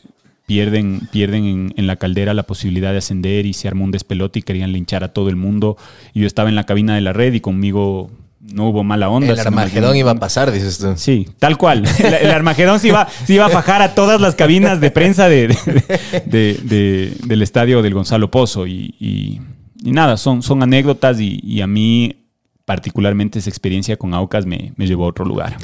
pierden, pierden en, en la caldera la posibilidad de ascender y se armó un despelote y querían linchar a todo el mundo. Y yo estaba en la cabina de la red y conmigo no hubo mala onda. El Armagedón iba a pasar, dices tú. Sí, tal cual. El, el Armagedón se iba, se iba a fajar a todas las cabinas de prensa de, de- de- de- del estadio del Gonzalo Pozo. Y, y- y nada, son, son anécdotas y, y a mí particularmente esa experiencia con Aucas me, me llevó a otro lugar.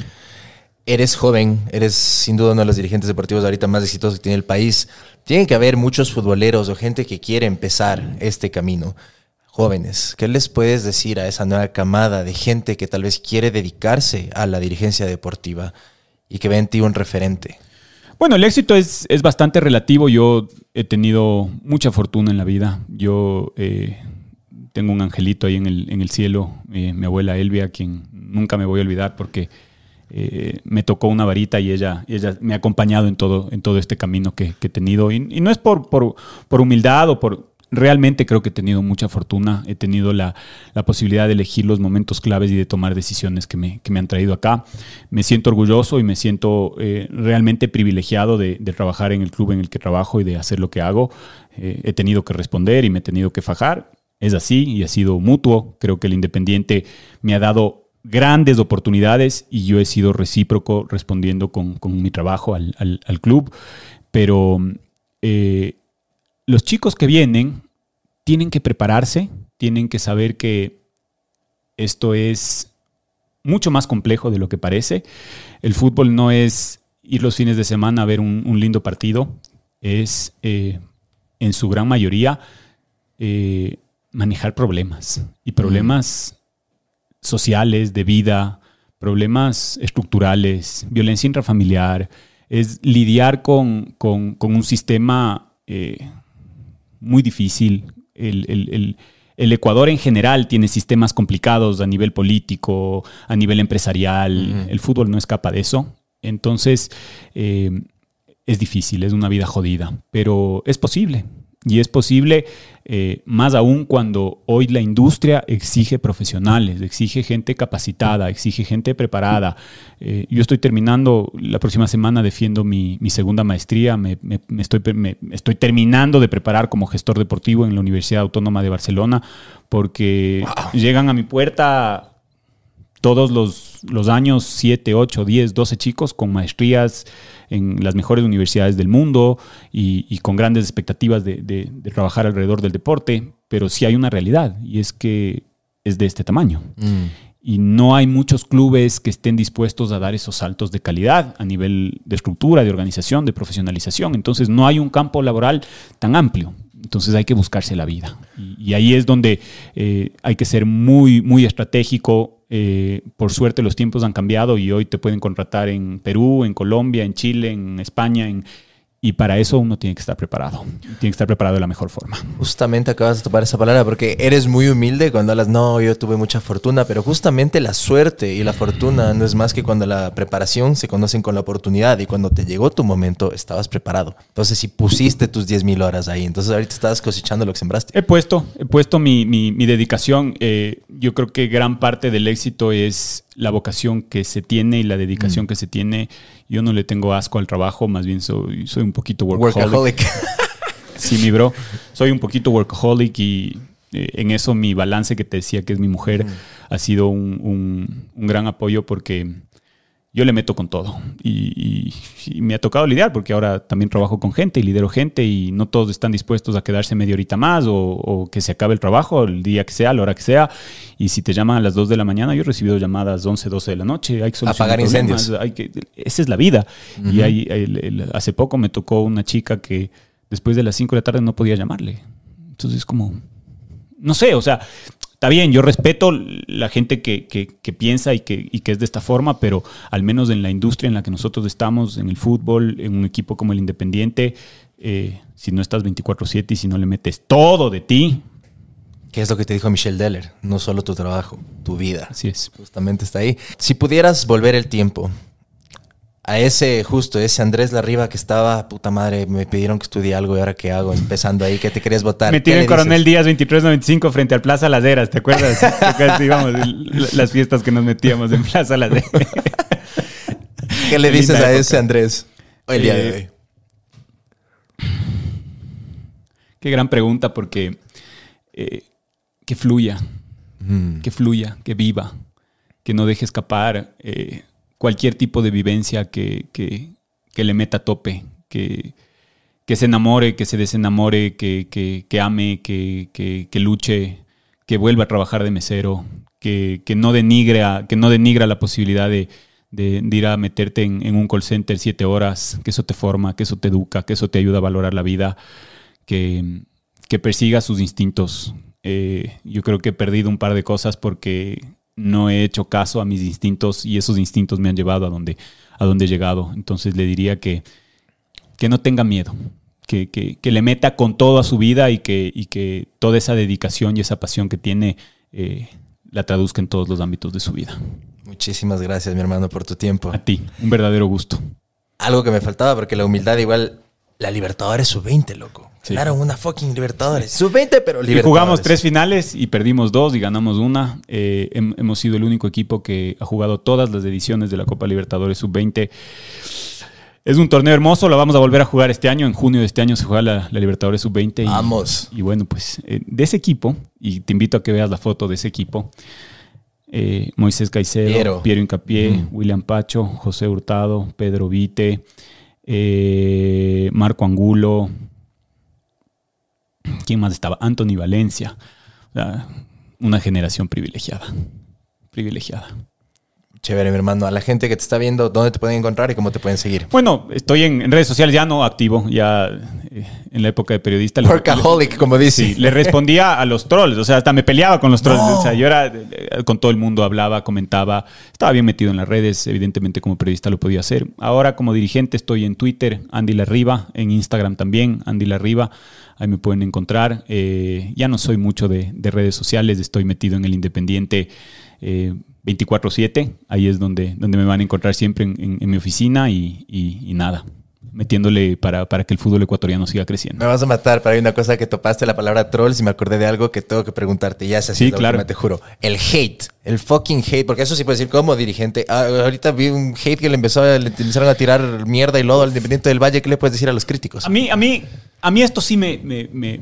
Eres joven, eres sin duda uno de los dirigentes deportivos ahorita más exitosos que tiene el país. Tienen que haber muchos futboleros o gente que quiere empezar este camino. Jóvenes, ¿qué les puedes decir a esa nueva camada de gente que tal vez quiere dedicarse a la dirigencia deportiva y que ve en ti un referente? Bueno, el éxito es, es bastante relativo. Yo he tenido mucha fortuna en la vida. Yo eh, tengo un angelito ahí en el, en el cielo, eh, mi abuela Elvia, quien nunca me voy a olvidar porque eh, me tocó una varita y ella, ella me ha acompañado en todo, en todo este camino que, que he tenido. Y, y no es por, por, por humildad o por... Realmente creo que he tenido mucha fortuna, he tenido la, posibilidad de elegir los momentos claves y de tomar decisiones que me, han traído acá. Me siento orgulloso y me siento eh, realmente privilegiado de, trabajar en el club en el que trabajo y de hacer lo que hago. Eh, he tenido que responder y me he tenido que fajar. Es así y ha sido mutuo. Creo que el Independiente me ha dado grandes oportunidades y yo he sido recíproco respondiendo con, mi trabajo al club. Pero eh, los chicos que vienen tienen que prepararse, tienen que saber que esto es mucho más complejo de lo que parece. El fútbol no es ir los fines de semana a ver un, un lindo partido, es eh, en su gran mayoría eh, manejar problemas y problemas sociales, de vida, problemas estructurales, violencia intrafamiliar, es lidiar con, con- con un sistema eh, muy difícil, el, el- el- el Ecuador en general tiene sistemas complicados a nivel político, a nivel empresarial. El fútbol no escapa de eso. Entonces, eh, es difícil, es una vida jodida, pero es posible. Y es posible eh, más aún cuando hoy la industria exige profesionales, exige gente capacitada, exige gente preparada. Eh, yo estoy terminando, la próxima semana defiendo mi, mi segunda maestría, me, me- me estoy, me- estoy terminando de preparar como gestor deportivo en la Universidad Autónoma de Barcelona, porque llegan a mi puerta todos los, los años 7, 8, 10, 12 chicos con maestrías en las mejores universidades del mundo y, y con grandes expectativas de, de- de trabajar alrededor del deporte, pero sí hay una realidad y es que es de este tamaño. Y no hay muchos clubes que estén dispuestos a dar esos saltos de calidad a nivel de estructura, de organización, de profesionalización. Entonces no hay un campo laboral tan amplio. Entonces hay que buscarse la vida. Y, y ahí es donde eh, hay que ser muy, muy estratégico. Eh, por suerte los tiempos han cambiado y hoy te pueden contratar en Perú, en Colombia, en Chile, en España. en- y para eso uno tiene que estar preparado. Tiene que estar preparado de la mejor forma. Justamente acabas de topar esa palabra porque eres muy humilde cuando hablas, no, yo tuve mucha fortuna, pero justamente la suerte y la fortuna no es más que cuando la preparación se conocen con la oportunidad y cuando te llegó tu momento estabas preparado. Entonces, si pusiste tus 10 mil horas ahí, entonces ahorita estás cosechando lo que sembraste. He puesto, he puesto mi, mi- mi dedicación. eh, yo creo que gran parte del éxito es la vocación que se tiene y la dedicación que se tiene. Yo no le tengo asco al trabajo, más bien soy, soy un poquito workaholic. Workaholic. Sí, mi bro. Soy un poquito workaholic y eh, en eso mi balance que te decía que es mi mujer ha sido un, un- un gran apoyo porque yo le meto con todo y, y- y me ha tocado lidiar porque ahora también trabajo con gente y lidero gente y no todos están dispuestos a quedarse media horita más o, o que se acabe el trabajo el día que sea, la hora que sea. Y si te llaman a las 2 de la mañana, yo he recibido llamadas 11, 12 de la noche. Hay que solucionar Apagar incendios. hay que, esa es la vida. Y hay, el- el- hace poco me tocó una chica que después de las 5 de la tarde no podía llamarle. Entonces es como, no sé, o sea, está bien, yo respeto la gente que, que- que piensa y que, y que es de esta forma, pero al menos en la industria en la que nosotros estamos, en el fútbol, en un equipo como el Independiente, eh, si no estás 24/7 y si no le metes todo de ti, ¿Qué es lo que te dijo Michelle Deller? No solo tu trabajo, tu vida. así es. Justamente está ahí. Si pudieras volver el tiempo a ese, justo, ese Andrés Larriba que estaba, puta madre, me pidieron que estudie algo y ahora qué hago, empezando ahí, que te querías votar. Me ¿Qué tiré le en Coronel? Díaz 2395 frente al Plaza Las Heras, ¿te acuerdas? ¿Te acuerdas? Íbamos, las fiestas que nos metíamos en Plaza Las Heras. ¿Qué le Qué dices a época. ese Andrés hoy el día de Eh, hoy? Qué gran pregunta porque eh, que fluya, Mm. que fluya, que viva, que no deje escapar eh, cualquier tipo de vivencia que, que- le meta tope, que, que se enamore, que se desenamore, que, ame, que, luche, que vuelva a trabajar de mesero, que, no, denigre a- que no denigra la posibilidad de, de- ir a meterte en, en un call center siete horas, que eso te forma, que eso te educa, que eso te ayuda a valorar la vida, que, que persiga sus instintos. Eh, yo creo que he perdido un par de cosas porque no he hecho caso a mis instintos y esos instintos me han llevado a donde, a donde he llegado. Entonces le diría que, que no tenga miedo, que, que- que le meta con todo a su vida y que, y que toda esa dedicación y esa pasión que tiene eh, la traduzca en todos los ámbitos de su vida. Muchísimas gracias, mi hermano, por tu tiempo. A ti, un verdadero gusto. Algo que me faltaba, porque la humildad igual, la Libertadores sub-20, loco. Sí. Ganaron una fucking Libertadores. Sub-20, pero Y Libertadores. jugamos tres finales y perdimos dos y ganamos una. Eh, hem- hemos sido el único equipo que ha jugado todas las ediciones de la Copa Libertadores Sub-20. Es un torneo hermoso, lo vamos a volver a jugar este año. En junio de este año se juega la, la Libertadores Sub-20. y- Vamos. Y, bueno, pues eh, de ese equipo, y te invito a que veas la foto de ese equipo. eh, Moisés Caicedo, Piero. Piero, Incapié. William Pacho, José Hurtado, Pedro Vite, eh, Marco Angulo, ¿Quién más estaba? Anthony Valencia. Una generación privilegiada. Privilegiada. Chévere, mi hermano. A la gente que te está viendo, ¿dónde te pueden encontrar y cómo te pueden seguir? Bueno, estoy en, redes sociales ya no activo, ya eh, en la época de periodista. le- Workaholic, como dice. Sí, le respondía a los trolls, o sea, hasta me peleaba con los trolls. No. O sea, yo era eh, con todo el mundo, hablaba, comentaba, estaba bien metido en las redes, evidentemente como periodista lo podía hacer. Ahora como dirigente estoy en Twitter, Andy Larriba, en Instagram también, Andy Larriba, ahí me pueden encontrar. Eh, ya no soy mucho de, de redes sociales, estoy metido en el Independiente. eh, 24/7, ahí es donde, donde me van a encontrar siempre en, en- en mi oficina y, y- y nada, metiéndole para, para que el fútbol ecuatoriano siga creciendo. Me vas a matar, pero hay una cosa que topaste la palabra trolls y me acordé de algo que tengo que preguntarte. Ya es así, Sí, la claro. última, te juro. El hate, el fucking hate, porque eso sí puedes decir como dirigente. Ah, ahorita vi un hate que le empezó a, le empezaron a tirar mierda y lodo al Independiente del Valle. ¿Qué le puedes decir a los críticos? A mí, a mí, a mí esto sí me, me, me-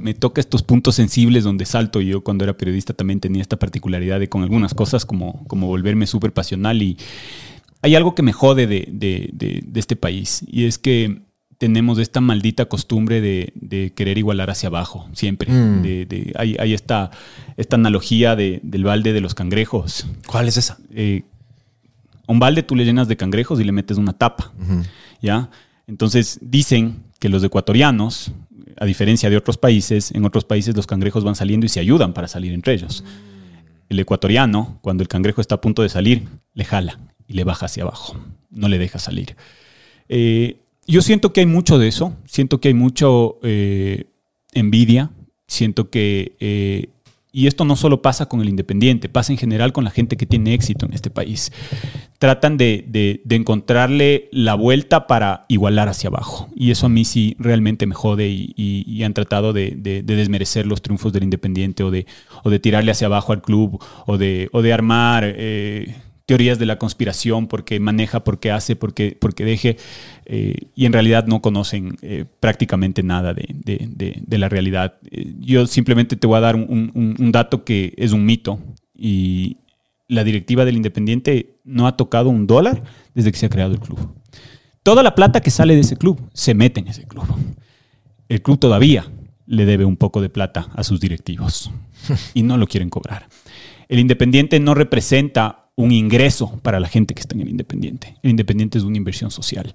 me toca estos puntos sensibles donde salto. Yo cuando era periodista también tenía esta particularidad de con algunas cosas como, como volverme súper pasional y hay algo que me jode de, de- de- de este país y es que tenemos esta maldita costumbre de, de querer igualar hacia abajo, siempre. Mm. De- de- hay hay esta, esta analogía de- del balde de los cangrejos. ¿Cuál es esa? Eh, un balde tú le llenas de cangrejos y le metes una tapa. ¿ya? Entonces dicen que los ecuatorianos, a diferencia de otros países, en otros países los cangrejos van saliendo y se ayudan para salir entre ellos. El ecuatoriano, cuando el cangrejo está a punto de salir, le jala y le baja hacia abajo, no le deja salir. Eh, yo siento que hay mucho de eso, siento que hay mucho eh, envidia, siento que... eh, y esto no solo pasa con el independiente, pasa en general con la gente que tiene éxito en este país. Tratan de, de- encontrarle la vuelta para igualar hacia abajo. Y eso a mí sí realmente me jode y, han tratado de desmerecer los triunfos del independiente o de, o de tirarle hacia abajo al club o de, o de armar eh, teorías de la conspiración porque maneja, porque hace, porque, porque deje. eh, y en realidad no conocen eh, prácticamente nada de, de- de- de la realidad. Eh, yo simplemente te voy a dar un, un- un dato que es un mito y la directiva del Independiente no ha tocado un dólar desde que se ha creado el club. Toda la plata que sale de ese club se mete en ese club. El club todavía le debe un poco de plata a sus directivos y no lo quieren cobrar. El Independiente no representa un ingreso para la gente que está en el Independiente. El Independiente es una inversión social.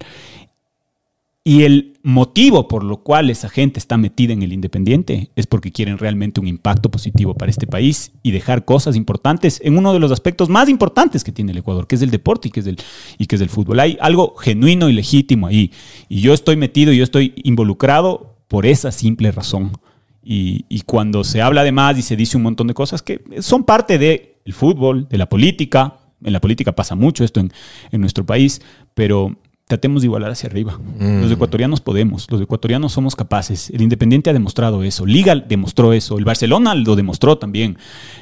Y el motivo por lo cual esa gente está metida en el Independiente es porque quieren realmente un impacto positivo para este país y dejar cosas importantes en uno de los aspectos más importantes que tiene el Ecuador, que es el deporte y que es el, y que es el fútbol. Hay algo genuino y legítimo ahí. Y yo estoy metido, yo estoy involucrado por esa simple razón. Y, y cuando se habla de más y se dice un montón de cosas que son parte del fútbol, de la política, en la política pasa mucho esto en, en nuestro país, pero tratemos de igualar hacia arriba. Los ecuatorianos podemos, los ecuatorianos somos capaces. El Independiente ha demostrado eso, Liga demostró eso, el Barcelona lo demostró también.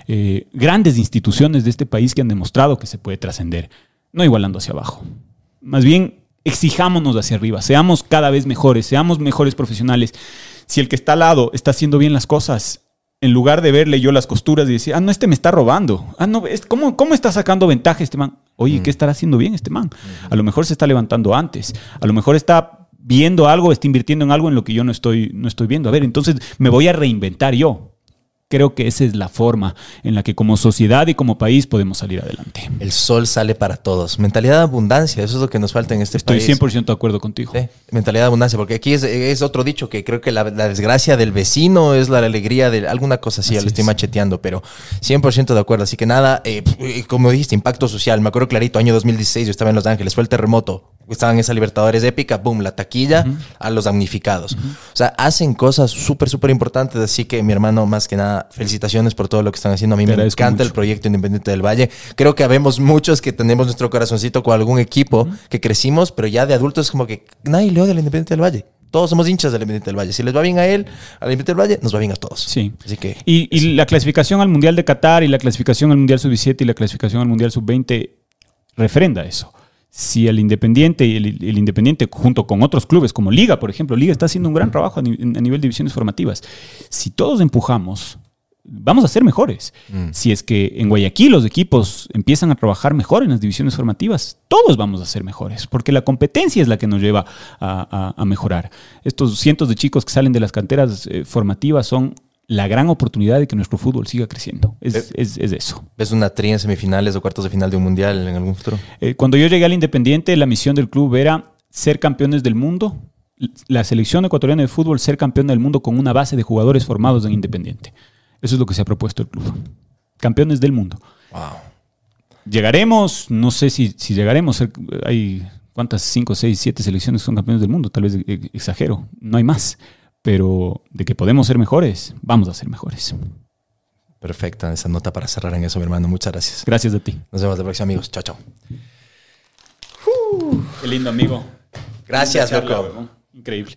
Eh, grandes instituciones de este país que han demostrado que se puede trascender, no igualando hacia abajo. Más bien, exijámonos hacia arriba, seamos cada vez mejores, seamos mejores profesionales. Si el que está al lado está haciendo bien las cosas, en lugar de verle yo las costuras y decir, ah, no, este me está robando. Ah, no, es- ¿cómo, ¿cómo está sacando ventaja este man? Oye, ¿qué estará haciendo bien este man? A lo mejor se está levantando antes. A lo mejor está viendo algo, está invirtiendo en algo en lo que yo no estoy, no estoy viendo. A ver, entonces me voy a reinventar yo. Creo que esa es la forma en la que como sociedad y como país podemos salir adelante. El sol sale para todos. Mentalidad de abundancia, eso es lo que nos falta en este Estoy país. 100% de acuerdo contigo. Sí, mentalidad de abundancia, porque aquí es, es otro dicho que creo que la, la desgracia del vecino es la alegría de alguna cosa así, ya Así lo estoy es. macheteando, pero 100% de acuerdo. Así que nada, eh, pf, como dijiste, impacto social. Me acuerdo clarito, año 2016, yo estaba en Los Ángeles, fue el terremoto. Estaban esa Libertadores épica, boom, la taquilla a los damnificados. O sea, hacen cosas súper, súper importantes. Así que, mi hermano, más que nada, felicitaciones por todo lo que están haciendo. A mí Te me encanta el proyecto Independiente del Valle. Creo que habemos muchos que tenemos nuestro corazoncito con algún equipo que crecimos, pero ya de adultos es como que nadie le odia al Independiente del Valle. Todos somos hinchas del Independiente del Valle. Si les va bien a él, al Independiente del Valle, nos va bien a todos. Sí. Así que Y, y la clasificación al Mundial de Qatar y la clasificación al Mundial Sub-17 y la clasificación al Mundial Sub-20 refrenda eso. Si el Independiente y el, el Independiente junto con otros clubes como Liga, por ejemplo, Liga está haciendo un gran trabajo a, ni- a nivel de divisiones formativas. Si todos empujamos, vamos a ser mejores. Si es que en Guayaquil los equipos empiezan a trabajar mejor en las divisiones formativas, todos vamos a ser mejores, porque la competencia es la que nos lleva a, a- a mejorar. Estos cientos de chicos que salen de las canteras eh, formativas son la gran oportunidad de que nuestro fútbol siga creciendo. Es, Eh. es- es eso. ¿Ves una tri en semifinales o cuartos de final de un mundial en algún futuro? Eh, cuando yo llegué al Independiente, la misión del club era ser campeones del mundo, la selección ecuatoriana de fútbol ser campeón del mundo con una base de jugadores formados en Independiente. Eso es lo que se ha propuesto el club. Campeones del mundo. Wow. Llegaremos, no sé si, si llegaremos, eh, hay cuántas, cinco, seis, siete selecciones son campeones del mundo, tal vez eh, exagero, no hay más, pero de que podemos ser mejores, vamos a ser mejores. Perfecta esa nota para cerrar en eso, mi hermano. Muchas gracias. Gracias a ti. Nos vemos la próxima, amigos. Chao, chao. Qué lindo amigo. Gracias, loco. Increíble.